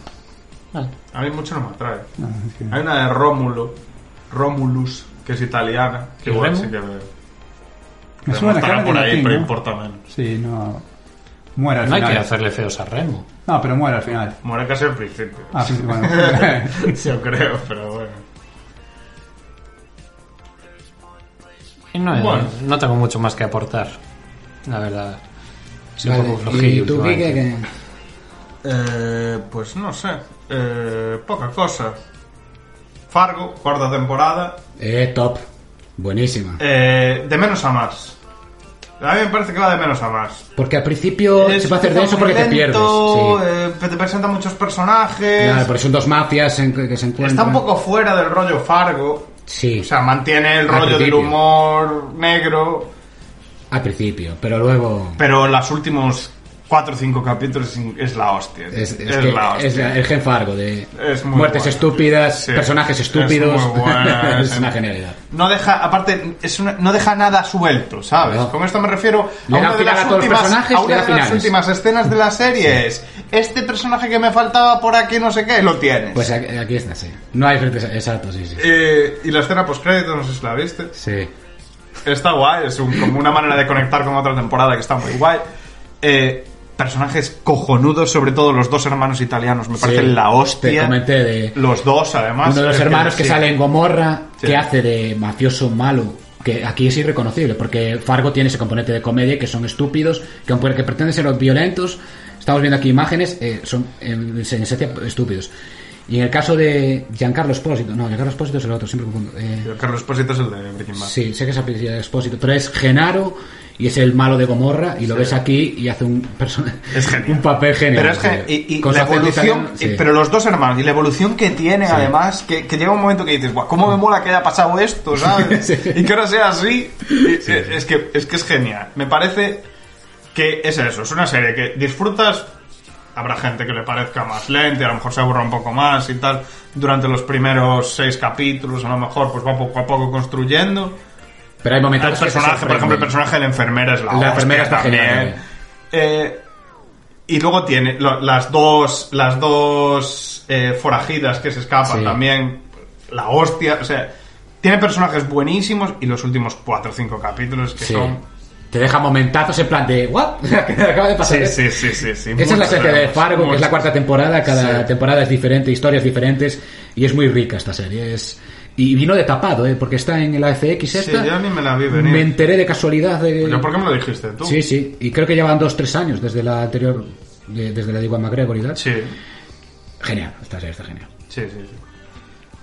[SPEAKER 2] Ah,
[SPEAKER 3] A mí mucho no me atrae.
[SPEAKER 4] no, es que-
[SPEAKER 3] Hay una de Rómulo, Romulus, que es italiana, que
[SPEAKER 2] ¿Y
[SPEAKER 3] igual
[SPEAKER 2] Remo?
[SPEAKER 3] sí que veo.
[SPEAKER 4] Me suena
[SPEAKER 3] estará por ahí,
[SPEAKER 4] latín,
[SPEAKER 3] pero
[SPEAKER 4] ¿no?
[SPEAKER 3] importa menos.
[SPEAKER 4] Sí, no. Muere al
[SPEAKER 2] no hay
[SPEAKER 4] final.
[SPEAKER 2] que hacerle feos a Remo.
[SPEAKER 4] No, pero muere al final.
[SPEAKER 3] Muere casi al principio.
[SPEAKER 4] Ah, sí, bueno. <laughs>
[SPEAKER 3] Yo creo, pero bueno.
[SPEAKER 2] Y no,
[SPEAKER 3] Bueno.
[SPEAKER 2] no tengo mucho más que aportar. La verdad. Soy un poco flojillo
[SPEAKER 1] y tú. Quique, que...
[SPEAKER 3] Eh, pues no sé. Eh, poca cosa. Fargo, cuarta temporada.
[SPEAKER 1] Eh, top. Buenísima.
[SPEAKER 3] Eh, de menos a más. A mí me parece que va de menos a más.
[SPEAKER 1] Porque al principio
[SPEAKER 3] Es
[SPEAKER 1] se puede hacer de eso porque te pierdes. Sí.
[SPEAKER 3] eh, te presenta muchos personajes.
[SPEAKER 1] Claro, porque son dos mafias en- que se encuentran.
[SPEAKER 3] Está un poco fuera del rollo Fargo.
[SPEAKER 1] Sí,
[SPEAKER 3] O sea, mantiene el
[SPEAKER 1] Al
[SPEAKER 3] rollo del humor negro.
[SPEAKER 1] Al principio, pero luego...
[SPEAKER 3] Pero los últimos 4 o 5 capítulos es- la hostia.
[SPEAKER 1] Es, es
[SPEAKER 3] Es
[SPEAKER 1] que
[SPEAKER 3] la hostia.
[SPEAKER 1] es el gen Fargo de muertes estúpidas,
[SPEAKER 3] Sí,
[SPEAKER 1] personajes
[SPEAKER 3] es
[SPEAKER 1] estúpidos.
[SPEAKER 3] muy buena, <laughs>
[SPEAKER 1] es una genialidad.
[SPEAKER 3] No deja, aparte, es una- no deja nada suelto, ¿sabes?
[SPEAKER 1] No.
[SPEAKER 3] Con esto me refiero a una de las
[SPEAKER 1] a
[SPEAKER 3] últimas, a una las últimas escenas de la serie es este personaje que me faltaba por aquí, no sé qué, lo tienes.
[SPEAKER 1] Pues aquí, aquí está, sí. No hay frentes, exacto, sí, sí.
[SPEAKER 3] Eh, y la escena post crédito, no sé si la viste.
[SPEAKER 1] Sí.
[SPEAKER 3] Está guay, es un- como una manera de conectar con otra temporada que está muy guay. Eh, personajes cojonudos, sobre todo los dos hermanos italianos, me
[SPEAKER 1] Sí,
[SPEAKER 3] parecen la hostia.
[SPEAKER 1] Te comenté de
[SPEAKER 3] Los dos, además.
[SPEAKER 1] uno de los hermanos que,
[SPEAKER 3] sí.
[SPEAKER 1] sale en Gomorra,
[SPEAKER 3] Sí.
[SPEAKER 1] que hace de mafioso malo. Que aquí es irreconocible, porque Fargo tiene ese componente de comedia que son estúpidos, que aunque que pretenden ser violentos, estamos viendo aquí imágenes, eh, son en, en esencia estúpidos. Y en el caso de Giancarlo Espósito, no, Giancarlo Espósito es el otro, siempre confundo. Eh,
[SPEAKER 3] Carlos Esposito es el de Breaking Bad.
[SPEAKER 1] Sí, sé que es apellido de Expósito, pero es Genaro y es el malo de Gomorra y lo ves aquí y hace un
[SPEAKER 3] Es
[SPEAKER 1] un papel genial.
[SPEAKER 3] Pero es que,
[SPEAKER 1] sí.
[SPEAKER 3] y, y
[SPEAKER 1] Con
[SPEAKER 3] la evolución,
[SPEAKER 1] sí.
[SPEAKER 3] y- pero los dos hermanos, y la evolución que tienen además, que, que llega un momento que dices, guau, ¿cómo me mola que haya pasado esto, sabes? <laughs>
[SPEAKER 1] Sí.
[SPEAKER 3] Y que ahora sea así, Y- es, que, es que es genial. Me parece que es eso, es una serie que disfrutas, habrá gente que le parezca más lenta, a lo mejor se aburra un poco más y tal, durante los primeros seis capítulos, a lo mejor pues va poco a poco construyendo.
[SPEAKER 1] Pero hay momentos
[SPEAKER 3] El
[SPEAKER 1] que
[SPEAKER 3] personaje, por ejemplo, el personaje de la enfermera es la,
[SPEAKER 1] La enfermera está
[SPEAKER 3] también.
[SPEAKER 1] genial también.
[SPEAKER 3] Eh, y luego tiene lo- las dos, las dos eh, forajidas que se escapan
[SPEAKER 1] Sí.
[SPEAKER 3] también. La hostia, o sea, tiene personajes buenísimos y los últimos cuatro o cinco capítulos que
[SPEAKER 1] Sí.
[SPEAKER 3] son.
[SPEAKER 1] Te deja momentazos en plan de ¿What? <laughs> ¿Qué acaba de pasar?
[SPEAKER 3] Sí, sí, sí, sí, sí.
[SPEAKER 1] Esa es la esencia de Fargo, que es la cuarta temporada. Cada
[SPEAKER 3] Sí.
[SPEAKER 1] temporada es diferente, historias diferentes. Y es muy rica esta serie. Es... Y vino de tapado, ¿eh? porque está en la FX
[SPEAKER 3] Sí,
[SPEAKER 1] esta.
[SPEAKER 3] yo ni me la vi venir.
[SPEAKER 1] Me enteré de casualidad de...
[SPEAKER 3] ¿Yo por qué me lo dijiste tú?
[SPEAKER 1] Sí, sí. Y creo que llevan dos, tres años desde la anterior, de- desde la de Iwan McGregor y tal.
[SPEAKER 3] Sí,
[SPEAKER 1] Genial, esta serie está genial.
[SPEAKER 3] sí, sí,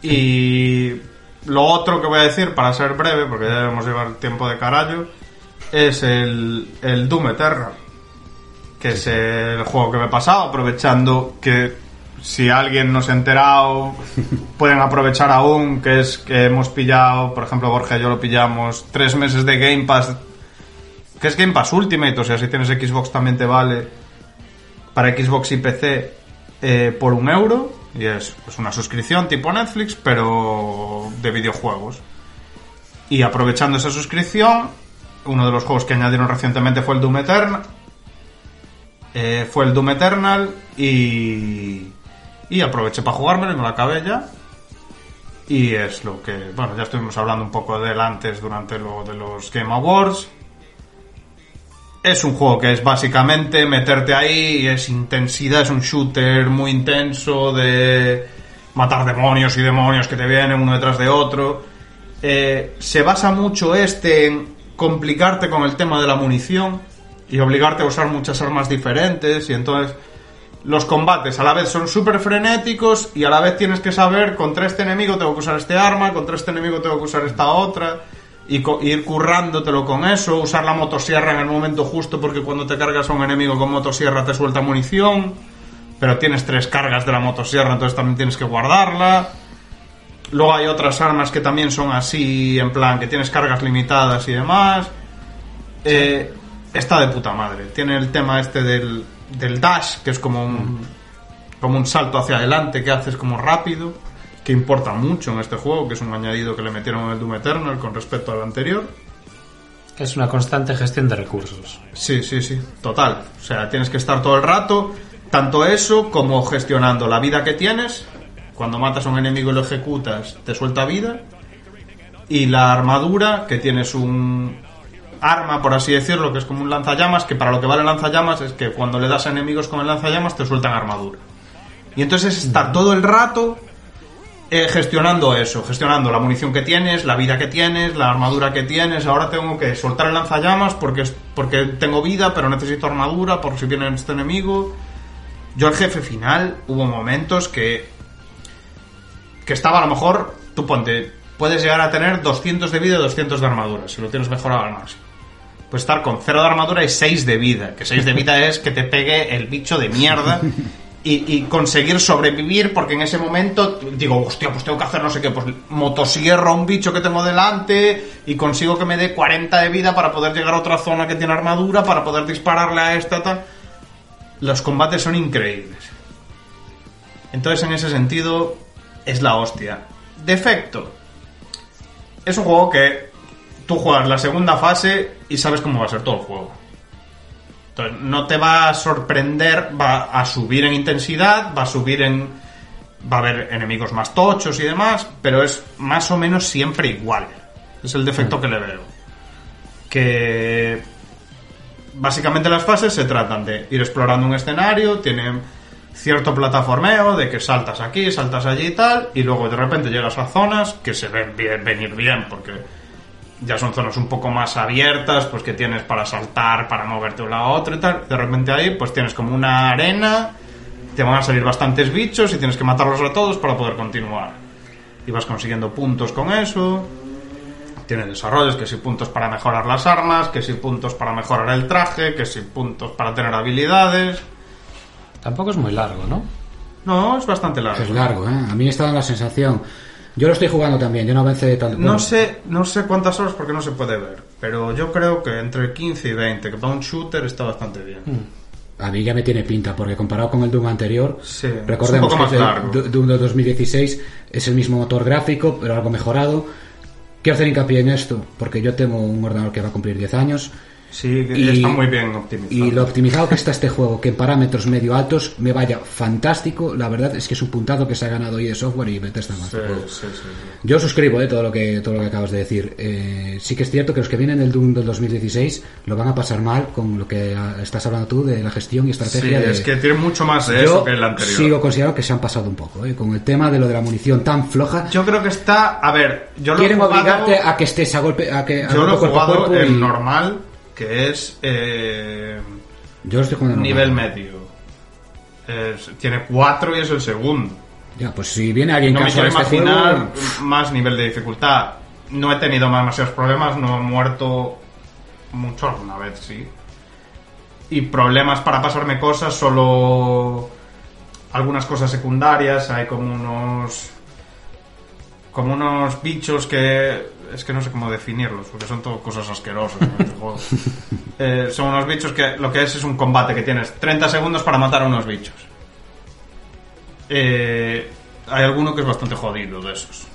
[SPEAKER 3] sí. Y lo otro que voy a decir, para ser breve, porque ya debemos llevar tiempo de carallo, es el, el Doom Eternal. Que es el juego que me he pasado, aprovechando que si alguien no se ha enterado, <laughs> pueden aprovechar aún, que es que hemos pillado, por ejemplo, Borja y yo lo pillamos, tres meses de Game Pass, que es Game Pass Ultimate, o sea, si tienes Xbox también te vale para Xbox y PC eh, por un euro, y es pues, una suscripción tipo Netflix, pero de videojuegos. Y aprovechando esa suscripción, uno de los juegos que añadieron recientemente fue el Doom Eternal. Eh, fue el Doom Eternal y, Y aproveché para jugármelo y me lo. Y es lo que, bueno, ya estuvimos hablando un poco de él antes durante lo de los Game Awards. Es un juego que es básicamente meterte ahí, es intensidad, es un shooter muy intenso de matar demonios y demonios que te vienen uno detrás de otro. Eh, se basa mucho este en complicarte con el tema de la munición y obligarte a usar muchas armas diferentes y entonces los combates a la vez son súper frenéticos y a la vez tienes que saber contra este enemigo tengo que usar este arma, contra este enemigo tengo que usar esta otra y ir currándotelo con eso, usar la motosierra en el momento justo porque cuando te cargas a un enemigo con motosierra te suelta munición, pero tienes tres cargas de la motosierra entonces también tienes que guardarla. Luego hay otras armas que también son así, en plan, que tienes cargas limitadas y demás. Eh, está de puta madre. Tiene el tema este del, del dash, que es como un, como un salto hacia adelante que haces como rápido, que importa mucho en este juego, que es un añadido que le metieron en el Doom Eternal con respecto al anterior.
[SPEAKER 2] Es una constante gestión de recursos.
[SPEAKER 3] Sí, sí, sí, total. O sea, tienes que estar todo el rato, tanto eso como gestionando la vida que tienes. Cuando matas a un enemigo y lo ejecutas, te suelta vida. Y la armadura, que tienes un arma, por así decirlo, que es como un lanzallamas, que para lo que vale el lanzallamas es que cuando le das a enemigos con el lanzallamas te sueltan armadura. Y entonces está todo el rato eh, gestionando eso, gestionando la munición que tienes, la vida que tienes, la armadura que tienes. Ahora tengo que soltar el lanzallamas porque, porque tengo vida, pero necesito armadura por si viene este enemigo. Yo al jefe final hubo momentos que que estaba a lo mejor, tú ponte, puedes llegar a tener 200 de vida y 200 de armadura, si lo tienes mejorado al máximo. Puedes estar con 0 de armadura y 6 de vida, que 6 de vida <laughs> es que te pegue el bicho de mierda y, y conseguir sobrevivir, porque en ese momento digo, hostia, pues tengo que hacer no sé qué, pues motosierro a un bicho que tengo delante y consigo que me dé 40 de vida para poder llegar a otra zona que tiene armadura, para poder dispararle a esta, tal. Los combates son increíbles. Entonces, en ese sentido, es la hostia. Defecto. Es un juego que tú juegas la segunda fase y sabes cómo va a ser todo el juego. Entonces, no te va a sorprender, va a subir en intensidad, va a subir en... Va a haber enemigos más tochos y demás, pero es más o menos siempre igual. Es el defecto que le veo. Que básicamente las fases se tratan de ir explorando un escenario, tienen cierto plataformeo de que saltas aquí, saltas allí y tal, y luego de repente llegas a zonas que se ven venir bien, porque ya son zonas un poco más abiertas, pues que tienes para saltar, para moverte de un lado a otro y tal. De repente ahí, pues tienes como una arena, te van a salir bastantes bichos y tienes que matarlos a todos para poder continuar. Y vas consiguiendo puntos con eso. Tiene desarrollos, que si puntos para mejorar las armas, que si puntos para mejorar el traje, que si puntos para tener habilidades.
[SPEAKER 2] Tampoco es muy largo, ¿no?
[SPEAKER 3] No, es bastante largo.
[SPEAKER 1] Es largo, ¿eh? A mí me está dando la sensación. Yo lo estoy jugando también, yo no avancé tanto.
[SPEAKER 3] No sé, no sé cuántas horas porque no se puede ver, pero yo creo que entre 15 y 20, que para un shooter está bastante bien.
[SPEAKER 1] A mí ya me tiene pinta, porque comparado con el Doom anterior,
[SPEAKER 3] Sí, es
[SPEAKER 1] recordemos
[SPEAKER 3] un poco
[SPEAKER 1] que
[SPEAKER 3] más
[SPEAKER 1] es el Doom de 2016 es el mismo motor gráfico, pero algo mejorado. Quiero hacer hincapié en esto, porque yo tengo un ordenador que va a cumplir 10 años.
[SPEAKER 3] Sí,
[SPEAKER 1] Y-
[SPEAKER 3] está muy bien optimizado.
[SPEAKER 1] Y lo optimizado que está este juego, que en parámetros medio altos me vaya fantástico, la verdad es que es un puntazo que se ha ganado hoy de software y Bethesda más.
[SPEAKER 3] Sí, sí, sí, sí.
[SPEAKER 1] Yo suscribo eh, todo lo que todo lo que acabas de decir. Eh, sí que es cierto que los que vienen del Doom del 2016 lo van a pasar mal con lo que estás hablando tú de la gestión y
[SPEAKER 3] Sí,
[SPEAKER 1] estrategia. de-
[SPEAKER 3] es que tiene mucho más de
[SPEAKER 1] yo
[SPEAKER 3] eso que el anterior.
[SPEAKER 1] sigo considerando que se han pasado un poco eh, con el tema de lo de la munición tan floja.
[SPEAKER 3] Yo creo que está, a ver, yo lo
[SPEAKER 1] Quieren
[SPEAKER 3] jugado,
[SPEAKER 1] obligarte a que estés a golpe a que a
[SPEAKER 3] yo lo he jugado en
[SPEAKER 1] y-
[SPEAKER 3] normal, que es eh,
[SPEAKER 1] Yo estoy en
[SPEAKER 3] nivel
[SPEAKER 1] normal.
[SPEAKER 3] medio. Es- tiene 4 y es el segundo.
[SPEAKER 1] Ya, pues si viene alguien
[SPEAKER 3] No me quiero
[SPEAKER 1] este
[SPEAKER 3] imaginar
[SPEAKER 1] juego,
[SPEAKER 3] más nivel de dificultad. No he tenido demasiados problemas, no he muerto mucho alguna vez, sí. Y problemas para pasarme cosas, solo algunas cosas secundarias, hay como unos como unos bichos que es que no sé cómo definirlos, porque son todo cosas asquerosas en este juego. <laughs> Eh, son unos bichos que lo que es es un combate que tienes 30 segundos para matar a unos bichos. Eh, hay alguno que es bastante jodido de esos.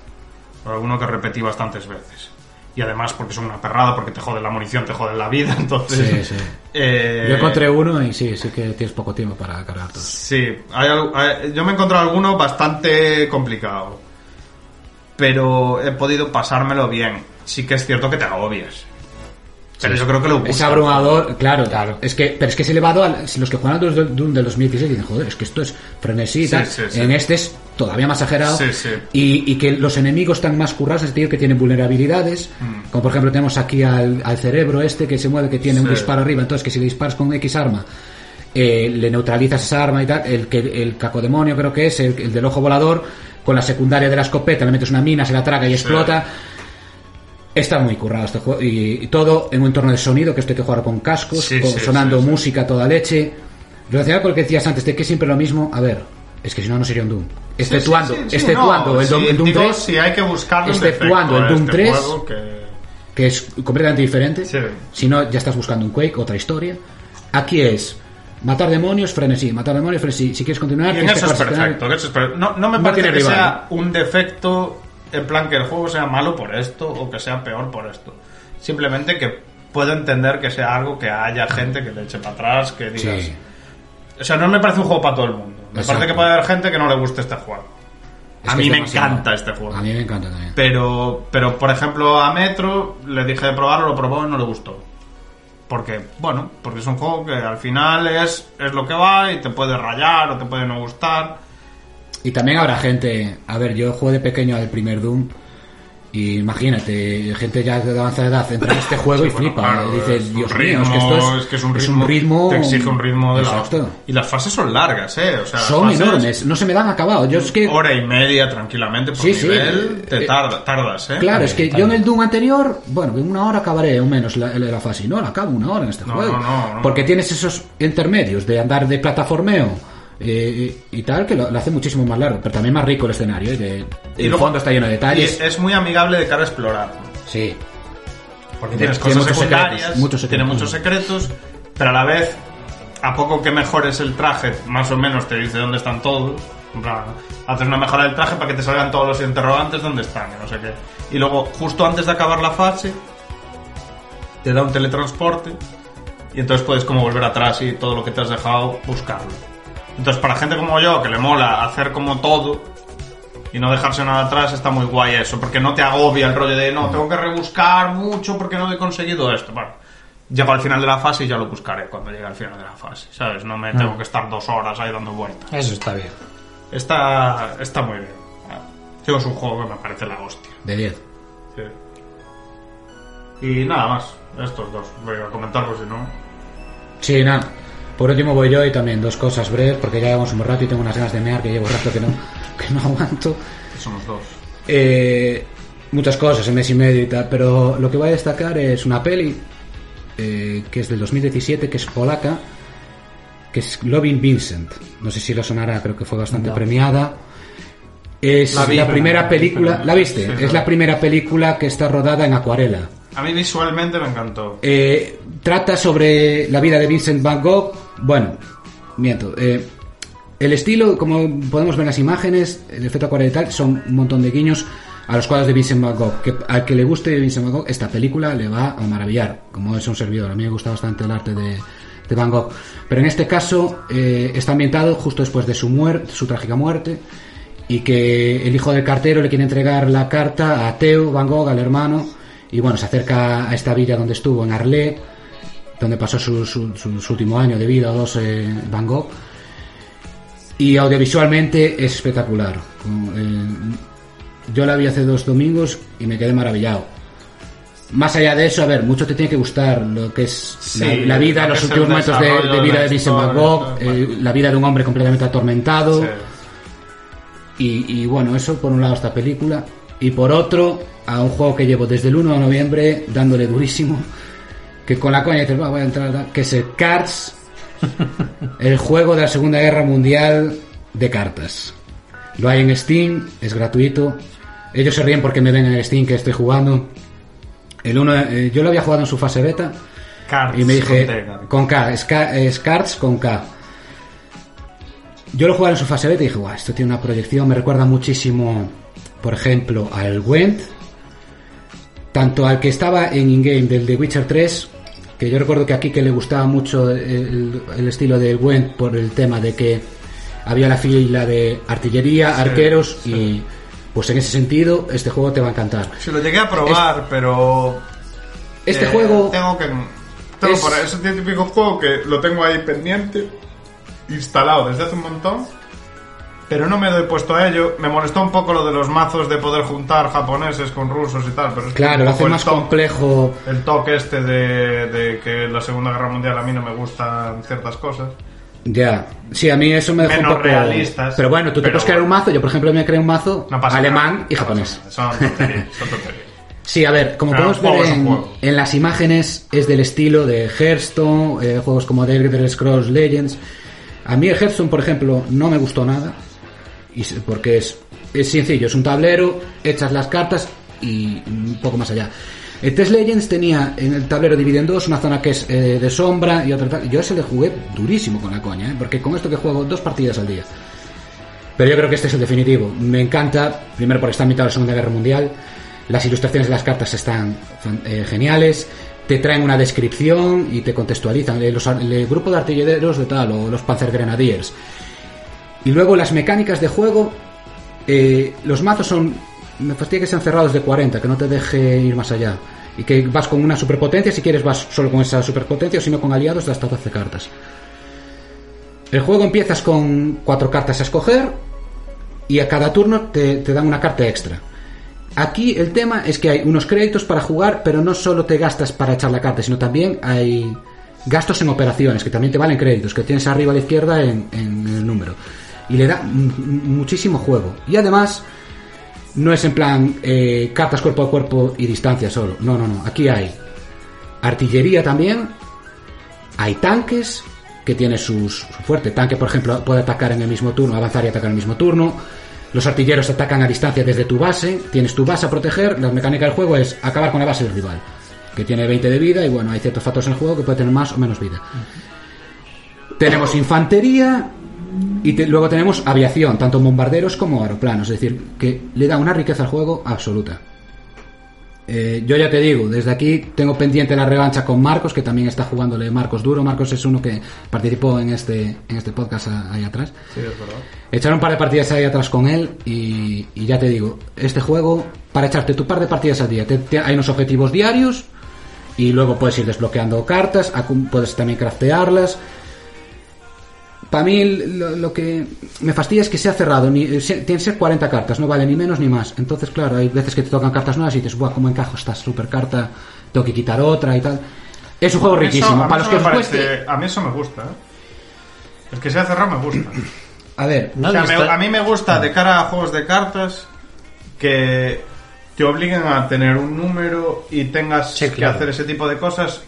[SPEAKER 3] Alguno que repetí bastantes veces. Y además porque son una perrada, porque te jode la munición, te jode la vida, <laughs> entonces...
[SPEAKER 1] Sí, sí.
[SPEAKER 3] eh,
[SPEAKER 1] Yo encontré uno y sí, sí que tienes poco tiempo para cargar todo.
[SPEAKER 3] Sí, hay- yo me he encontrado alguno bastante complicado. Pero he podido pasármelo bien. Sí que es cierto que te agobias. Pero yo creo que lo
[SPEAKER 1] Es
[SPEAKER 3] buscas.
[SPEAKER 1] abrumador, claro, Es que, pero es que es elevado a si los que juegan al Doom del 2016 dicen, joder, es que esto es frenesí y
[SPEAKER 3] Sí, sí, sí.
[SPEAKER 1] En este es todavía más exagerado.
[SPEAKER 3] Sí, sí.
[SPEAKER 1] Y, y que los enemigos están más currados, es decir, que tienen vulnerabilidades.
[SPEAKER 3] Mm.
[SPEAKER 1] Como por ejemplo tenemos aquí al, al cerebro este que se mueve, que tiene un
[SPEAKER 3] Sí.
[SPEAKER 1] disparo arriba. Entonces que si le disparas con X arma, eh, le neutralizas esa arma y tal. El, que, el cacodemonio creo que es, el, el del ojo volador, con la secundaria de la escopeta, le metes una mina, se la traga y explota. Está muy currado este juego y, y todo en un entorno de sonido que esto hay que jugar con cascos,
[SPEAKER 3] Sí,
[SPEAKER 1] con-
[SPEAKER 3] sí,
[SPEAKER 1] sonando
[SPEAKER 3] sí,
[SPEAKER 1] música toda leche. Relacionado con lo que decías antes de que es siempre lo mismo, a ver, es que si no no sería un Doom. Exceptuando, exceptuando
[SPEAKER 3] no,
[SPEAKER 1] el, Doom, el Doom
[SPEAKER 3] digo,
[SPEAKER 1] 3,
[SPEAKER 3] Sí, hay que buscarle
[SPEAKER 1] exceptuando el Doom
[SPEAKER 3] este
[SPEAKER 1] 3,
[SPEAKER 3] juego que-
[SPEAKER 1] que es completamente diferente. Si no, ya estás buscando un Quake, otra historia. Aquí es matar demonios, frenesí, matar demonios, frenesí. Si quieres continuar,
[SPEAKER 3] Y en
[SPEAKER 1] tienes
[SPEAKER 3] eso
[SPEAKER 1] que
[SPEAKER 3] es
[SPEAKER 1] jugar sistema-
[SPEAKER 3] perfecto. en eso es perfecto. No, no me
[SPEAKER 1] No
[SPEAKER 3] parece que
[SPEAKER 1] rival.
[SPEAKER 3] sea un defecto en plan que el juego sea malo por esto o que sea peor por esto. Simplemente que puedo entender que sea algo que haya gente que le eche para atrás, que digas...
[SPEAKER 1] Sí.
[SPEAKER 3] O sea, no me parece un juego para todo el mundo. Me
[SPEAKER 1] Exacto.
[SPEAKER 3] parece que puede haber gente que no le guste este juego.
[SPEAKER 1] Es
[SPEAKER 3] a
[SPEAKER 1] que
[SPEAKER 3] mí me encanta este juego.
[SPEAKER 1] A mí me encanta también.
[SPEAKER 3] Pero, pero por ejemplo, a Metro le dije de probarlo, lo probó y no le gustó. Porque, bueno, porque es un juego que al final es, es lo que va y te puede rayar o te puede no gustar.
[SPEAKER 1] Y también habrá gente, a ver, yo jugué de pequeño al primer Doom y imagínate, gente ya de avanzada edad entra en este <laughs> juego y
[SPEAKER 3] Bueno,
[SPEAKER 1] flipa,
[SPEAKER 3] claro,
[SPEAKER 1] y dice,
[SPEAKER 3] es un
[SPEAKER 1] Dios
[SPEAKER 3] ritmo,
[SPEAKER 1] mío, es que esto es,
[SPEAKER 3] es que es un ritmo, te exige un ritmo de la
[SPEAKER 1] Exacto.
[SPEAKER 3] Y las fases son largas, eh, o sea, las
[SPEAKER 1] Son
[SPEAKER 3] fases,
[SPEAKER 1] enormes, no se me dan acabado. Yo es que
[SPEAKER 3] Hora y media tranquilamente por
[SPEAKER 1] Sí,
[SPEAKER 3] nivel, te
[SPEAKER 1] eh,
[SPEAKER 3] tarda- tardas, eh.
[SPEAKER 1] Claro, es que yo en el Doom anterior, bueno, en una hora acabaré o menos la, la, fase. Y no, la acabo una hora en este
[SPEAKER 3] No,
[SPEAKER 1] juego.
[SPEAKER 3] no, no, no.
[SPEAKER 1] Porque tienes esos intermedios de andar de plataformeo eh, y tal, que lo, lo hace muchísimo más largo. Pero también más rico el escenario. ¿eh? De,
[SPEAKER 3] Y
[SPEAKER 1] el
[SPEAKER 3] luego-
[SPEAKER 1] fondo está lleno de
[SPEAKER 3] Y
[SPEAKER 1] detalles.
[SPEAKER 3] es muy amigable de cara a explorar.
[SPEAKER 1] Sí.
[SPEAKER 3] Porque
[SPEAKER 1] Tiene
[SPEAKER 3] tienes cosas
[SPEAKER 1] muchos
[SPEAKER 3] secundarias,
[SPEAKER 1] secretos, muchos
[SPEAKER 3] tiene muchos secretos, pero a la vez, a poco que mejores el traje, más o menos te dice dónde están todos. Haces una mejora del traje para que te salgan todos los interrogantes dónde están, y no sé qué. Y luego, justo antes de acabar la fase, te da un teletransporte y entonces puedes como volver atrás y todo lo que te has dejado buscarlo. Entonces, para gente como yo, que le mola hacer como todo, y no dejarse nada atrás está muy guay eso, porque no te agobia el rollo de no, tengo que rebuscar mucho porque no he conseguido esto. Bueno, llego al final de la fase y ya lo buscaré cuando llegue al final de la fase, ¿sabes? No me tengo que estar dos horas ahí dando vueltas.
[SPEAKER 2] Eso está bien.
[SPEAKER 3] Está, está muy bien. Es un juego que me parece la hostia.
[SPEAKER 1] De 10.
[SPEAKER 3] Sí. Y nada más, estos dos. Voy a comentarlos si no.
[SPEAKER 1] Sí, nada. Por último voy yo y también dos cosas breves, porque ya llevamos un rato y tengo unas ganas de mear que llevo rato que no, <laughs> que no aguanto.
[SPEAKER 3] Somos dos.
[SPEAKER 1] Eh, muchas cosas en mes y medio y tal, pero lo que voy a destacar es una peli eh, que es del 2017, que es polaca, que es Loving Vincent. No sé si lo sonará, creo que fue bastante
[SPEAKER 4] No.
[SPEAKER 1] premiada. Es
[SPEAKER 3] La vi,
[SPEAKER 1] primera película,
[SPEAKER 4] pero-
[SPEAKER 1] ¿la viste?
[SPEAKER 3] sí,
[SPEAKER 1] es la primera película que está rodada en acuarela.
[SPEAKER 3] A mí visualmente me encantó.
[SPEAKER 1] Eh, trata sobre la vida de Vincent Van Gogh. Bueno, miento. eh, el estilo, como podemos ver en las imágenes, el efecto acuarela y tal, son un montón de guiños a los cuadros de Vincent Van Gogh. Que al que le guste Vincent Van Gogh, esta película le va a maravillar. Como es un servidor, a mí me gusta bastante el arte de, Van Gogh. Pero en este caso eh, está ambientado justo después de su muerte, su trágica muerte, y que el hijo del cartero le quiere entregar la carta a Theo Van Gogh, al hermano, y bueno, se acerca a esta villa donde estuvo, en Arlé, donde pasó su, su- su- su último año de vida o dos eh, Van Gogh. Y audiovisualmente es espectacular. Eh, yo la vi hace dos domingos y me quedé maravillado. Más allá de eso, a ver, mucho te tiene que gustar lo que es
[SPEAKER 3] Sí,
[SPEAKER 1] la, la vida,
[SPEAKER 3] lo
[SPEAKER 1] los últimos momentos de, vida de Vincent Van Gogh, eh, la vida de un hombre completamente atormentado.
[SPEAKER 3] Sí.
[SPEAKER 1] Y, y bueno, eso por un lado esta película. Y por otro, a un juego que llevo desde el 1 de noviembre dándole durísimo. Que con la coña dices, "Va, voy a entrar, que es el Cards, <laughs> el juego de la Segunda Guerra Mundial de cartas. Lo hay en Steam, es gratuito. Ellos se ríen porque me ven en el Steam que estoy jugando. El uno, eh, yo lo había jugado en su fase beta
[SPEAKER 3] Cards,
[SPEAKER 1] y me dije
[SPEAKER 3] con
[SPEAKER 1] K, es, Ca- es Cards con K. Yo lo jugué en su fase beta y dije, guau, esto tiene una proyección, me recuerda muchísimo, por ejemplo, al Gwent, tanto al que estaba en in-game del The Witcher 3, que yo recuerdo que aquí que le gustaba mucho el, el estilo del Gwent por el tema de que había la fila de artillería, arqueros y pues en ese sentido este juego te va a encantar.
[SPEAKER 3] Si lo llegué a probar, pero.
[SPEAKER 1] Este
[SPEAKER 3] eh,
[SPEAKER 1] juego
[SPEAKER 3] Tengo que. Tengo
[SPEAKER 1] es-
[SPEAKER 3] por ahí- es el típico juego que lo tengo ahí pendiente, instalado desde hace un montón, pero no me doy puesto a ello. Me molestó un poco lo de los mazos de poder juntar japoneses con rusos y tal, pero es
[SPEAKER 1] claro, lo hace más complejo.
[SPEAKER 3] El toque este de, de que la Segunda Guerra Mundial a mí no me gustan ciertas cosas.
[SPEAKER 1] Ya, sí, a mí eso me dejó
[SPEAKER 3] Menos
[SPEAKER 1] un poco
[SPEAKER 3] realistas,
[SPEAKER 1] Pero bueno, tú te puedes crear un mazo. Yo, por ejemplo, me creé un mazo
[SPEAKER 3] No
[SPEAKER 1] alemán
[SPEAKER 3] nada.
[SPEAKER 1] y
[SPEAKER 3] No
[SPEAKER 1] japonés.
[SPEAKER 3] Son tonterías, son tonterías.
[SPEAKER 1] Sí, a ver, como
[SPEAKER 3] Pero
[SPEAKER 1] podemos ver en las imágenes, es del estilo de Hearthstone, eh, juegos como The Elder Scrolls Legends. A mí el Hearthstone, por ejemplo, no me gustó nada, y porque es, es sencillo, es un tablero, echas las cartas y un poco más allá. El Test Legends tenía en el tablero dividido en dos, una zona que es eh, de sombra y otra. Yo ese le jugué durísimo con la coña, ¿eh? porque con esto que juego dos partidas al día. Pero yo creo que este es el definitivo. Me encanta, primero porque está en mitad de la Segunda Guerra Mundial. Las ilustraciones de las cartas están eh, geniales. Te traen una descripción y te contextualizan. eh, los el, grupo de artilleros de tal, o los Panzer Grenadiers. Y luego las mecánicas de juego. eh, los mazos son. Me fastidia que sean cerrados de 40, que no te deje ir más allá. Y que vas con una superpotencia, si quieres vas solo con esa superpotencia, o si no con aliados de hasta 12 cartas. El juego empiezas con cuatro cartas a escoger y a cada turno te, te dan una carta extra. Aquí el tema es que hay unos créditos para jugar, pero no solo te gastas para echar la carta, sino también hay gastos en operaciones, que también te valen créditos, que tienes arriba a la izquierda en, en el número. Y le da muchísimo juego. Y además, no es en plan eh, cartas cuerpo a cuerpo y distancia solo. No, no, no. Aquí hay artillería también, hay tanques que tiene sus, su fuerte. Tanque, por ejemplo, puede atacar en el mismo turno, avanzar y atacar en el mismo turno. Los artilleros atacan a distancia desde tu base. Tienes tu base a proteger. La mecánica del juego es acabar con la base del rival, que tiene 20 de vida. Y bueno, hay ciertos factores en el juego que puede tener más o menos vida. Tenemos infantería y te- luego tenemos aviación, tanto bombarderos como aeroplanos. Es decir, que le da una riqueza al juego absoluta. Eh, yo ya te digo, desde aquí tengo pendiente la revancha con Marcos, que también está jugándole Marcos duro. Marcos es uno que participó en este, en este podcast ahí atrás.
[SPEAKER 3] Sí, es verdad.
[SPEAKER 1] Echaron un par de partidas ahí atrás con él y, y ya te digo, este juego, para echarte tu par de partidas al día, te- te- hay unos objetivos diarios y luego puedes ir desbloqueando cartas, puedes también craftearlas. Para mí lo, lo que me fastidia es que sea cerrado, ni, eh, se- tienen que ser 40 cartas, no vale ni menos ni más. Entonces, claro, hay veces que te tocan cartas nuevas y dices, buah, ¿cómo encajo esta super carta? Tengo que quitar otra y tal. Es un juego
[SPEAKER 3] A mí eso-
[SPEAKER 1] riquísimo.
[SPEAKER 3] a
[SPEAKER 1] Para los que
[SPEAKER 3] me
[SPEAKER 1] os
[SPEAKER 3] parece-
[SPEAKER 1] cueste...
[SPEAKER 3] A mí eso me gusta, ¿eh? El que sea cerrado me gusta.
[SPEAKER 1] A ver,
[SPEAKER 3] O sea, me- a mí me gusta de cara a juegos de cartas que te obliguen a tener un número y tengas
[SPEAKER 2] Sí,
[SPEAKER 3] que hacer ese tipo de cosas.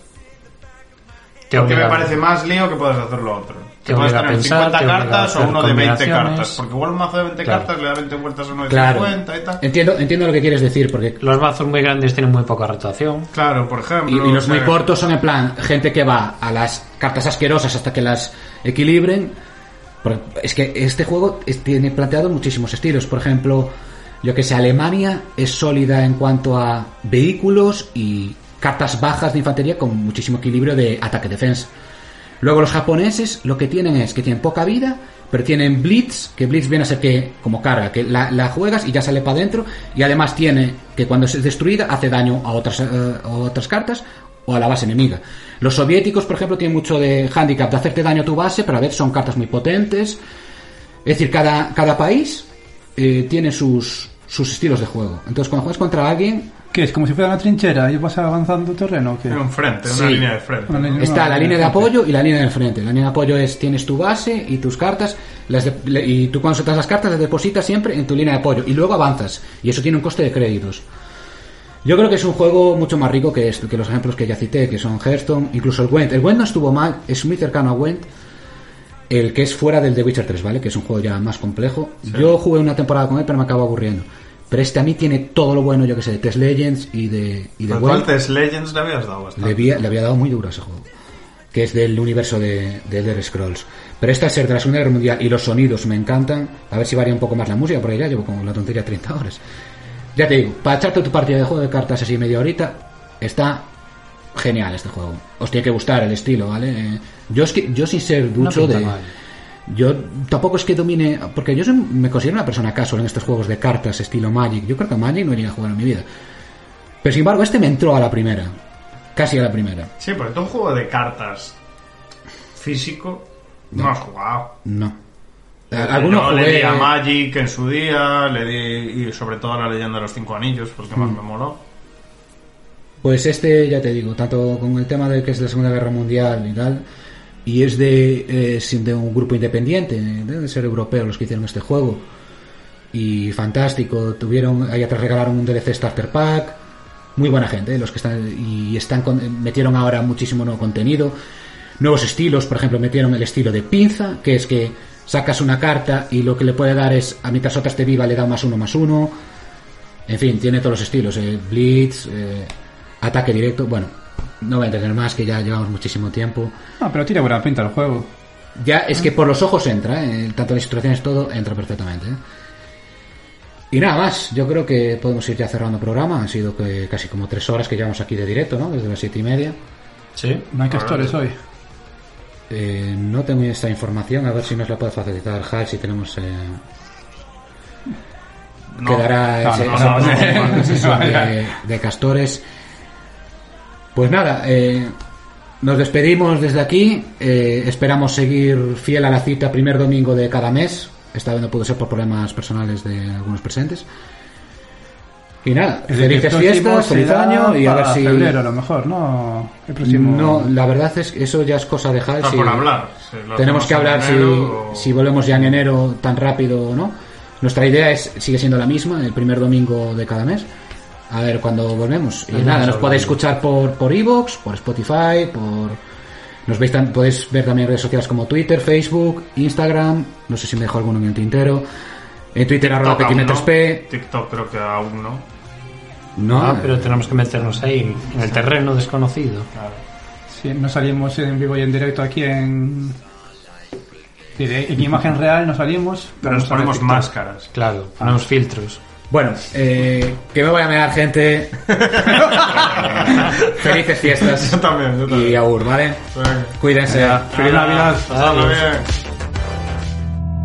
[SPEAKER 2] Te
[SPEAKER 3] porque me parece más lío que puedes hacer lo otro.
[SPEAKER 2] Te
[SPEAKER 3] Que puedes tener
[SPEAKER 2] pensar,
[SPEAKER 3] 50
[SPEAKER 2] te obliga a
[SPEAKER 3] cartas o uno de 20
[SPEAKER 2] combinaciones.
[SPEAKER 3] cartas. Porque igual un mazo de 20
[SPEAKER 2] Claro.
[SPEAKER 3] cartas le da 20 vueltas a uno de
[SPEAKER 1] claro.
[SPEAKER 3] 50 y tal.
[SPEAKER 1] Entiendo, entiendo lo que quieres decir, porque
[SPEAKER 2] Los mazos muy grandes tienen muy poca rotación.
[SPEAKER 3] Claro, por
[SPEAKER 1] Y,
[SPEAKER 3] ejemplo.
[SPEAKER 1] y los
[SPEAKER 3] o
[SPEAKER 1] muy cortos son en plan gente que va a las cartas asquerosas hasta que las equilibren. Es que este juego es- tiene planteado muchísimos estilos. Por ejemplo, yo que sé, Alemania es sólida en cuanto a vehículos y cartas bajas de infantería con muchísimo equilibrio de ataque-defensa. Luego los japoneses lo que tienen es que tienen poca vida, pero tienen Blitz, que Blitz viene a ser que como carga, que la, juegas y ya sale para adentro, y además tiene que cuando es destruida hace daño a otras, eh, otras cartas o a la base enemiga. Los soviéticos, por ejemplo, tienen mucho de handicap de hacerte daño a tu base, pero a veces son cartas muy potentes. Es decir, cada, cada país eh, tiene sus, sus estilos de juego. Entonces, cuando juegas contra alguien,
[SPEAKER 4] ¿Qué es? ¿Como si fuera una trinchera y vas avanzando terreno? o qué?
[SPEAKER 3] En un frente,
[SPEAKER 1] Sí.
[SPEAKER 3] una línea de frente.
[SPEAKER 4] Línea-
[SPEAKER 1] Está
[SPEAKER 4] no,
[SPEAKER 1] la línea de apoyo y la línea del frente. La línea de apoyo es tienes tu base y tus cartas las de- le- y tú cuando sueltas las cartas las depositas siempre en tu línea de apoyo y luego avanzas y eso tiene un coste de créditos. Yo creo que es un juego mucho más rico que esto, que los ejemplos que ya cité, que son Hearthstone, incluso el Gwent. El Gwent no estuvo mal, es muy cercano a Gwent. El que es fuera del The Witcher 3, ¿vale? Que es un juego ya más complejo. Yo jugué una temporada con él, pero me acabo aburriendo. Pero este a mí tiene todo lo bueno, yo que sé, de Test Legends y de, y de
[SPEAKER 3] al Test Legends le habías dado bastante.
[SPEAKER 1] Le había, le había dado muy duro a ese juego. Que es del universo de, de Elder Scrolls. Pero esta es ser de la Segunda Guerra Mundial y los sonidos me encantan. A ver si varía un poco más la música, porque ya llevo como la tontería 30 horas. Ya te digo, para echarte tu partida de juego de cartas así media horita, está genial este juego. Os tiene que gustar el estilo, ¿vale? Eh, yo es que yo sin ser ducho de
[SPEAKER 2] mal.
[SPEAKER 1] Yo tampoco es que domine porque yo soy- me considero una persona casual en estos juegos de cartas estilo Magic. Yo creo que Magic no iría a jugar en mi vida. Pero sin embargo, este me entró a la primera. Casi a la primera.
[SPEAKER 3] Sí, porque tú un juego de cartas físico no, has jugado.
[SPEAKER 1] No. Algunos
[SPEAKER 3] Yo le di
[SPEAKER 1] jugué-
[SPEAKER 3] a Magic en su día, le di y sobre todo a la leyenda de los cinco anillos, porque
[SPEAKER 1] Mm.
[SPEAKER 3] más me moló.
[SPEAKER 1] Pues este, ya te digo, tanto con el tema de que es la Segunda Guerra Mundial y tal, y es de, eh, de un grupo independiente, deben de ser europeos los que hicieron este juego. Y fantástico, tuvieron, ahí atrás regalaron un DLC Starter Pack, muy buena gente, eh, los que están, y están con- metieron ahora muchísimo nuevo contenido, nuevos estilos, por ejemplo, metieron el estilo de pinza, que es que sacas una carta y lo que le puede dar es, a mientras otra esté viva, le da más uno más uno, en fin, tiene todos los estilos, eh, Blitz, eh, ataque directo, bueno, no voy a entender más, que ya llevamos muchísimo tiempo.
[SPEAKER 4] No, pero tiene buena pinta el juego.
[SPEAKER 1] Ya es que por los ojos entra, ¿eh? tanto las instrucciones todo entra perfectamente. ¿eh? Y nada más, yo creo que podemos ir ya cerrando el programa. Han sido que casi como tres horas que llevamos aquí de directo, ¿no? Desde las siete y media.
[SPEAKER 2] Sí.
[SPEAKER 4] No hay castores hoy.
[SPEAKER 1] Eh, no tengo esta información, a ver si nos la puede facilitar Hal, si tenemos... Eh...
[SPEAKER 3] No.
[SPEAKER 1] Quedará
[SPEAKER 4] No,
[SPEAKER 1] ese-
[SPEAKER 4] no,
[SPEAKER 1] esa-
[SPEAKER 4] no, no,
[SPEAKER 1] esa
[SPEAKER 4] no, no,
[SPEAKER 1] sesión
[SPEAKER 4] no,
[SPEAKER 1] de, de castores. Pues nada, eh, nos despedimos desde aquí. eh, esperamos seguir fiel a la cita primer domingo de cada mes. Esta vez no pudo ser por problemas personales de algunos presentes. Y nada,
[SPEAKER 4] El
[SPEAKER 1] felices fiestas, feliz año y a ver si.
[SPEAKER 4] febrero a lo mejor, ¿no? El próximo...
[SPEAKER 1] No, la verdad es que eso ya es cosa de Hal. Si-
[SPEAKER 3] por hablar. Si
[SPEAKER 1] tenemos que hablar si,
[SPEAKER 3] o-
[SPEAKER 1] si volvemos ya en enero tan rápido o no. Nuestra idea es sigue siendo la misma, el primer domingo de cada mes. A ver cuándo volvemos. Y
[SPEAKER 2] Vamos
[SPEAKER 1] nada, nos podéis escuchar por por Evox, por Spotify, por nos veis tam- podéis ver también en redes sociales como Twitter, Facebook, Instagram, no sé si me dejo alguno en el tintero. En Twitter arroba
[SPEAKER 3] TikTok aún no.
[SPEAKER 1] petimetersp.
[SPEAKER 3] TikTok creo que aún no.
[SPEAKER 1] No,
[SPEAKER 2] Ah, pero tenemos que meternos ahí, en el terreno desconocido.
[SPEAKER 4] Sí, no salimos en vivo y en directo aquí en... En imagen real no salimos.
[SPEAKER 3] Pero nos ponemos máscaras.
[SPEAKER 2] Claro, ponemos filtros.
[SPEAKER 1] Bueno, eh, que me voy a mear gente. <laughs> Felices fiestas.
[SPEAKER 3] Yo también, yo también.
[SPEAKER 1] Y agur, ¿vale? Cuídense.
[SPEAKER 4] Feliz Navidad.
[SPEAKER 2] Adiós.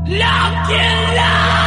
[SPEAKER 3] bien.
[SPEAKER 5] Lock